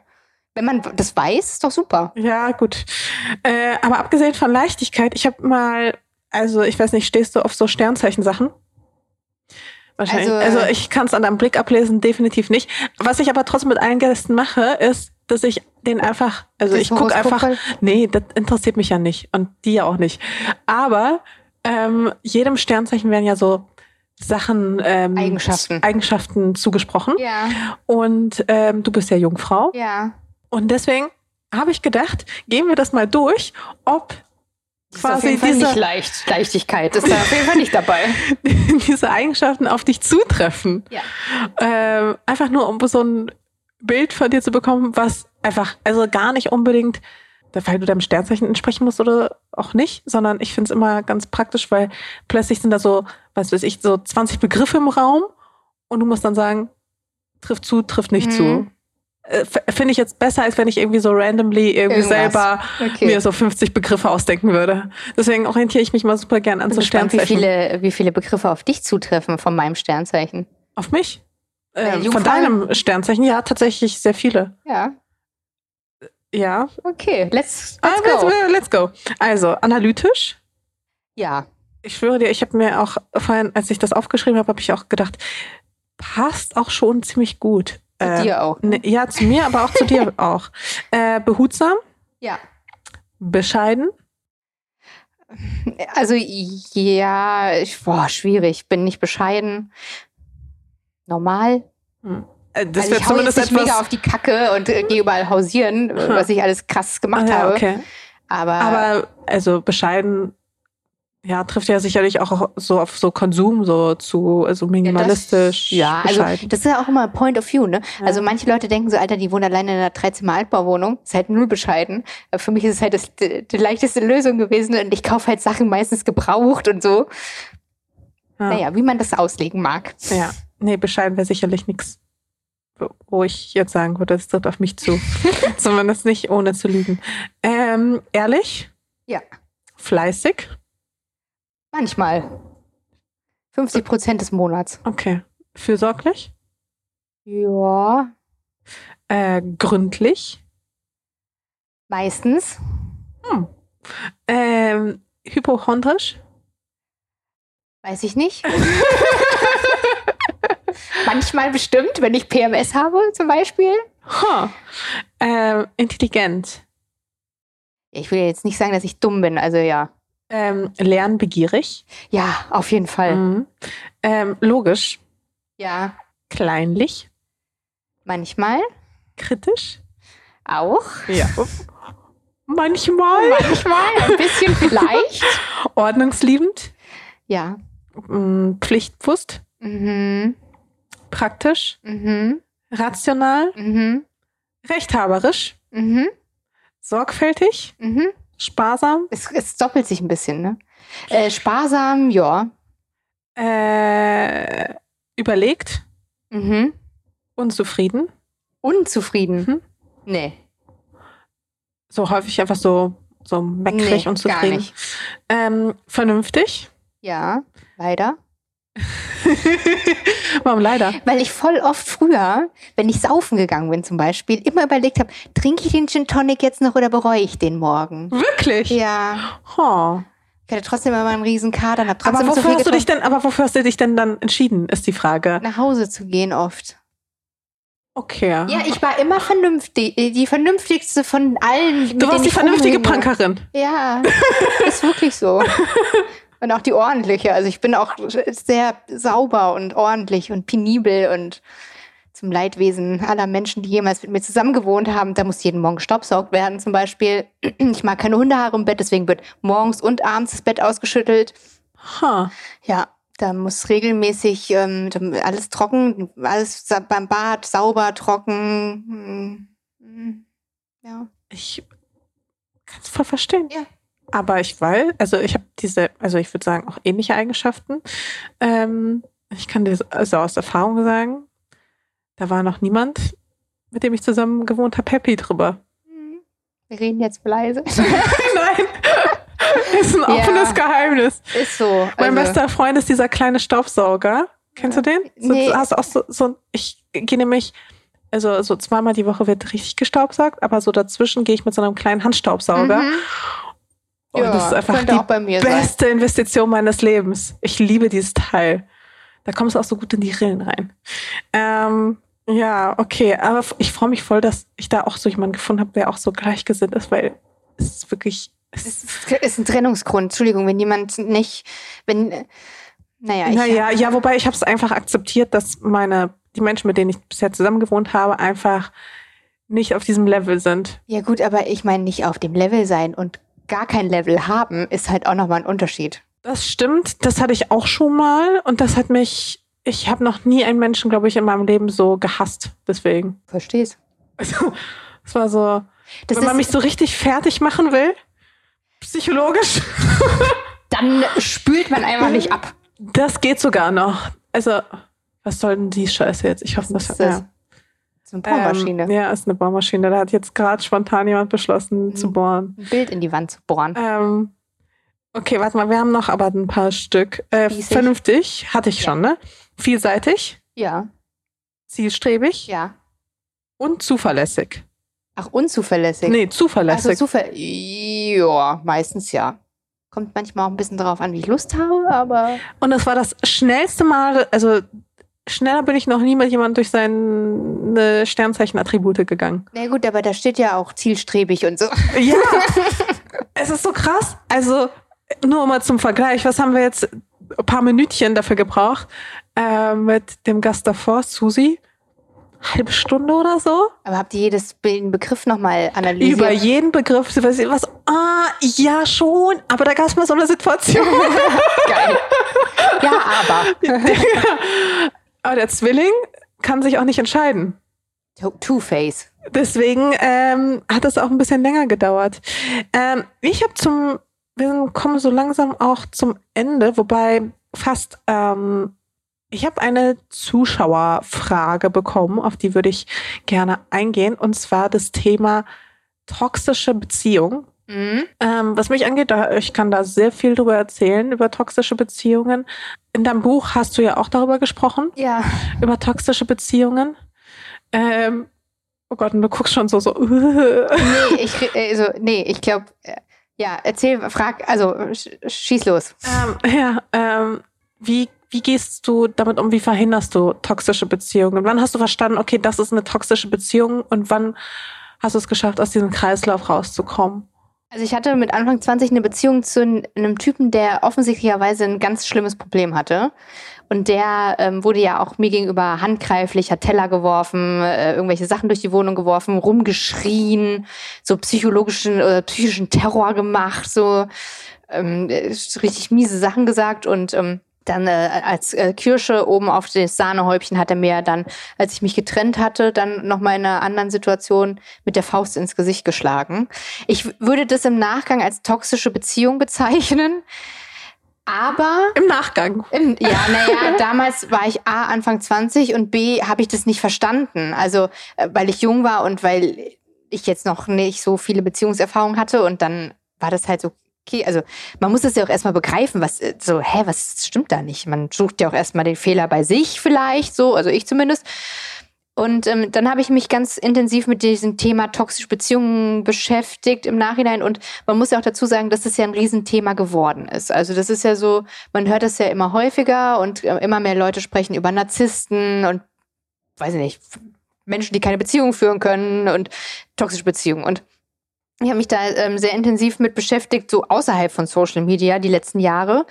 Speaker 2: Wenn man das weiß, ist doch super.
Speaker 1: Ja, gut. Äh, aber abgesehen von Leichtigkeit, ich habe mal, also ich weiß nicht, stehst du auf so Sternzeichen-Sachen? Wahrscheinlich.
Speaker 2: Also,
Speaker 1: Also, ich kann es an deinem Blick ablesen, definitiv nicht. Was ich aber trotzdem mit allen Gästen mache, ist, dass ich den einfach, also ich gucke einfach,
Speaker 2: halt?
Speaker 1: nee, das interessiert mich ja nicht und die ja auch nicht. Aber ähm, jedem Sternzeichen werden ja so Sachen, ähm,
Speaker 2: Eigenschaften.
Speaker 1: Eigenschaften zugesprochen.
Speaker 2: Ja,
Speaker 1: Und ähm, du bist ja Jungfrau.
Speaker 2: ja.
Speaker 1: Und deswegen habe ich gedacht, gehen wir das mal durch, ob
Speaker 2: Ist
Speaker 1: quasi
Speaker 2: Fall
Speaker 1: diese,
Speaker 2: nicht leicht. Leichtigkeit ist da auf jeden Fall nicht dabei. (laughs)
Speaker 1: diese Eigenschaften auf dich zutreffen.
Speaker 2: Ja.
Speaker 1: Ähm, einfach nur, um so ein Bild von dir zu bekommen, was einfach, also gar nicht unbedingt, weil du deinem Sternzeichen entsprechen musst oder auch nicht, sondern ich finde es immer ganz praktisch, weil plötzlich sind da so, was weiß ich, so 20 Begriffe im Raum und du musst dann sagen, trifft zu, trifft nicht
Speaker 2: Mhm.
Speaker 1: zu. Äh, Finde ich jetzt besser, als wenn ich irgendwie so randomly irgendwie
Speaker 2: Irgendwas.
Speaker 1: selber
Speaker 2: Okay.
Speaker 1: mir so 50 Begriffe ausdenken würde. Deswegen orientiere ich mich mal super gern an so
Speaker 2: gespannt, wie
Speaker 1: Sternzeichen.
Speaker 2: viele, wie viele Begriffe auf dich zutreffen von meinem Sternzeichen.
Speaker 1: Auf mich?
Speaker 2: Äh,
Speaker 1: Ähm, von deinem Sternzeichen? Ja, tatsächlich sehr viele.
Speaker 2: Ja,
Speaker 1: Ja.
Speaker 2: okay, let's,
Speaker 1: Ah,
Speaker 2: let's go.
Speaker 1: let's, let's go. Also, analytisch.
Speaker 2: Ja,
Speaker 1: Ich schwöre dir, ich habe mir auch vorhin, als ich das aufgeschrieben habe, habe ich auch gedacht, passt auch schon ziemlich gut.
Speaker 2: Zu dir auch.
Speaker 1: ne, ja, zu mir, aber auch zu dir (laughs) auch. Äh, behutsam,
Speaker 2: Ja.
Speaker 1: bescheiden.
Speaker 2: Also ja, ich, boah, schwierig. Bin nicht bescheiden. Normal.
Speaker 1: Äh, Das
Speaker 2: also
Speaker 1: wäre
Speaker 2: ich hau
Speaker 1: zumindest
Speaker 2: jetzt nicht mega auf die Kacke und äh, gehe überall hausieren, äh, was ich alles krass gemacht
Speaker 1: Ah, ja,
Speaker 2: habe.
Speaker 1: okay.
Speaker 2: Aber,
Speaker 1: Aber also bescheiden, ja, trifft ja sicherlich auch so auf so Konsum, so zu, also minimalistisch.
Speaker 2: ja, also
Speaker 1: bescheiden.
Speaker 2: das ist ja auch immer Point of View, ne?
Speaker 1: Ja.
Speaker 2: Also manche Leute denken so, Alter, die wohnen alleine in einer Dreizimmer-Altbauwohnung. Ist halt null bescheiden. Aber Für mich ist es halt das, die, die leichteste Lösung gewesen und ich kaufe halt Sachen meistens gebraucht und so.
Speaker 1: ja.
Speaker 2: Naja, wie man das auslegen mag.
Speaker 1: Ja, nee, bescheiden wäre sicherlich nichts, wo ich jetzt sagen würde, das tritt auf mich zu. (laughs) Zumindest nicht, ohne zu lügen. Ähm, ehrlich?
Speaker 2: Ja.
Speaker 1: Fleißig.
Speaker 2: Manchmal. 50 Prozent des Monats.
Speaker 1: Okay. Fürsorglich.
Speaker 2: Ja.
Speaker 1: Äh, gründlich.
Speaker 2: Meistens.
Speaker 1: Hm. Ähm, hypochondrisch.
Speaker 2: Weiß ich nicht. (laughs) Manchmal bestimmt, wenn ich PMS habe, zum Beispiel.
Speaker 1: Huh. Ähm, intelligent.
Speaker 2: Ich will jetzt nicht sagen, dass ich dumm bin, also ja.
Speaker 1: Ähm, lernbegierig.
Speaker 2: Ja, auf jeden Fall.
Speaker 1: Mhm. Ähm, logisch.
Speaker 2: Ja.
Speaker 1: Kleinlich.
Speaker 2: Manchmal
Speaker 1: Kritisch.
Speaker 2: auch.
Speaker 1: Ja. Manchmal.
Speaker 2: Manchmal ein bisschen vielleicht. (laughs)
Speaker 1: Ordnungsliebend.
Speaker 2: Ja.
Speaker 1: Mm, Pflichtbewusst.
Speaker 2: Mhm.
Speaker 1: Praktisch.
Speaker 2: Mhm.
Speaker 1: Rational.
Speaker 2: Mhm.
Speaker 1: Rechthaberisch.
Speaker 2: Mhm.
Speaker 1: Sorgfältig. Sparsam.
Speaker 2: Es, es doppelt sich ein bisschen, ne? Äh, sparsam, ja.
Speaker 1: Äh, überlegt.
Speaker 2: Mhm.
Speaker 1: Unzufrieden.
Speaker 2: Unzufrieden?
Speaker 1: Mhm.
Speaker 2: Nee.
Speaker 1: So häufig einfach so, so meckrig,
Speaker 2: Nee, gar
Speaker 1: unzufrieden.
Speaker 2: nicht.
Speaker 1: Ähm, vernünftig.
Speaker 2: Ja, leider. (laughs) (laughs)
Speaker 1: Warum leider?
Speaker 2: Weil ich voll oft früher, wenn ich saufen gegangen bin zum Beispiel, immer überlegt habe, trinke ich den Gin Tonic jetzt noch oder bereue ich den morgen?
Speaker 1: Wirklich?
Speaker 2: Ja.
Speaker 1: Oh.
Speaker 2: Ich hatte trotzdem immer einen riesen Kader und habe
Speaker 1: Aber
Speaker 2: trotzdem so
Speaker 1: wofür
Speaker 2: viel
Speaker 1: hast du dich denn, aber wofür hast du dich denn dann entschieden, ist die Frage.
Speaker 2: nach Hause zu gehen oft.
Speaker 1: Okay.
Speaker 2: Ja, ich war immer vernünftig, äh, die vernünftigste von allen.
Speaker 1: du warst die vernünftige. Punkerin.
Speaker 2: Ja, ist wirklich so. (laughs) Und auch die ordentliche. Also ich bin auch sehr sauber und ordentlich und penibel und zum Leidwesen aller Menschen, die jemals mit mir zusammengewohnt haben. Da muss jeden Morgen gestaubsaugt werden zum Beispiel. Ich mag keine Hundehaare im Bett, deswegen wird morgens und abends das Bett ausgeschüttelt.
Speaker 1: Huh.
Speaker 2: Ja, da muss regelmäßig ähm, alles trocken, alles beim Bad sauber, trocken. Hm, hm, Ja.
Speaker 1: Ich kann es voll verstehen.
Speaker 2: Ja.
Speaker 1: Aber ich weiß, also ich habe diese, also ich würde sagen, auch ähnliche Eigenschaften. Ähm, ich kann dir also aus Erfahrung sagen, da war noch niemand, mit dem ich zusammen gewohnt habe, happy drüber.
Speaker 2: Hm. Wir reden jetzt leise. (laughs)
Speaker 1: Nein, (laughs) ist ein
Speaker 2: Ja.
Speaker 1: offenes Geheimnis.
Speaker 2: Ist so.
Speaker 1: Mein
Speaker 2: also-
Speaker 1: bester Freund ist dieser kleine Staubsauger. Kennst du den? So,
Speaker 2: Nee.
Speaker 1: Hast auch so, so ich gehe nämlich, also so zweimal die Woche wird richtig gestaubsaugt, aber so dazwischen gehe ich mit so einem kleinen Handstaubsauger.
Speaker 2: Mhm.
Speaker 1: Und
Speaker 2: Ja,
Speaker 1: das ist einfach die
Speaker 2: mir sein.
Speaker 1: beste Investition meines Lebens. Ich liebe dieses Teil. Da kommst du auch so gut in die Rillen rein. Ähm, ja, okay. Aber ich freue mich voll, dass ich da auch so jemanden gefunden habe, der auch so gleichgesinnt ist, weil es ist wirklich. Es
Speaker 2: Es ist, ist ein Trennungsgrund. Entschuldigung, wenn jemand nicht, wenn, äh, naja, ich,
Speaker 1: naja, ja, wobei ich habe es einfach akzeptiert, dass meine, die Menschen, mit denen ich bisher zusammen gewohnt habe, einfach nicht auf diesem Level sind.
Speaker 2: ja gut, aber ich meine nicht auf dem Level sein und gar kein Level haben, ist halt auch nochmal ein Unterschied.
Speaker 1: Das stimmt, das hatte ich auch schon mal und das hat mich, ich habe noch nie einen Menschen, glaube ich, in meinem Leben so gehasst. Deswegen.
Speaker 2: Verstehst?
Speaker 1: Also, es war so,
Speaker 2: Das
Speaker 1: wenn man mich so richtig fertig machen will, psychologisch, (laughs)
Speaker 2: dann spült man einfach nicht ab.
Speaker 1: das geht sogar noch. Also, was soll denn die Scheiße jetzt? Ich hoffe, das
Speaker 2: ist das? So eine Bohrmaschine.
Speaker 1: Ähm, ja, ist eine Bohrmaschine. Da hat jetzt gerade spontan jemand beschlossen
Speaker 2: Mhm.
Speaker 1: zu bohren.
Speaker 2: Ein Bild in die Wand zu bohren.
Speaker 1: Ähm, okay, warte mal, wir haben noch aber ein paar Stück. Äh, vernünftig, hatte ich
Speaker 2: Ja.
Speaker 1: schon, ne? Vielseitig,
Speaker 2: Ja,
Speaker 1: zielstrebig
Speaker 2: ja.
Speaker 1: und zuverlässig.
Speaker 2: Ach, unzuverlässig.
Speaker 1: Nee,
Speaker 2: also
Speaker 1: zuverlässig.
Speaker 2: Zufall. Ja, meistens ja. Kommt manchmal auch ein bisschen darauf an, wie ich Lust habe, aber
Speaker 1: und das war das schnellste Mal, also schneller bin ich noch nie mit jemandem durch seine Sternzeichen-Attribute gegangen.
Speaker 2: na gut, aber da steht ja auch zielstrebig und so.
Speaker 1: Ja, (laughs) es ist so krass. Also nur mal zum Vergleich, was haben wir jetzt ein paar Minütchen dafür gebraucht äh, mit dem Gast davor, Susi? Halbe Stunde oder so?
Speaker 2: Aber habt ihr jedes Bild- den Begriff nochmal analysiert?
Speaker 1: Über jeden Begriff. Weiß- Was, ah, ja, schon. Aber da gab es mal so eine Situation. (laughs)
Speaker 2: Geil. Ja, aber. (laughs)
Speaker 1: aber der Zwilling kann sich auch nicht entscheiden.
Speaker 2: Two- Two-Face.
Speaker 1: Deswegen ähm, hat es auch ein bisschen länger gedauert. Ähm, ich habe zum, wir kommen so langsam auch zum Ende, wobei fast, ähm, ich habe eine Zuschauerfrage bekommen, auf die würde ich gerne eingehen, und zwar das Thema toxische Beziehung. Mhm. Ähm, was mich angeht, da, ich kann da sehr viel drüber erzählen, über toxische Beziehungen. In deinem Buch hast du ja auch darüber gesprochen.
Speaker 2: Ja.
Speaker 1: Über toxische Beziehungen. Ähm, oh Gott, und du guckst schon so, so. (laughs)
Speaker 2: nee, ich, also, nee, ich glaube, äh, ja, erzähl, frag, also schieß los.
Speaker 1: Ähm, ja, ähm, wie, wie gehst du damit um? Wie verhinderst du toxische Beziehungen? Wann hast du verstanden, okay, das ist eine toxische Beziehung und wann hast du es geschafft, aus diesem Kreislauf rauszukommen?
Speaker 2: Also ich hatte mit Anfang 20 eine Beziehung zu einem Typen, der offensichtlicherweise ein ganz schlimmes Problem hatte. Und der ähm, wurde ja auch mir gegenüber handgreiflich, hat Teller geworfen, äh, irgendwelche Sachen durch die Wohnung geworfen, rumgeschrien, so psychologischen oder psychischen Terror gemacht, so ähm, richtig miese Sachen gesagt und ähm, dann äh, als äh, Kirsche oben auf das Sahnehäubchen hat er mir dann, als ich mich getrennt hatte, dann noch mal in einer anderen Situation mit der Faust ins Gesicht geschlagen. Ich würde das im Nachgang als toxische Beziehung bezeichnen. Aber
Speaker 1: im Nachgang.
Speaker 2: Im, ja, (laughs) naja, damals war ich A, Anfang 20 und B, habe ich das nicht verstanden. Also, äh, weil ich jung war und weil ich jetzt noch nicht so viele Beziehungserfahrungen hatte und dann war das halt so okay, also man muss es ja auch erstmal begreifen, was äh, so, hä, was stimmt da nicht? Man sucht ja auch erstmal den Fehler bei sich vielleicht, so, also ich zumindest. Und ähm, dann habe ich mich ganz intensiv mit diesem Thema toxische Beziehungen beschäftigt im Nachhinein. Und man muss ja auch dazu sagen, dass das ja ein Riesenthema geworden ist. Also das ist ja so, man hört das ja immer häufiger und äh, immer mehr Leute sprechen über Narzissten und weiß ich nicht, Menschen, die keine Beziehung führen können und toxische Beziehungen. Und ich habe mich da ähm, sehr intensiv mit beschäftigt, so außerhalb von Social Media die letzten Jahre.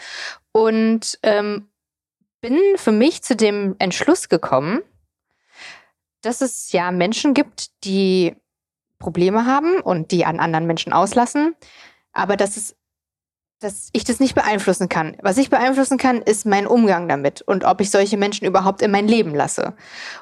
Speaker 2: Und ähm, bin für mich zu dem Entschluss gekommen, dass es ja Menschen gibt, die Probleme haben und die an anderen Menschen auslassen, aber dass es dass ich das nicht beeinflussen kann. Was ich beeinflussen kann, ist mein Umgang damit und ob ich solche Menschen überhaupt in mein Leben lasse.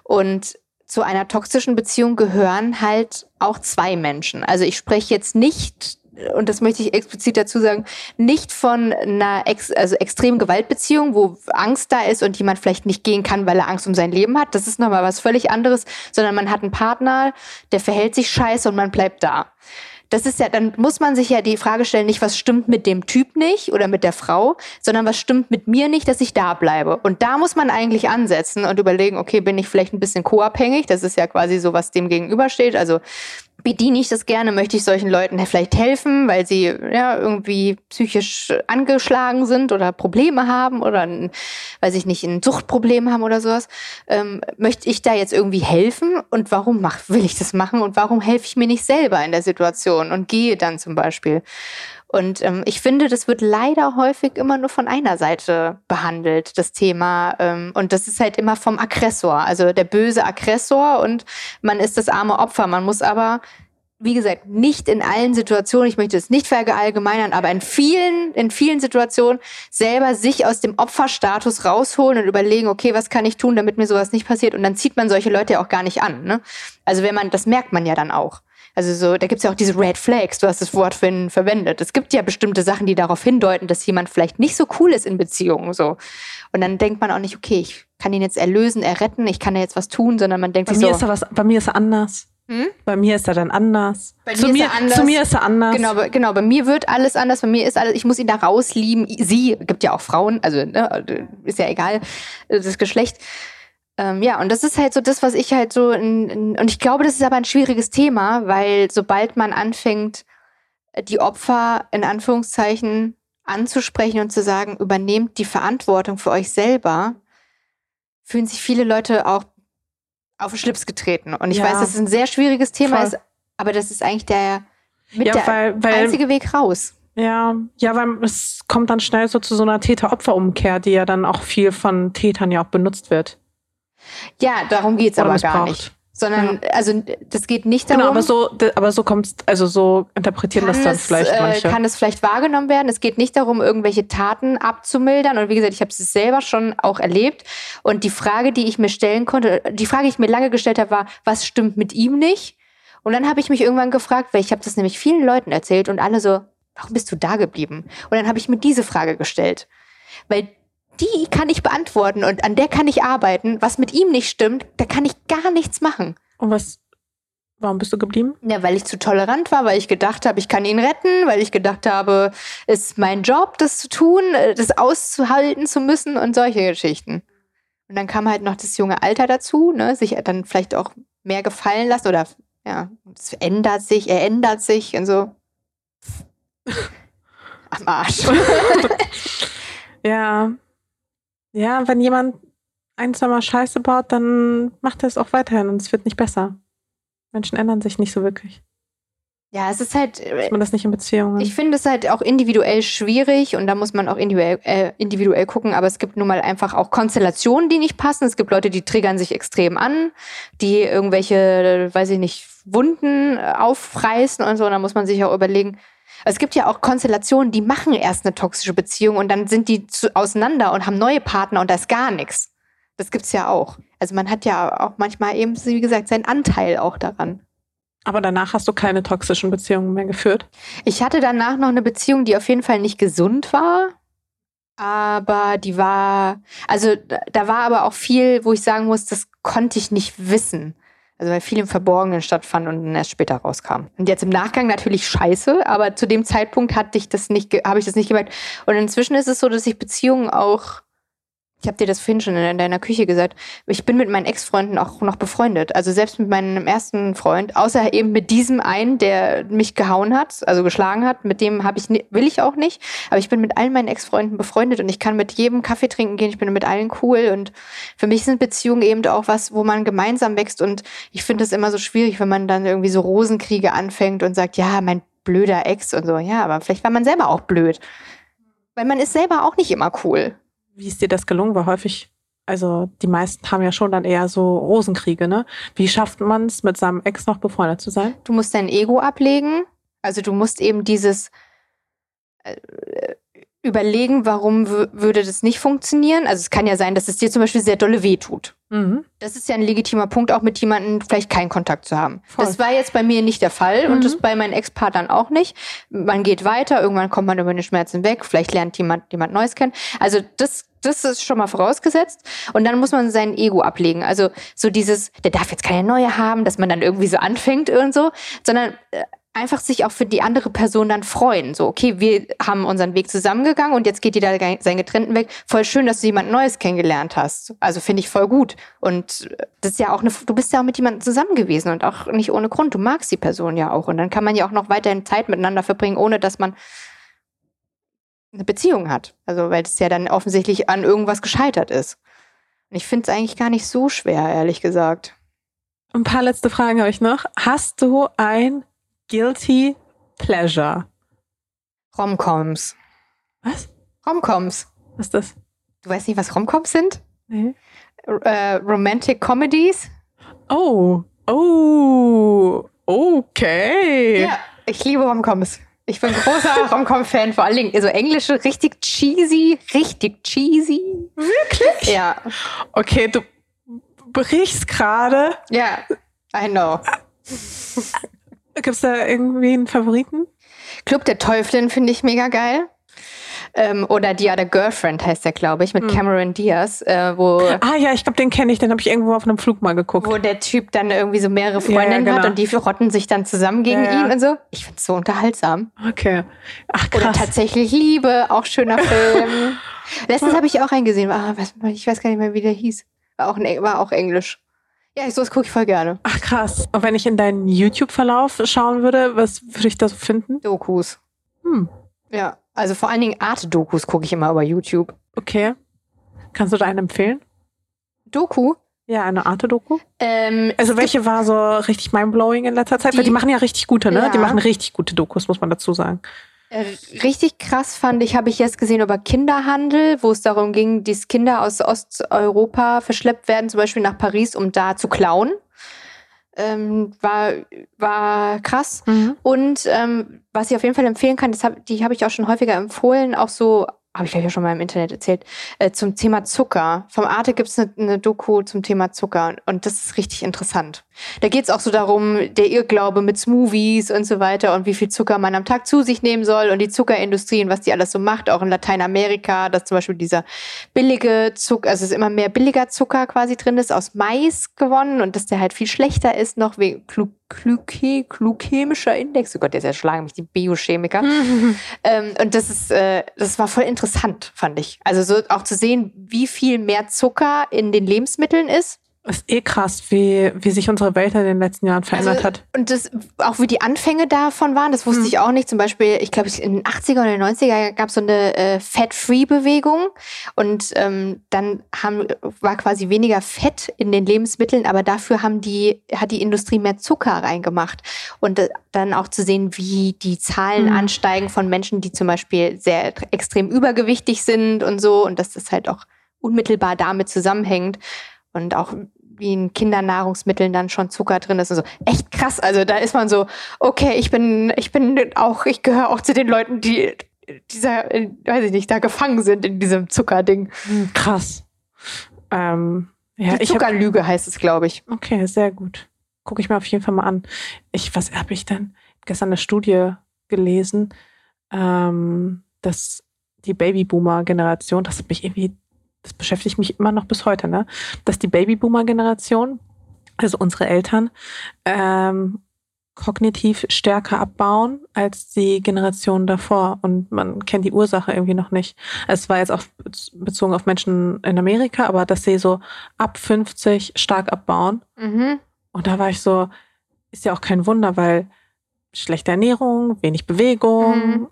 Speaker 2: Und zu einer toxischen Beziehung gehören halt auch zwei Menschen. Also ich spreche jetzt nicht und das möchte ich explizit dazu sagen, nicht von einer ex also extremen Gewaltbeziehung, wo Angst da ist und jemand vielleicht nicht gehen kann, weil er Angst um sein Leben hat. Das ist nochmal was völlig anderes, sondern man hat einen Partner, der verhält sich scheiße und man bleibt da das ist ja, dann muss man sich ja die Frage stellen, nicht was stimmt mit dem Typ nicht oder mit der Frau, sondern was stimmt mit mir nicht, dass ich da bleibe. Und da muss man eigentlich ansetzen und überlegen, okay, bin ich vielleicht ein bisschen co-abhängig? Das ist ja quasi so, was dem gegenübersteht. Also bediene ich das gerne, möchte ich solchen Leuten vielleicht helfen, weil sie ja irgendwie psychisch angeschlagen sind oder Probleme haben oder ein, weiß ich nicht, ein Suchtproblem haben oder sowas. Ähm, möchte ich da jetzt irgendwie helfen und warum mach, will ich das machen und warum helfe ich mir nicht selber in der Situation und gehe dann zum Beispiel? Und ähm, ich finde, das wird leider häufig immer nur von einer Seite behandelt, das Thema. Ähm, und das ist halt immer vom Aggressor, also der böse Aggressor und man ist das arme Opfer. Man muss aber wie gesagt, nicht in allen Situationen, ich möchte es nicht verallgemeinern, aber in vielen, in vielen Situationen selber sich aus dem Opferstatus rausholen und überlegen, okay, was kann ich tun, damit mir sowas nicht passiert? Und dann zieht man solche Leute ja auch gar nicht an. Ne? Also wenn man, das merkt man ja dann auch. Also so, da gibt's ja auch diese Red Flags, du hast das Wort für verwendet. Es gibt ja bestimmte Sachen, die darauf hindeuten, dass jemand vielleicht nicht so cool ist in Beziehungen. So. Und dann denkt man auch nicht, okay, ich kann ihn jetzt erlösen, erretten, ich kann da jetzt was tun, sondern man denkt
Speaker 1: bei
Speaker 2: sich
Speaker 1: mir
Speaker 2: so.
Speaker 1: Ist er was, bei mir ist er anders. Hm? Bei mir ist er dann anders. Bei zu, mir, anders. zu mir ist er anders.
Speaker 2: Genau, genau, bei mir wird alles anders. Bei mir ist alles, ich muss ihn da rauslieben. Sie, gibt ja auch Frauen, also ne, ist ja egal, das Geschlecht. Ähm, ja, und das ist halt so das, was ich halt so, in, in, und ich glaube, das ist aber ein schwieriges Thema, weil sobald man anfängt, die Opfer in Anführungszeichen anzusprechen und zu sagen, übernehmt die Verantwortung für euch selber, fühlen sich viele Leute auch auf den Schlips getreten. Und ich ja. weiß, dass es ein sehr schwieriges Thema Voll. ist, aber das ist eigentlich der, mit ja, der weil, weil, einzige Weg raus.
Speaker 1: Ja, ja, weil es kommt dann schnell so zu so einer Täter-Opfer-Umkehr, die ja dann auch viel von Tätern ja auch benutzt wird.
Speaker 2: Ja, darum geht's Oder aber gar nicht. Sondern, ja. also das geht nicht genau, darum.
Speaker 1: Genau, aber so, aber so kommt also so interpretieren das dann es, vielleicht äh, manche.
Speaker 2: Kann es vielleicht wahrgenommen werden. Es geht nicht darum, irgendwelche Taten abzumildern. Und wie gesagt, ich habe es selber schon auch erlebt. Und die Frage, die ich mir stellen konnte, die Frage, die ich mir lange gestellt habe, war, was stimmt mit ihm nicht? Und dann habe ich mich irgendwann gefragt, weil ich habe das nämlich vielen Leuten erzählt und alle so, warum bist du da geblieben? Und dann habe ich mir diese Frage gestellt. Weil die kann ich beantworten und an der kann ich arbeiten. Was mit ihm nicht stimmt, da kann ich gar nichts machen.
Speaker 1: Und was, Warum bist du geblieben?
Speaker 2: Ja, weil ich zu tolerant war, weil ich gedacht habe, ich kann ihn retten, weil ich gedacht habe, es ist mein Job, das zu tun, äh, das auszuhalten zu müssen und solche Geschichten. Und dann kam halt noch das junge Alter dazu, ne, sich dann vielleicht auch mehr gefallen lassen oder ja, es ändert sich, er ändert sich und so. (laughs) Am Arsch. (laughs)
Speaker 1: ja. Ja, wenn jemand ein, zwei Mal Scheiße baut, dann macht er es auch weiterhin und es wird nicht besser. Menschen ändern sich nicht so wirklich.
Speaker 2: Ja, es ist halt.
Speaker 1: Ist man das nicht in Beziehungen?
Speaker 2: Ich finde es halt auch individuell schwierig und da muss man auch individuell, äh, individuell gucken, aber es gibt nun mal einfach auch Konstellationen, die nicht passen. Es gibt Leute, die triggern sich extrem an, die irgendwelche, weiß ich nicht, Wunden äh, aufreißen und so. Und da muss man sich auch überlegen. Es gibt ja auch Konstellationen, die machen erst eine toxische Beziehung und dann sind die zu, auseinander und haben neue Partner und da ist gar nichts. Das gibt's ja auch. Also man hat ja auch manchmal eben, wie gesagt, seinen Anteil auch daran.
Speaker 1: Aber danach hast du keine toxischen Beziehungen mehr geführt?
Speaker 2: Ich hatte danach noch eine Beziehung, die auf jeden Fall nicht gesund war. Aber die war, also da war aber auch viel, wo ich sagen muss, das konnte ich nicht wissen. Also weil viel im Verborgenen stattfand und dann erst später rauskam. Und jetzt im Nachgang natürlich scheiße, aber zu dem Zeitpunkt hatte ich das nicht, habe ich das nicht gemerkt. Und inzwischen ist es so, dass ich Beziehungen auch ich habe dir das vorhin schon in deiner Küche gesagt. Ich bin mit meinen Ex-Freunden auch noch befreundet. Also selbst mit meinem ersten Freund, außer eben mit diesem einen, der mich gehauen hat, also geschlagen hat. Mit dem habe ich will ich auch nicht. Aber ich bin mit allen meinen Ex-Freunden befreundet und ich kann mit jedem Kaffee trinken gehen. Ich bin mit allen cool und für mich sind Beziehungen eben auch was, wo man gemeinsam wächst. Und ich finde es immer so schwierig, wenn man dann irgendwie so Rosenkriege anfängt und sagt, ja, mein blöder Ex und so. Ja, aber vielleicht war man selber auch blöd. Weil man ist selber auch nicht immer cool.
Speaker 1: Wie ist dir das gelungen? War häufig, also die meisten haben ja schon dann eher so Rosenkriege, ne? Wie schafft man es, mit seinem Ex noch befreundet zu sein?
Speaker 2: Du musst dein Ego ablegen. Also du musst eben dieses äh, überlegen, warum würde das nicht funktionieren. Also es kann ja sein, dass es dir zum Beispiel sehr dolle wehtut. Mhm. Das ist ja ein legitimer Punkt, auch mit jemandem vielleicht keinen Kontakt zu haben. Voll. Das war jetzt bei mir nicht der Fall mhm. und das bei meinen Ex-Partnern auch nicht. Man geht weiter, irgendwann kommt man über den Schmerzen weg, vielleicht lernt jemand jemand Neues kennen. Also das das ist schon mal vorausgesetzt. Und dann muss man sein Ego ablegen. Also so dieses, der darf jetzt keine neue haben, dass man dann irgendwie so anfängt und so, sondern äh, einfach sich auch für die andere Person dann freuen. So, okay, wir haben unseren Weg zusammengegangen und jetzt geht jeder seinen getrennten Weg. Voll schön, dass du jemand Neues kennengelernt hast. Also finde ich voll gut. Und das ist ja auch eine, du bist ja auch mit jemandem zusammen gewesen und auch nicht ohne Grund. Du magst die Person ja auch. Und dann kann man ja auch noch weiterhin Zeit miteinander verbringen, ohne dass man eine Beziehung hat. Also, weil es ja dann offensichtlich an irgendwas gescheitert ist. Und ich finde es eigentlich gar nicht so schwer, ehrlich gesagt.
Speaker 1: Ein paar letzte Fragen habe ich noch. Hast du ein Guilty Pleasure.
Speaker 2: Romcoms.
Speaker 1: Was?
Speaker 2: Romcoms.
Speaker 1: Was ist das?
Speaker 2: Du weißt nicht, was Romcoms sind?
Speaker 1: Nee.
Speaker 2: Äh, Romantic Comedies.
Speaker 1: Oh. Oh. Okay.
Speaker 2: Ja, ich liebe Romcoms. Ich bin großer (laughs) Romcom-Fan, vor allen Dingen so also englische, richtig cheesy, richtig cheesy.
Speaker 1: Wirklich?
Speaker 2: Ja.
Speaker 1: Okay, du brichst gerade.
Speaker 2: Ja, I know.
Speaker 1: Gibt es da irgendwie einen Favoriten?
Speaker 2: Club der Teufelin finde ich mega geil. Ähm, oder The Other Girlfriend heißt der, glaube ich, mit mhm. Cameron Diaz, äh, wo.
Speaker 1: Ah ja, ich glaube, den kenne ich, den habe ich irgendwo auf einem Flug mal geguckt.
Speaker 2: Wo der Typ dann irgendwie so mehrere Freundinnen ja, ja, genau. hat und die rotten sich dann zusammen gegen ja, ihn und so. Ich finde es so unterhaltsam.
Speaker 1: Okay.
Speaker 2: Ach krass. Oder tatsächlich Liebe, auch schöner (laughs) Film. Letztens habe ich auch einen gesehen. Ah, ich weiß gar nicht mehr, wie der hieß. War auch, war auch Englisch. Ja, sowas gucke ich voll gerne.
Speaker 1: Ach krass. Und wenn ich in deinen YouTube-Verlauf schauen würde, was würde ich da so finden?
Speaker 2: Dokus.
Speaker 1: Hm.
Speaker 2: Ja, also vor allen Dingen Art-Dokus gucke ich immer über YouTube.
Speaker 1: Okay. Kannst du da einen empfehlen?
Speaker 2: Doku?
Speaker 1: Ja, eine Arte-Doku.
Speaker 2: Ähm,
Speaker 1: also welche war so richtig mindblowing in letzter Zeit? Die, Weil die machen ja richtig gute, ne? Ja. Die machen richtig gute Dokus, muss man dazu sagen.
Speaker 2: Äh, richtig krass fand ich, habe ich jetzt gesehen über Kinderhandel, wo es darum ging, dass Kinder aus Osteuropa verschleppt werden, zum Beispiel nach Paris, um da zu klauen. Ähm, war, war krass. Mhm. Und ähm, was ich auf jeden Fall empfehlen kann, das hab, die habe ich auch schon häufiger empfohlen, auch so habe ich ich ja schon mal im Internet erzählt, äh, zum Thema Zucker. Vom Arte gibt es eine, eine Doku zum Thema Zucker und das ist richtig interessant. Da geht es auch so darum, der Irrglaube mit Smoothies und so weiter und wie viel Zucker man am Tag zu sich nehmen soll und die Zuckerindustrie und was die alles so macht, auch in Lateinamerika, dass zum Beispiel dieser billige Zucker, also es immer mehr billiger Zucker quasi drin ist, aus Mais gewonnen und dass der halt viel schlechter ist, noch wegen Glykä glykämischer Index. Oh Gott, der erschlagen mich die Biochemiker. (laughs) ähm, und das ist, äh, das war voll interessant, fand ich. Also so auch zu sehen, wie viel mehr Zucker in den Lebensmitteln ist
Speaker 1: ist eh krass, wie, wie sich unsere Welt in den letzten Jahren verändert also, hat.
Speaker 2: Und das, auch wie die Anfänge davon waren, das wusste hm. ich auch nicht. Zum Beispiel, ich glaube, in den 80er oder 90er gab es so eine äh, Fat-Free-Bewegung. Und ähm, dann haben, war quasi weniger Fett in den Lebensmitteln, aber dafür haben die, hat die Industrie mehr Zucker reingemacht. Und äh, dann auch zu sehen, wie die Zahlen hm. ansteigen von Menschen, die zum Beispiel sehr extrem übergewichtig sind und so. Und dass das halt auch unmittelbar damit zusammenhängt und auch wie in Kindernahrungsmitteln dann schon Zucker drin ist. Also echt krass. Also da ist man so, okay, ich bin, ich bin auch, ich gehöre auch zu den Leuten, die dieser, weiß ich nicht, da gefangen sind in diesem Zuckerding.
Speaker 1: Hm, krass. Ähm,
Speaker 2: ja, Die Zuckerlüge hab, heißt es, glaube ich.
Speaker 1: Okay, sehr gut. Gucke ich mir auf jeden Fall mal an. Ich, was habe ich denn? Gestern eine Studie gelesen, ähm, dass die Babyboomer-Generation, das hat mich irgendwie das beschäftigt mich immer noch bis heute, ne? dass die Babyboomer-Generation, also unsere Eltern, ähm, kognitiv stärker abbauen als die Generation davor. Und man kennt die Ursache irgendwie noch nicht. Es war jetzt auch bezogen auf Menschen in Amerika, aber dass sie so ab 50 stark abbauen. Mhm. Und da war ich so, ist ja auch kein Wunder, weil schlechte Ernährung, wenig Bewegung, mhm.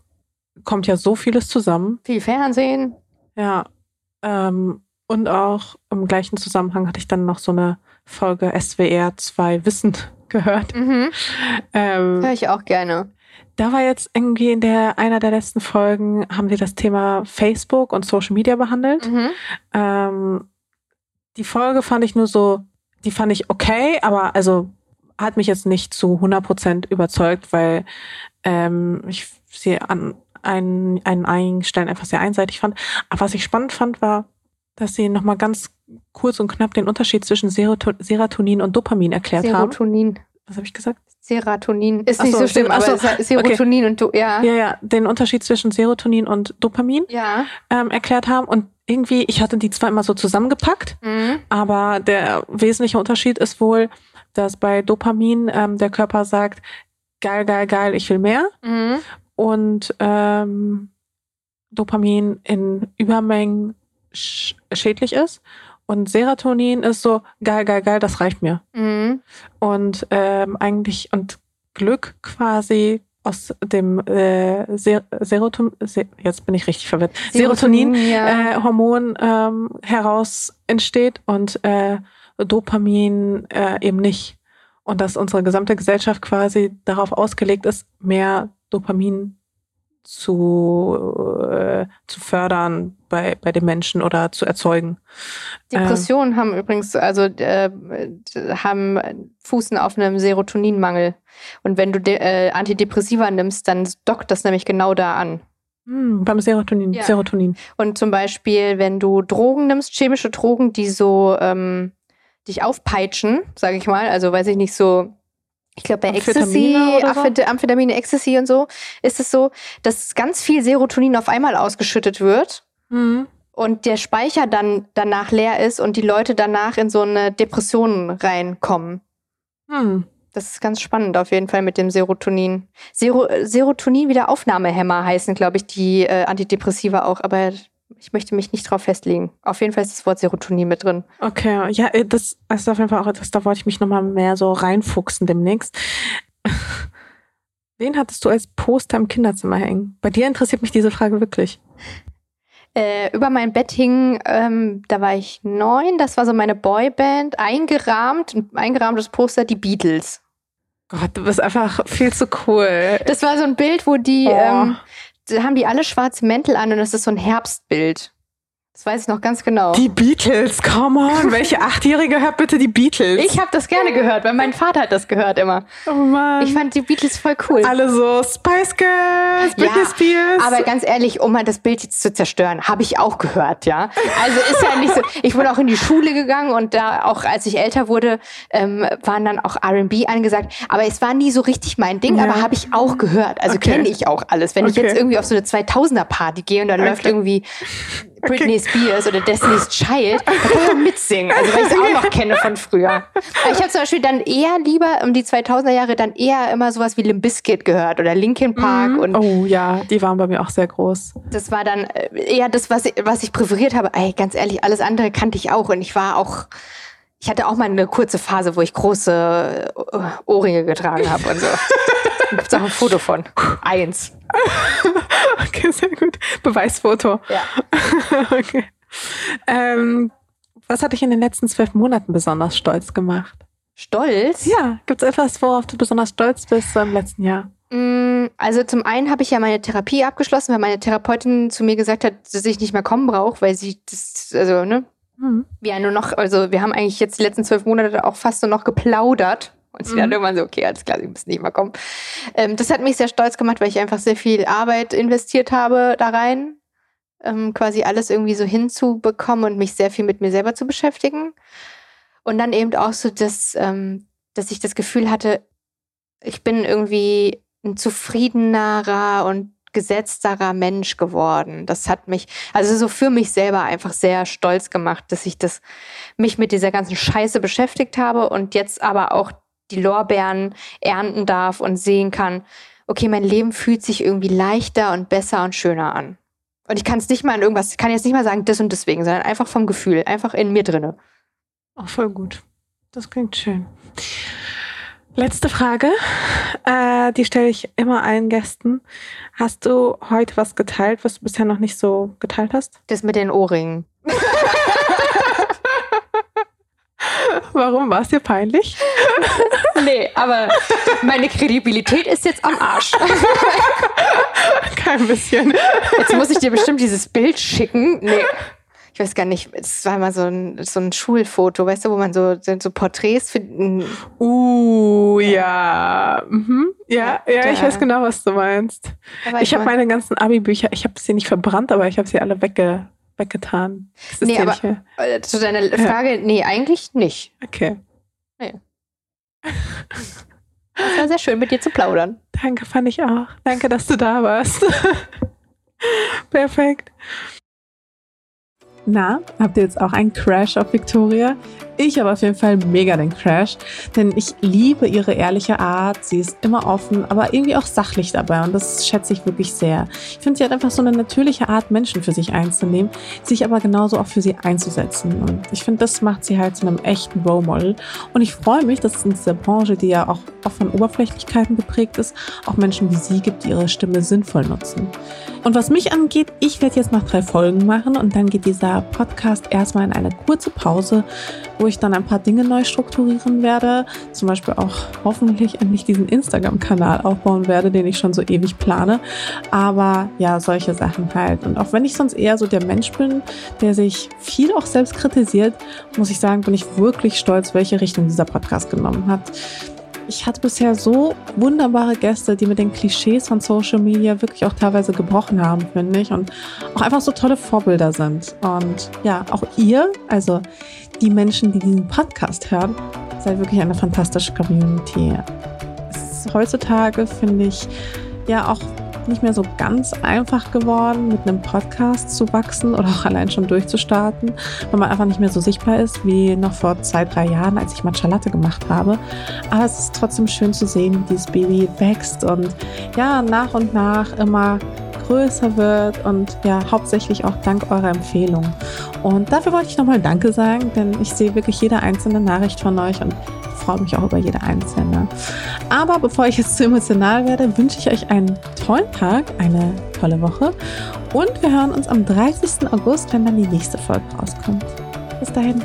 Speaker 1: kommt ja so vieles zusammen.
Speaker 2: Viel Fernsehen.
Speaker 1: Ja, ähm, und auch im gleichen Zusammenhang hatte ich dann noch so eine Folge SWR 2 Wissen (laughs) gehört. Mhm.
Speaker 2: Ähm, Höre ich auch gerne.
Speaker 1: Da war jetzt irgendwie in der einer der letzten Folgen haben sie das Thema Facebook und Social Media behandelt. Mhm. Ähm, die Folge fand ich nur so, die fand ich okay, aber also hat mich jetzt nicht zu 100% überzeugt, weil ähm, ich sie an einen, einen einigen Stellen einfach sehr einseitig fand. Aber was ich spannend fand, war, dass sie nochmal ganz kurz und knapp den Unterschied zwischen Serotonin und Dopamin erklärt
Speaker 2: Serotonin. haben. Serotonin.
Speaker 1: Was habe ich gesagt?
Speaker 2: Serotonin. Ist nicht so, so schlimm, aber Serotonin okay. und du, ja.
Speaker 1: Ja, ja, den Unterschied zwischen Serotonin und Dopamin
Speaker 2: ja.
Speaker 1: ähm, erklärt haben. Und irgendwie, ich hatte die zwar immer so zusammengepackt, mhm. aber der wesentliche Unterschied ist wohl, dass bei Dopamin ähm, der Körper sagt, geil, geil, geil, ich will mehr. Mhm und ähm, Dopamin in Übermengen sch schädlich ist. Und Serotonin ist so, geil, geil, geil, das reicht mir. Mhm. Und ähm, eigentlich, und Glück quasi aus dem äh, Ser Serotonin, Se jetzt bin ich richtig verwirrt, Serotonin-Hormon ja. äh, ähm, heraus entsteht und äh, Dopamin äh, eben nicht. Und dass unsere gesamte Gesellschaft quasi darauf ausgelegt ist, mehr Dopamin zu, äh, zu fördern bei, bei den Menschen oder zu erzeugen.
Speaker 2: Depressionen ähm, haben übrigens, also äh, haben Fußen auf einem Serotoninmangel. Und wenn du äh, Antidepressiva nimmst, dann dockt das nämlich genau da an.
Speaker 1: Hm, beim Serotonin, ja. Serotonin.
Speaker 2: Und zum Beispiel, wenn du Drogen nimmst, chemische Drogen, die so ähm, dich aufpeitschen, sage ich mal, also weiß ich nicht, so ich glaube bei Ecstasy, so? Amphetamine, Ecstasy und so, ist es so, dass ganz viel Serotonin auf einmal ausgeschüttet wird. Mhm. Und der Speicher dann danach leer ist und die Leute danach in so eine Depression reinkommen. Mhm. Das ist ganz spannend auf jeden Fall mit dem Serotonin. Sero Serotonin Wiederaufnahmehämmer heißen, glaube ich, die äh, Antidepressiva auch, aber ich möchte mich nicht drauf festlegen. Auf jeden Fall ist das Wort Serotonin mit drin.
Speaker 1: Okay, ja, äh, das ist auf jeden Fall auch etwas, da wollte ich mich nochmal mehr so reinfuchsen demnächst. Wen hattest du als Poster im Kinderzimmer hängen? Bei dir interessiert mich diese Frage wirklich.
Speaker 2: Äh, über mein Bett hing, ähm, da war ich neun, das war so meine Boyband, eingerahmt, ein eingerahmtes Poster, die Beatles.
Speaker 1: Gott, du bist einfach viel zu cool.
Speaker 2: Das war so ein Bild, wo die, oh. ähm, haben die alle schwarze Mäntel an und das ist so ein Herbstbild. Das weiß ich noch ganz genau.
Speaker 1: Die Beatles, come on. (laughs) Welche Achtjährige hört bitte die Beatles?
Speaker 2: Ich habe das gerne gehört, weil mein Vater hat das gehört immer.
Speaker 1: oh Mann.
Speaker 2: Ich fand die Beatles voll cool.
Speaker 1: alle so Spice Girls, Britney Spears.
Speaker 2: aber ganz ehrlich, um mal das Bild jetzt zu zerstören, habe ich auch gehört, ja. Also ist ja nicht so. Ich bin auch in die Schule gegangen und da auch, als ich älter wurde, ähm, waren dann auch R&B angesagt. Aber es war nie so richtig mein Ding,
Speaker 1: Ja.
Speaker 2: aber habe ich auch gehört. Also
Speaker 1: Okay.
Speaker 2: kenne ich auch alles. Wenn ich
Speaker 1: Okay.
Speaker 2: jetzt irgendwie auf so eine 2000er Party gehe und da läuft irgendwie Britney Spears oder Destiny's Child, da kann ich auch mitsingen. Also weil ich es auch noch kenne von früher. Ich habe zum Beispiel dann eher lieber um die 2000er Jahre dann eher immer sowas wie Limp Bizkit gehört oder Linkin Park und
Speaker 1: oh ja, die waren bei mir auch sehr groß.
Speaker 2: das war dann äh, eher das, was ich, was ich präferiert habe. Ey, ganz ehrlich, alles andere kannte ich auch. Und ich war auch, ich hatte auch mal eine kurze Phase, wo ich große äh, Ohrringe getragen habe und so. (laughs) Da gibt's auch ein Foto von. Eins. (laughs)
Speaker 1: Okay, sehr gut. Beweisfoto.
Speaker 2: Ja. (laughs)
Speaker 1: okay. Ähm, was hat dich in den letzten zwölf Monaten besonders stolz gemacht?
Speaker 2: Stolz?
Speaker 1: Ja, gibt es etwas, worauf du besonders stolz bist so im letzten Jahr?
Speaker 2: Mm, Also zum einen habe ich ja meine Therapie abgeschlossen, weil meine Therapeutin zu mir gesagt hat, dass ich nicht mehr kommen brauche, weil sie das, also, ne,
Speaker 1: Hm.
Speaker 2: wir ja nur noch, also wir haben eigentlich jetzt die letzten zwölf Monate auch fast nur noch geplaudert. Und sie dann
Speaker 1: Mhm.
Speaker 2: irgendwann so, okay, alles klar, sie müssen nicht mehr kommen. Ähm, das hat mich sehr stolz gemacht, weil ich einfach sehr viel Arbeit investiert habe da rein. Ähm, quasi alles irgendwie so hinzubekommen und mich sehr viel mit mir selber zu beschäftigen. Und dann eben auch so, dass, ähm, dass ich das Gefühl hatte, ich bin irgendwie ein zufriedenerer und gesetzterer Mensch geworden. Das hat mich, also so für mich selber einfach sehr stolz gemacht, dass ich das, mich mit dieser ganzen Scheiße beschäftigt habe und jetzt aber auch die Lorbeeren ernten darf und sehen kann, okay, mein Leben fühlt sich irgendwie leichter und besser und schöner an. Und ich kann es nicht mal in irgendwas, ich kann jetzt nicht mal sagen, das und deswegen, sondern einfach vom Gefühl, einfach in mir drinne.
Speaker 1: Oh, voll gut. Das klingt schön. Letzte Frage, äh, die stelle ich immer allen Gästen. Hast du heute was geteilt, was du bisher noch nicht so geteilt hast?
Speaker 2: Das mit den Ohrringen. (laughs)
Speaker 1: Warum war es dir peinlich? (laughs)
Speaker 2: Nee, aber meine Kredibilität ist jetzt am Arsch. (laughs)
Speaker 1: Kein bisschen.
Speaker 2: Jetzt muss ich dir bestimmt dieses Bild schicken. Nee. Ich weiß gar nicht, es war mal so ein, so ein Schulfoto, weißt du, wo man so, so Porträts für.
Speaker 1: Uh, ja. Mhm. Ja, ja, ich
Speaker 2: Da-
Speaker 1: weiß genau, was du meinst.
Speaker 2: War
Speaker 1: Ich habe meine ganzen Abi-Bücher, ich habe sie nicht verbrannt, aber ich habe sie alle wegge weggetan. Das ist
Speaker 2: Nee, aber- Äh, Zu deiner Frage, nee, eigentlich nicht.
Speaker 1: Okay.
Speaker 2: Es (laughs) war sehr schön, mit dir zu plaudern.
Speaker 1: Danke, fand ich auch. Danke, dass du da warst. (laughs) Perfekt. Na, habt ihr jetzt auch einen Crash auf Victoria? Ich habe auf jeden Fall mega den Crash, denn ich liebe ihre ehrliche Art. Sie ist immer offen, aber irgendwie auch sachlich dabei und das schätze ich wirklich sehr. Ich finde, sie hat einfach so eine natürliche Art, Menschen für sich einzunehmen, sich aber genauso auch für sie einzusetzen. Und ich finde, das macht sie halt zu einem echten Role Model. Und ich freue mich, dass es in dieser Branche, die ja auch oft von Oberflächlichkeiten geprägt ist, auch Menschen wie sie gibt, die ihre Stimme sinnvoll nutzen. Und was mich angeht, ich werde jetzt noch drei Folgen machen und dann geht dieser Podcast erstmal in eine kurze Pause, wo ich dann ein paar Dinge neu strukturieren werde. Zum Beispiel auch hoffentlich endlich diesen Instagram-Kanal aufbauen werde, den ich schon so ewig plane. Aber ja, solche Sachen halt. Und auch wenn ich sonst eher so der Mensch bin, der sich viel auch selbst kritisiert, muss ich sagen, bin ich wirklich stolz, welche Richtung dieser Podcast genommen hat. Ich hatte bisher so wunderbare Gäste, die mit den Klischees von Social Media wirklich auch teilweise gebrochen haben, finde ich. Und auch einfach so tolle Vorbilder sind. Und ja, auch ihr, also die Menschen, die diesen Podcast hören, seid wirklich eine fantastische Community. Es ist heutzutage, finde ich, ja auch nicht mehr so ganz einfach geworden, mit einem Podcast zu wachsen oder auch allein schon durchzustarten, weil man einfach nicht mehr so sichtbar ist wie noch vor zwei, drei Jahren, als ich Matcha Latte gemacht habe. Aber es ist trotzdem schön zu sehen, wie dieses Baby wächst und ja, nach und nach immer größer wird und ja, hauptsächlich auch dank eurer Empfehlung. Und dafür wollte ich nochmal Danke sagen, denn ich sehe wirklich jede einzelne Nachricht von euch und freue mich auch über jede einzelne. Aber bevor ich jetzt zu emotional werde, wünsche ich euch einen tollen Tag, eine tolle Woche und wir hören uns am 30. August, wenn dann die nächste Folge rauskommt. Bis dahin.